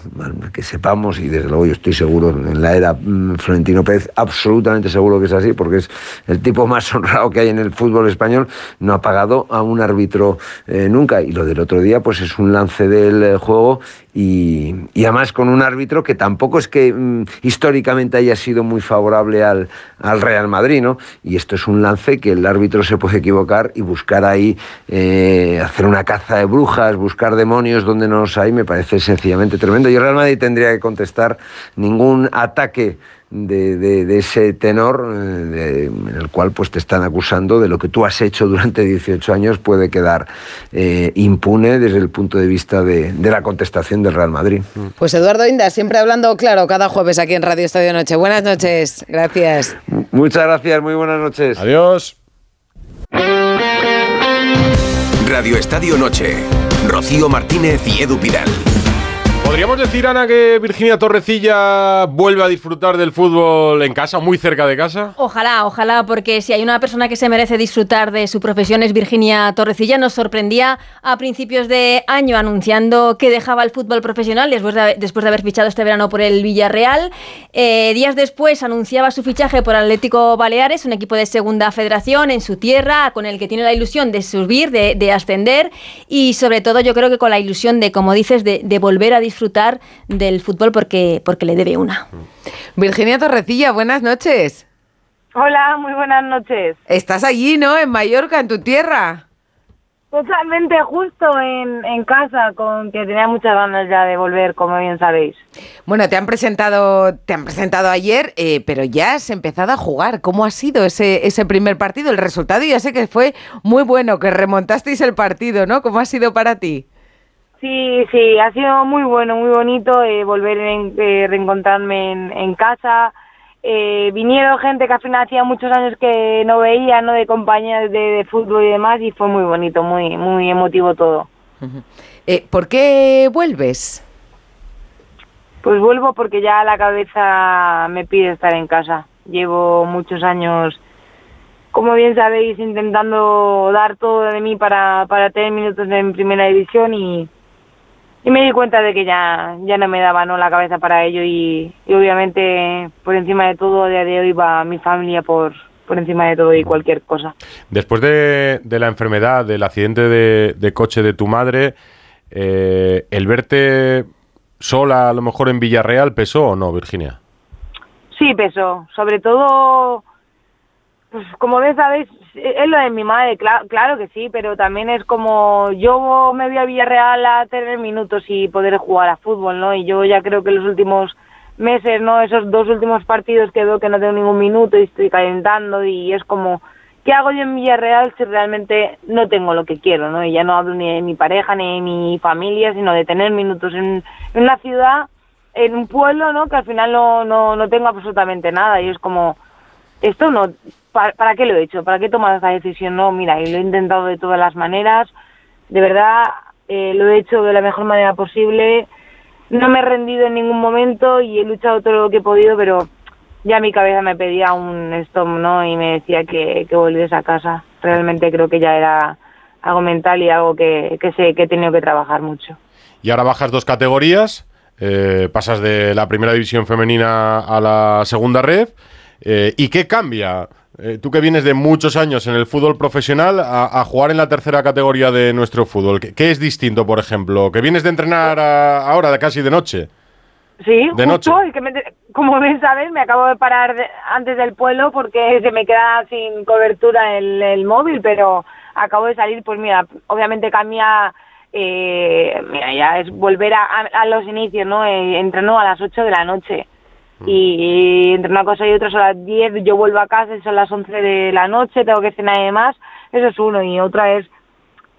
que sepamos, y desde luego yo estoy seguro, en la era mm, Florentino Pérez, absolutamente seguro que es así, porque es el tipo más honrado que hay en el fútbol español, no ha pagado a un árbitro eh, nunca. Y lo del otro día, pues es un lance del eh, juego y, además con un árbitro que tampoco es que mm, históricamente haya sido muy favorable al, al, Real Madrid, ¿no? Y esto es un lance que el árbitro se puede equivocar y buscar ahí, eh, hacer una caza de brujas, buscar demonios donde no los hay, me parece sencillamente tremendo. Y el Real Madrid tendría que contestar ningún ataque de, de, de, ese tenor eh, de, en el cual pues te están acusando de lo que tú has hecho durante 18 años puede quedar eh, impune desde el punto de vista de, la contestación del Real Madrid. Pues Eduardo Inda, siempre hablando claro cada jueves aquí en Radio Estadio Noche. Buenas noches, gracias. Muchas gracias, muy buenas noches. Adiós. Radio Estadio Noche. Rocío Martínez y Edu Pidal. ¿Podríamos decir, Ana, que Virginia Torrecilla vuelve a disfrutar del fútbol en casa, muy cerca de casa? Ojalá, ojalá, porque si hay una persona que se merece disfrutar de su profesión es Virginia Torrecilla. Nos sorprendía a principios de año anunciando que dejaba el fútbol profesional después de, después de haber fichado este verano por el Villarreal. Eh, días después anunciaba su fichaje por Atlético Baleares, un equipo de segunda federación en su tierra, con el que tiene la ilusión de subir, de, de ascender y sobre todo yo creo que con la ilusión de, como dices, de, de volver a disfrutar disfrutar del fútbol porque, porque le debe una. Virginia Torrecilla, buenas noches. Hola, muy buenas noches. Estás allí, ¿no? En Mallorca, en tu tierra. Totalmente justo en, en, casa, con que tenía muchas ganas ya de volver, como bien sabéis. Bueno, te han presentado, te han presentado ayer, eh, pero ya has empezado a jugar. ¿Cómo ha sido ese, ese primer partido? El resultado ya sé que fue muy bueno, que remontasteis el partido, ¿no? ¿Cómo ha sido para ti? Sí, sí, ha sido muy bueno, muy bonito eh, volver a eh, reencontrarme en, en casa. Eh, vinieron gente que al final hacía muchos años que no veía, ¿no? De compañías de, de, fútbol y demás, y fue muy bonito, muy, muy emotivo todo. -huh. ¿Por qué vuelves? Pues vuelvo porque ya la cabeza me pide estar en casa. Llevo muchos años como bien sabéis, intentando dar todo de mí para, para tener minutos en primera división y, y me di cuenta de que ya, ya no me daba ¿no? la cabeza para ello y, y obviamente por encima de todo a día de hoy va mi familia por, por encima de todo y cualquier cosa. Después de, de la enfermedad, del accidente de, de coche de tu madre, eh, ¿el verte sola a lo mejor en Villarreal pesó o no, Virginia? Sí, pesó. Sobre todo, pues como ves, sabéis, es lo de mi madre, claro, claro que sí, pero también es como yo me voy a Villarreal a tener minutos y poder jugar a fútbol, ¿no? Y yo ya creo que los últimos meses, ¿no? Esos dos últimos partidos que veo que no tengo ningún minuto y estoy calentando y es como, ¿qué hago yo en Villarreal si realmente no tengo lo que quiero, ¿no? Y ya no hablo ni de mi pareja ni de mi familia, sino de tener minutos en, en una ciudad, en un pueblo, ¿no? Que al final no, no, no tengo absolutamente nada y es como, esto no, ¿para, ¿para qué lo he hecho? ¿Para qué he tomado esa decisión? No, mira, y lo he intentado de todas las maneras, de verdad, eh, lo he hecho de la mejor manera posible, no me he rendido en ningún momento y he luchado todo lo que he podido, pero ya mi cabeza me pedía un stop, ¿no? Y me decía que, que volviese a casa. Realmente creo que ya era algo mental y algo que, que sé que he tenido que trabajar mucho. Y ahora bajas dos categorías, eh, pasas de la primera división femenina a la segunda red. Eh, ¿Y qué cambia eh, tú que vienes de muchos años en el fútbol profesional a, a jugar en la tercera categoría de nuestro fútbol. ¿Qué, qué es distinto, por ejemplo? Que vienes de entrenar a- ahora, de casi de noche. Sí, De justo, noche. es que me- como bien sabes, me acabo de parar de- antes del pueblo porque se me queda sin cobertura el, el móvil, pero acabo de salir, pues mira, obviamente cambia, eh, mira, ya es volver a, a- a los inicios, ¿no? Eh, entreno a las 8 de la noche y, entre una cosa y otra son las 10, yo vuelvo a casa y son las 11 de la noche, tengo que cenar y demás, eso es uno, y otra es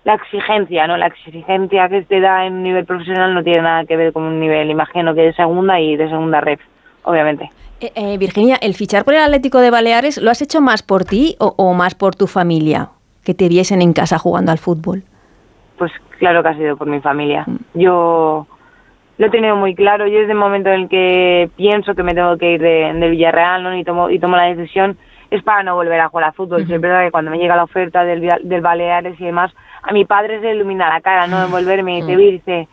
la exigencia, ¿no? La exigencia que te da en un nivel profesional no tiene nada que ver con un nivel, imagino que de segunda y de segunda ref, obviamente. Eh, eh, Virginia, ¿el fichar por el Atlético de Baleares lo has hecho más por ti o, o más por tu familia? Que te viesen en casa jugando al fútbol. Pues claro que ha sido por mi familia. Yo lo he tenido muy claro. Yo desde el momento en el que pienso que me tengo que ir de, del Villarreal ¿no? y, tomo, y tomo la decisión, es para no volver a jugar al fútbol. Es verdad que cuando me llega la oferta del, del Baleares y demás, a mi padre se le ilumina la cara, ¿no? De volverme y dice, "Vir", dice,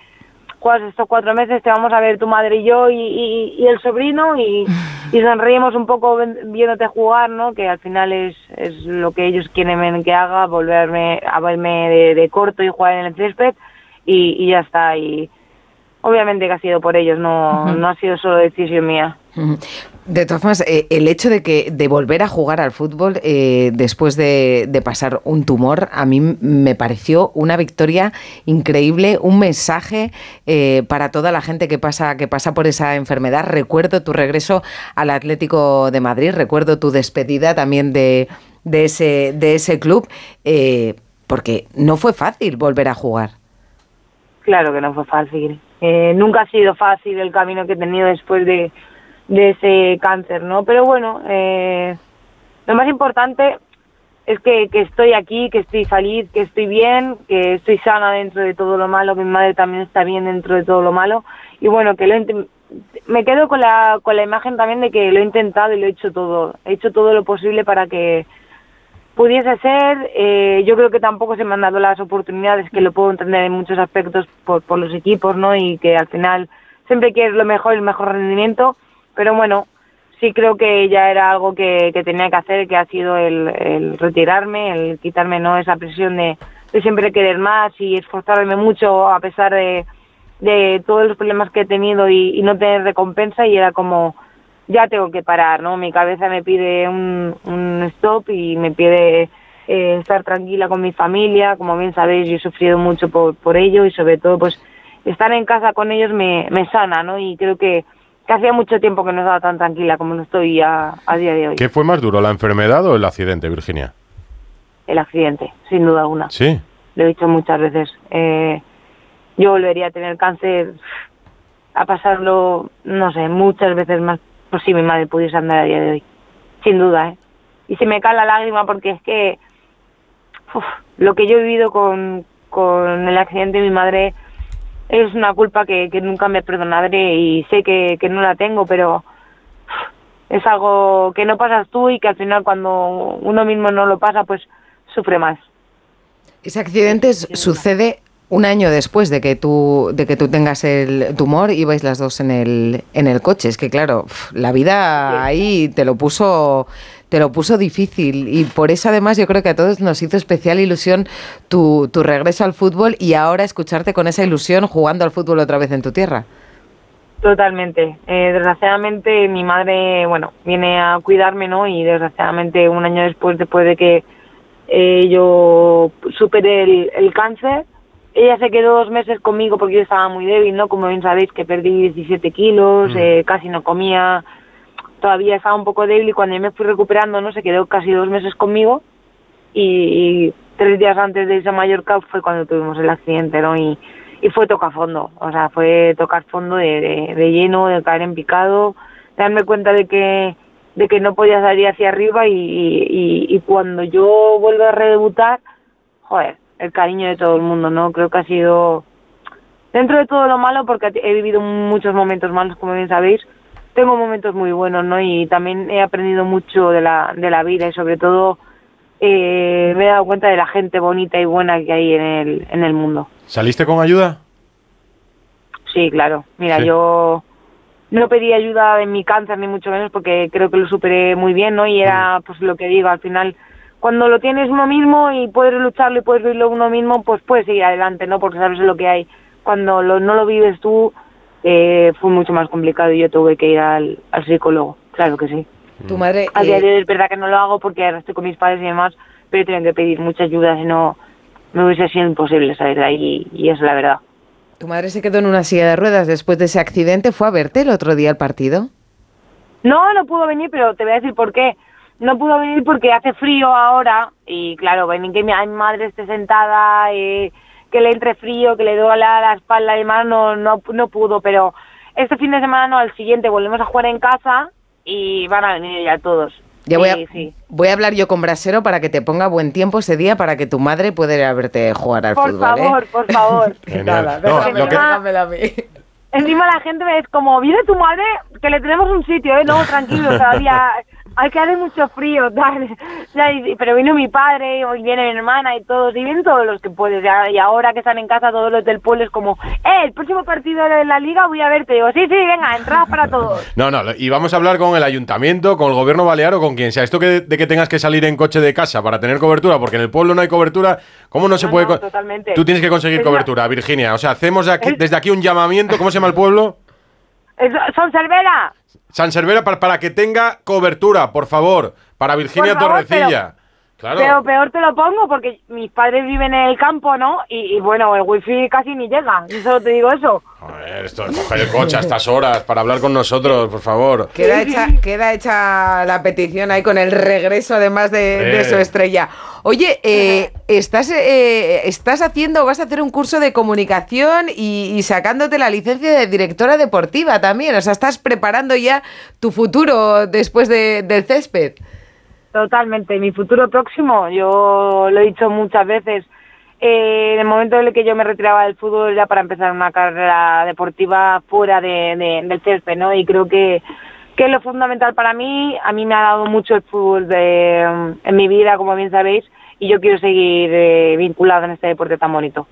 juegas estos cuatro meses, te vamos a ver tu madre y yo y, y- y el sobrino y, y sonreímos un poco viéndote jugar, ¿no? Que al final es, es lo que ellos quieren que haga, volverme a verme de, de corto y jugar en el césped y, y ya está. Y obviamente que ha sido por ellos, no, no ha sido solo decisión mía. De todas formas, eh, el hecho de que de volver a jugar al fútbol eh, después de, de pasar un tumor, a mí me pareció una victoria increíble, un mensaje eh, para toda la gente que pasa, que pasa por esa enfermedad. Recuerdo tu regreso al Atlético de Madrid, recuerdo tu despedida también de, de ese, de ese club, eh, porque no fue fácil volver a jugar. Claro que no fue fácil. Eh, nunca ha sido fácil el camino que he tenido después de, de ese cáncer, ¿no? Pero bueno, eh, lo más importante es que, que estoy aquí, que estoy feliz, que estoy bien, que estoy sana dentro de todo lo malo, mi madre también está bien dentro de todo lo malo. Y bueno, que lo me quedo con la, con la imagen también de que lo he intentado y lo he hecho todo. He hecho todo lo posible para que pudiese ser. eh, yo creo que tampoco se me han dado las oportunidades, que lo puedo entender en muchos aspectos por, por los equipos, ¿no? Y que al final siempre quieres lo mejor, el mejor rendimiento. Pero bueno, sí creo que ya era algo que, que tenía que hacer, que ha sido el, el retirarme, el quitarme no esa presión de, de siempre querer más y esforzarme mucho a pesar de, de todos los problemas que he tenido y, y no tener recompensa y era como ya tengo que parar, ¿no? Mi cabeza me pide un, un stop y me pide eh, estar tranquila con mi familia, como bien sabéis yo he sufrido mucho por, por ello y sobre todo pues estar en casa con ellos me, me sana, ¿no? Y creo que, que hacía mucho tiempo que no estaba tan tranquila como no estoy a, a día de hoy. ¿Qué fue más duro, la enfermedad o el accidente, Virginia? El accidente, sin duda alguna. Sí. Lo he dicho muchas veces. Eh, yo volvería a tener cáncer, a pasarlo, no sé, muchas veces más por si mi madre pudiese andar a día de hoy. Sin duda, ¿eh? Y se me cae la lágrima porque es que uf, lo que yo he vivido con, con el accidente de mi madre es una culpa que, que nunca me perdonaré y sé que, que no la tengo, pero es algo que no pasas tú y que al final cuando uno mismo no lo pasa, pues sufre más. Ese accidente sucede un año después de que tú de que tú tengas el tumor y vais las dos en el en el coche. Es que claro, la vida ahí te lo puso te lo puso difícil y por eso además yo creo que a todos nos hizo especial ilusión tu, tu regreso al fútbol y ahora escucharte con esa ilusión jugando al fútbol otra vez en tu tierra. Totalmente. Eh, desgraciadamente mi madre, bueno, viene a cuidarme, ¿no? Y desgraciadamente un año después, después de que eh, yo superé el, el cáncer, ella se quedó dos meses conmigo porque yo estaba muy débil, ¿no? Como bien sabéis que perdí 17 kilos, eh, casi no comía, todavía estaba un poco débil y cuando yo me fui recuperando, ¿no? Se quedó casi dos meses conmigo y, y tres días antes de irse a Mallorca fue cuando tuvimos el accidente, ¿no? Y, y fue tocar fondo, o sea, fue tocar fondo de, de, de lleno, de caer en picado, darme cuenta de que de que no podía salir hacia arriba y, y, y cuando yo vuelvo a redebutar, joder, el cariño de todo el mundo, ¿no? Creo que ha sido, dentro de todo lo malo, porque he vivido muchos momentos malos, como bien sabéis, tengo momentos muy buenos, ¿no? Y también he aprendido mucho de la, de la vida y sobre todo eh, me he dado cuenta de la gente bonita y buena que hay en el, en el mundo. ¿Saliste con ayuda? Sí, claro. Mira, Sí. yo no pedí ayuda en mi cáncer ni mucho menos porque creo que lo superé muy bien, ¿no? Y era pues lo que digo, al final cuando lo tienes uno mismo y puedes lucharlo y puedes vivirlo uno mismo, pues puedes seguir adelante, ¿no? Porque sabes lo que hay. Cuando lo- no lo vives tú, eh, fue mucho más complicado y yo tuve que ir al, al psicólogo, claro que sí. Tu madre... A día eh, de hoy es verdad que no lo hago porque ahora estoy con mis padres y demás, pero he tenido que pedir mucha ayuda, si no me hubiese sido imposible salir de ahí y es la verdad. tu madre se quedó en una silla de ruedas después de ese accidente. ¿Fue a verte el otro día al partido? No, no pudo venir, pero te voy a decir por qué. No pudo venir porque hace frío ahora y claro, venir que mi, madre esté sentada, eh, que le entre frío, que le duela la espalda y demás, no, no, no pudo, pero este fin de semana no, al siguiente volvemos a jugar en casa y van a venir ya todos. Ya voy a, Sí, sí. voy a hablar yo con Brasero para que te ponga buen tiempo ese día para que tu madre pueda ir a verte jugar al Por fútbol. ¿eh? favor, por favor. A mí. Encima la gente me es como, viene tu madre, que le tenemos un sitio, ¿eh? No, tranquilo, todavía hay que hacer mucho frío, y- pero vino mi padre, hoy viene mi hermana y todos, y vienen todos los que puedes. y ahora que están en casa, todos los del pueblo es como, eh, el próximo partido de la liga voy a verte. Digo, sí, sí, venga, entradas para todos. No, no, y vamos a hablar con el ayuntamiento, con el gobierno balear o con quien sea. Esto que, de que tengas que salir en coche de casa para tener cobertura, porque en el pueblo no hay cobertura, ¿cómo no se puede...? no, totalmente. Tú tienes que conseguir Es cobertura, Virginia. O sea, hacemos aquí- desde aquí un llamamiento, ¿cómo se llama el pueblo? Es- ¿Son Cervera? San Cervera para, para que tenga cobertura, por favor, para Virginia Por favor, Torrecilla. Claro. Pero peor te lo pongo porque mis padres viven en el campo, ¿no? Y, y bueno, el wifi casi ni llega. Yo solo te digo eso. Joder, esto de coger el coche a estas horas para hablar con nosotros, por favor. Queda hecha, queda hecha la petición ahí con el regreso además de, de Eh. su estrella. Oye, eh, ¿estás, eh, ¿estás haciendo, vas a hacer un curso de comunicación y, y sacándote la licencia de directora deportiva también? O sea, estás preparando ya tu futuro después de- del césped. Totalmente. Mi futuro próximo, yo lo he dicho muchas veces, eh, en el momento en el que yo me retiraba del fútbol ya para empezar una carrera deportiva fuera de, de- del césped, ¿no? Y creo que, que es lo fundamental para mí. A mí me ha dado mucho el fútbol de, en mi vida, como bien sabéis, y yo quiero seguir eh, vinculado en este deporte tan bonito.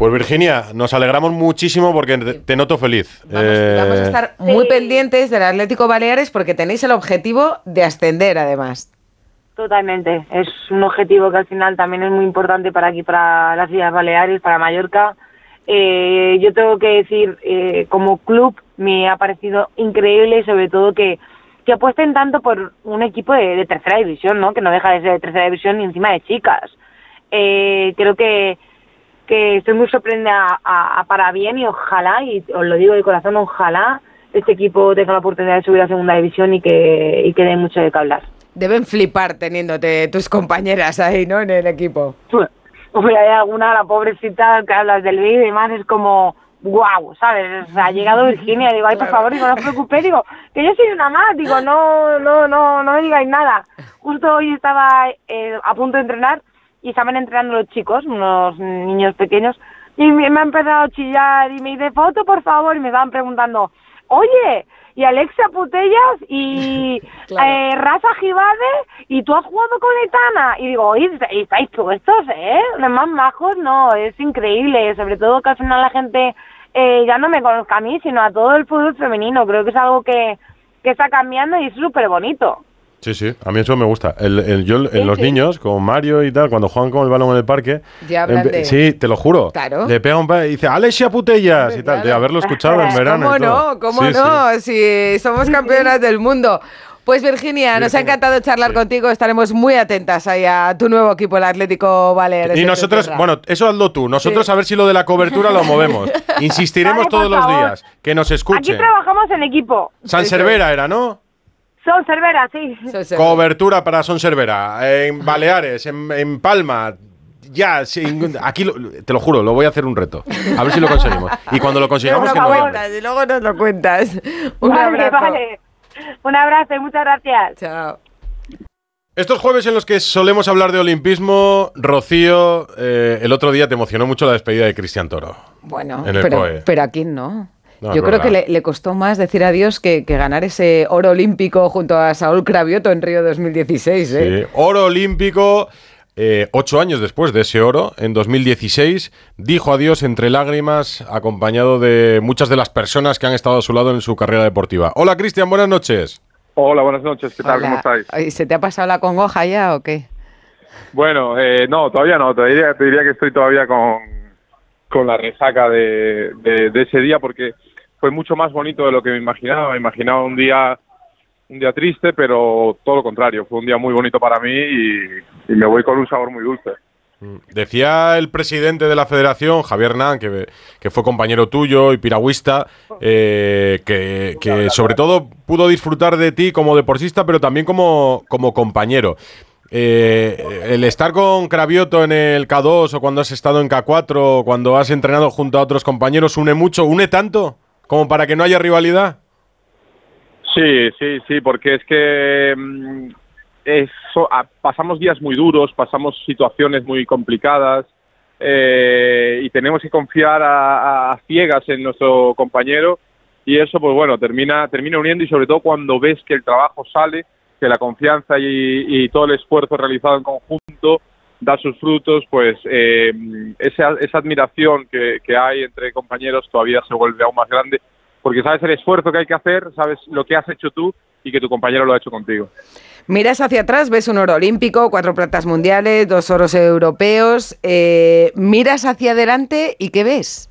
Pues Virginia, nos alegramos muchísimo porque te, noto feliz. Vamos a Eh, estar muy pendientes del Atlético Baleares porque tenéis el objetivo de ascender además. Totalmente. Es un objetivo que al final también es muy importante para aquí, para las Islas Baleares, para Mallorca. Eh, yo tengo que decir, eh, como club me ha parecido increíble y sobre todo que, que apuesten tanto por un equipo de, de tercera división, ¿no? Que no deja de ser de tercera división y encima de chicas. Eh, creo que, que estoy muy sorprendida a- a- para bien y ojalá, y os lo digo de corazón, ojalá este equipo tenga la oportunidad de subir a segunda división y que, y que dé mucho de qué hablar. Deben flipar teniéndote tus compañeras ahí, ¿no? En el equipo. Hombre, hay alguna, la pobrecita que hablas del vídeo y demás, es como, guau, ¿sabes? O sea, ha llegado Virginia, digo, ay, por favor, digo, no os preocupéis, digo, que yo soy una más, digo, no, no, no, no me digáis nada. Justo hoy estaba eh, a punto de entrenar y estaban entrenando los chicos, unos niños pequeños, y me, me ha empezado a chillar y me dice, foto, por favor, y me estaban preguntando, oye, y Alexia Putellas y eh, Rafa Gibade y tú has jugado con Etana y digo, oye, ¿y estáis puestos, ¿eh? Los más majos, no, es increíble, sobre todo que al final la gente eh, ya no me conozca a mí, sino a todo el fútbol femenino, creo que es algo que, que está cambiando y es súper bonito. Sí, sí, a mí eso me gusta. El, el- yo, en los niños, como Mario y tal, cuando juegan con el balón en el parque. Ya hablan empe- de- Sí, te lo juro. Claro. Le pega un y dice, Alexia Putellas y tal, de haberlo escuchado en verano. ¿Cómo y todo. no? ¿Cómo Sí, sí. no? Si somos campeonas del mundo. Pues Virginia, nos ha encantado charlar contigo. Estaremos muy atentas ahí a tu nuevo equipo, el Atlético Baleares. Y nosotros, bueno, eso hazlo tú. Nosotros a ver si lo de la cobertura lo movemos. Insistiremos Vale, todos los días. Que nos Aquí escuchen. trabajamos en equipo. San Cervera era, ¿no? Son Cervera, sí. Cobertura para Son Cervera. En Baleares, en, en Palma. Ya, sin- aquí lo- te lo juro, lo voy a hacer un reto. A ver si lo conseguimos. Y cuando lo consigamos, que llamen. cuentas y luego nos lo cuentas. Un vale, abrazo. vale. Un abrazo y muchas gracias. Chao. Estos jueves en los que solemos hablar de olimpismo, Rocío, eh, el otro día te emocionó mucho la despedida de Cristian Toro. Bueno, En el pero, COE. pero a quién no. No, Yo creo que le, le costó más decir adiós que, que ganar ese oro olímpico junto a Saúl Cravioto en Río 2016. ¿eh? Sí, Oro olímpico. eh, ocho años después de ese oro, en 2016, dijo adiós entre lágrimas, acompañado de muchas de las personas que han estado a su lado en su carrera deportiva. Hola Cristian, buenas noches. Hola, buenas noches, ¿qué tal? Hola. ¿Cómo estáis? Ay, ¿Se te ha pasado la congoja ya o qué? Bueno, eh, no, todavía no, te diría, te diría que estoy todavía con, con la resaca de, de- de ese día porque fue mucho más bonito de lo que me imaginaba. Me imaginaba un día un día triste, pero todo lo contrario, fue un día muy bonito para mí y, me voy con un sabor muy dulce. Decía el presidente de la federación, Javier Hernán, que, fue compañero tuyo y piragüista, eh, que, que sobre todo pudo disfrutar de ti como deportista, pero también como, como compañero. Eh, el estar con Cravioto en el K2 o cuando has estado en K4 o cuando has entrenado junto a otros compañeros, ¿une mucho? ¿Une tanto como para que no haya rivalidad? Sí, sí, sí, porque es que mm, ah, pasamos días muy duros, pasamos situaciones muy complicadas eh, y tenemos que confiar a, a ciegas en nuestro compañero y eso, pues bueno, termina, termina uniendo y sobre todo cuando ves que el trabajo sale, que la confianza y, y todo el esfuerzo realizado en conjunto da sus frutos, pues eh, esa, esa admiración que, hay entre compañeros todavía se vuelve aún más grande porque sabes el esfuerzo que hay que hacer, sabes lo que has hecho tú y que tu compañero lo ha hecho contigo. Miras hacia atrás, ves un oro olímpico, cuatro platas mundiales, dos oros europeos. eh, miras hacia adelante y ¿qué ves?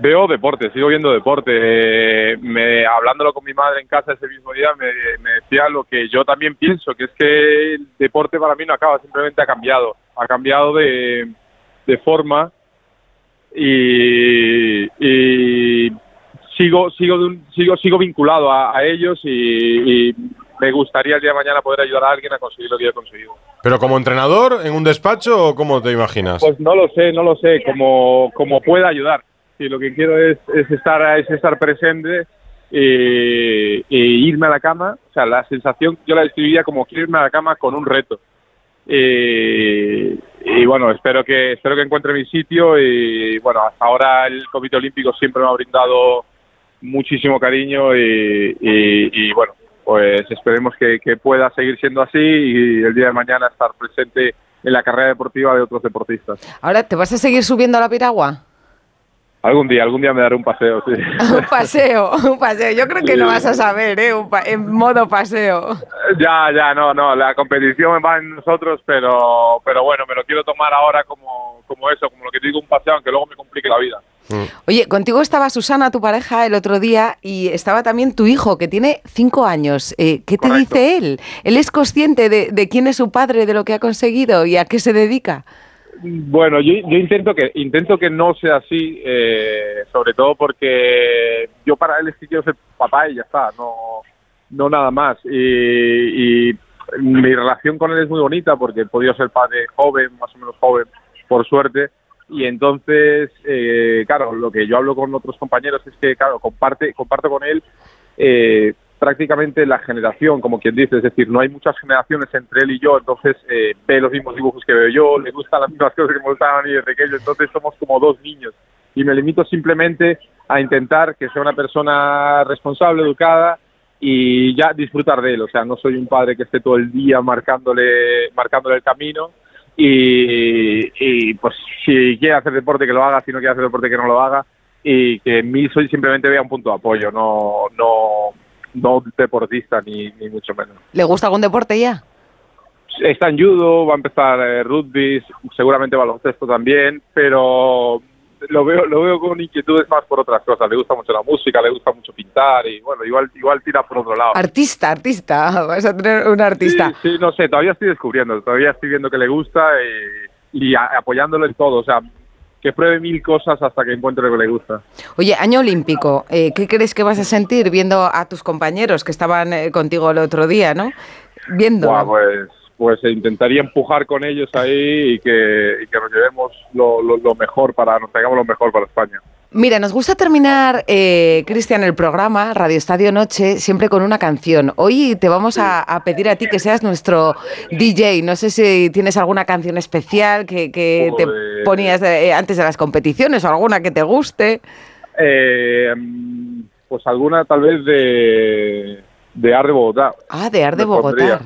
Veo deporte, sigo viendo deporte. Eh, me, hablándolo con mi madre en casa ese mismo día, me, me decía lo que yo también pienso, que es que el deporte para mí no acaba, simplemente ha cambiado. Ha cambiado de, de forma y, y sigo, sigo, de un- sigo, sigo vinculado a, a ellos y, y me gustaría el día de mañana poder ayudar a alguien a conseguir lo que yo he conseguido. ¿Pero como entrenador en un despacho o cómo te imaginas? Pues no lo sé, no lo sé, como, como pueda ayudar. Sí, lo que quiero es, es estar es estar presente y, y irme a la cama. O sea, la sensación yo la describiría como quiero irme a la cama con un reto. Y, y bueno, espero que espero que encuentre mi sitio y bueno, hasta ahora el Comité Olímpico siempre me ha brindado muchísimo cariño y, y- y, bueno, pues esperemos que, que pueda seguir siendo así y el día de mañana estar presente en la carrera deportiva de otros deportistas. Ahora, ¿te vas a seguir subiendo a la piragua? Algún día, algún día me daré un paseo, sí. Un paseo, un paseo. Yo creo que no vas a saber, ¿eh? Un pa- en modo paseo. ya, ya, no, no, la competición va en nosotros, pero, pero bueno, me lo quiero tomar ahora como, como eso, como lo que te digo, un paseo, aunque luego me complique la vida. Oye, contigo estaba Susana, tu pareja, el otro día, y estaba también tu hijo, que tiene cinco años. Eh, ¿Qué te dice él? ¿Él es consciente de, de quién es su padre, de lo que ha conseguido y a qué se dedica? Bueno, yo, yo intento que intento que no sea así, eh, sobre todo porque yo para él que quiero ser papá y ya está, no, no nada más. Y, y mi relación con él es muy bonita porque he podido ser padre joven, más o menos joven, por suerte. Y entonces, eh, claro, lo que yo hablo con otros compañeros es que, claro, comparte, comparto con él eh, prácticamente la generación, como quien dice, es decir, no hay muchas generaciones entre él y yo, entonces eh, ve los mismos dibujos que veo yo, le gustan las mismas cosas que me gustaban a mí desde pequeño, entonces somos como dos niños. Y me limito simplemente a intentar que sea una persona responsable, educada y ya disfrutar de él. O sea, no soy un padre que esté todo el día marcándole, marcándole el camino. Y, y, pues si quiere hacer deporte que lo haga, si no quiere hacer deporte que no lo haga y que en mí soy simplemente vea un punto de apoyo, no no no deportista ni, ni mucho menos. ¿Le gusta algún deporte ya? Está en judo, va a empezar eh, rugby, seguramente baloncesto también, pero lo veo lo veo con inquietudes más por otras cosas. Le gusta mucho la música, le gusta mucho pintar y bueno, igual igual tira por otro lado. Artista, artista. Vas a tener un artista. Sí, no sé, todavía estoy descubriendo, todavía estoy viendo que le gusta y, y a- apoyándolo en todo, o sea, que pruebe mil cosas hasta que encuentre lo que le gusta. Oye, año olímpico, eh, ¿qué crees que vas a sentir viendo a tus compañeros que estaban eh, contigo el otro día, no? Viendo. Buah, pues, pues intentaría empujar con ellos ahí y que, y que nos llevemos lo, lo- lo mejor para, nos traigamos lo mejor para España. Mira, nos gusta terminar, eh, Cristian, el programa Radio Estadio Noche siempre con una canción. Hoy te vamos a, a pedir a ti que seas nuestro DJ. No sé si tienes alguna canción especial que, que te. Ponías eh, antes de las competiciones o alguna que te guste. Eh, pues alguna tal vez de, de Ar de Bogotá. Ah, de Ar de pondría.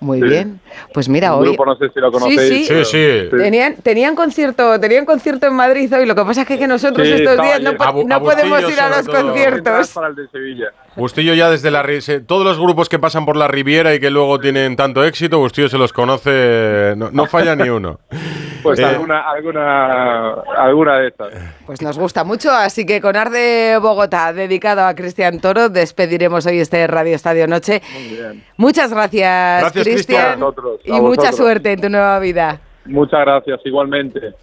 Muy Sí. bien. Pues mira, Un hoy... grupo, no sé si lo Sí, sí. Tenían, tenían concierto, tenían concierto en Madrid hoy. Lo que pasa es que, que nosotros Sí, estos días no, po- podemos ir a los todo. conciertos. Para el de Sevilla. Bustillo ya desde la todos los grupos que pasan por la Riviera y que luego tienen tanto éxito, Bustillo se los conoce, no, no falla ni uno. Pues Eh, alguna, alguna, alguna de estas. Pues nos gusta mucho, así que con Ar de Bogotá, dedicado a Cristian Toro, despediremos hoy este Radio Estadio Noche. Muy bien. Muchas gracias, Gracias, Cristian. Y a mucha suerte en tu nueva vida. Muchas gracias, igualmente.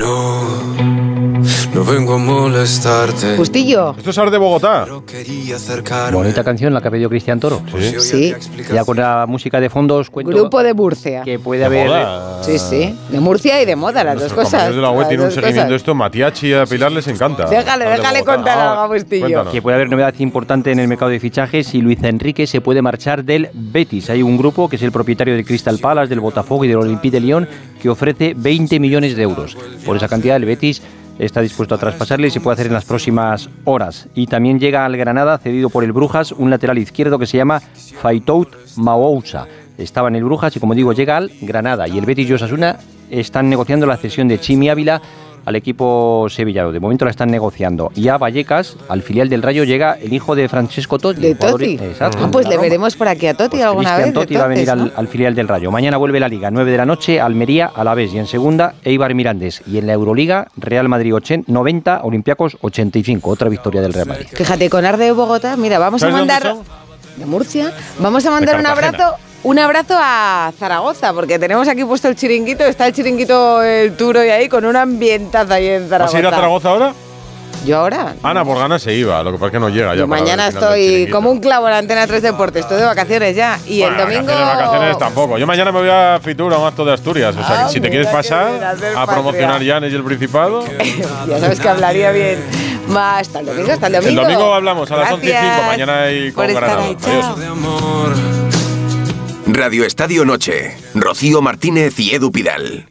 No vengo a molestarte. Bustillo. Esto es Ar de Bogotá. Bonita canción la que ha pedido Cristian Toro. Sí. Ya con la música de fondos cuento Grupo de Murcia. que puede haber... Sí, sí. De Murcia y de moda, las dos Nuestros cosas. compañeros de la web tienen un dos seguimiento de cosas. esto. Matiachi y a Pilar les encanta. Déjale, Ar de déjale contar algo a Ah, Bustillo. cuéntanos. Que puede haber novedad importante en el mercado de fichajes y Luis Enrique se puede marchar del Betis. Hay un grupo que es el propietario del Crystal Palace, del Botafogo y del Olympique de Lyon que ofrece 20 millones de euros. Por esa cantidad el Betis está dispuesto a traspasarle y se puede hacer en las próximas horas. Y también llega al Granada, cedido por el Brujas, un lateral izquierdo que se llama Faitout Maousa. Estaba en el Brujas y como digo llega al Granada. Y el Betis y Osasuna están negociando la cesión de Chimi Ávila al equipo sevillano. De momento la están negociando. Y a Vallecas, al filial del Rayo, llega el hijo de Francesco Totti. De Totti. Exacto. Ah, pues le veremos por aquí a Totti alguna Cristian vez. Totti va a venir al, al filial del Rayo. Mañana vuelve la Liga, 9 de la noche, Almería a la vez. Y en segunda, Eibar Mirandés. Y en la Euroliga, Real Madrid 80, 90, Olympiacos 85. Otra victoria del Real Madrid. Fíjate, con Ar de Bogotá, mira, vamos a ¿Sabes de dónde mandar... De Murcia. Vamos a mandar un abrazo... Un abrazo a Zaragoza, porque tenemos aquí puesto el chiringuito, está el chiringuito el Turo y ahí con un ambientazo ahí en ¿Vas Zaragoza. a ir a Zaragoza ahora? Yo ahora. Ana, por ganas se iba, lo que pasa es que no llega ya. Y para mañana el estoy como un clavo en la Antena 3 Deportes, estoy de vacaciones ya. Y el Bueno, domingo... Vacaciones, vacaciones tampoco. Yo mañana me voy a Fitur a un acto de Asturias. O sea, Ah, que si te quieres pasar a promocionar. Llanes y el Principado. ya sabes que hablaría bien. Más hasta el domingo, hasta el El domingo. domingo hablamos a las 11 y 5. Gracias Mañana hay con Granada. Adiós. Radio Estadio Noche. Rocío Martínez y Edu Pidal.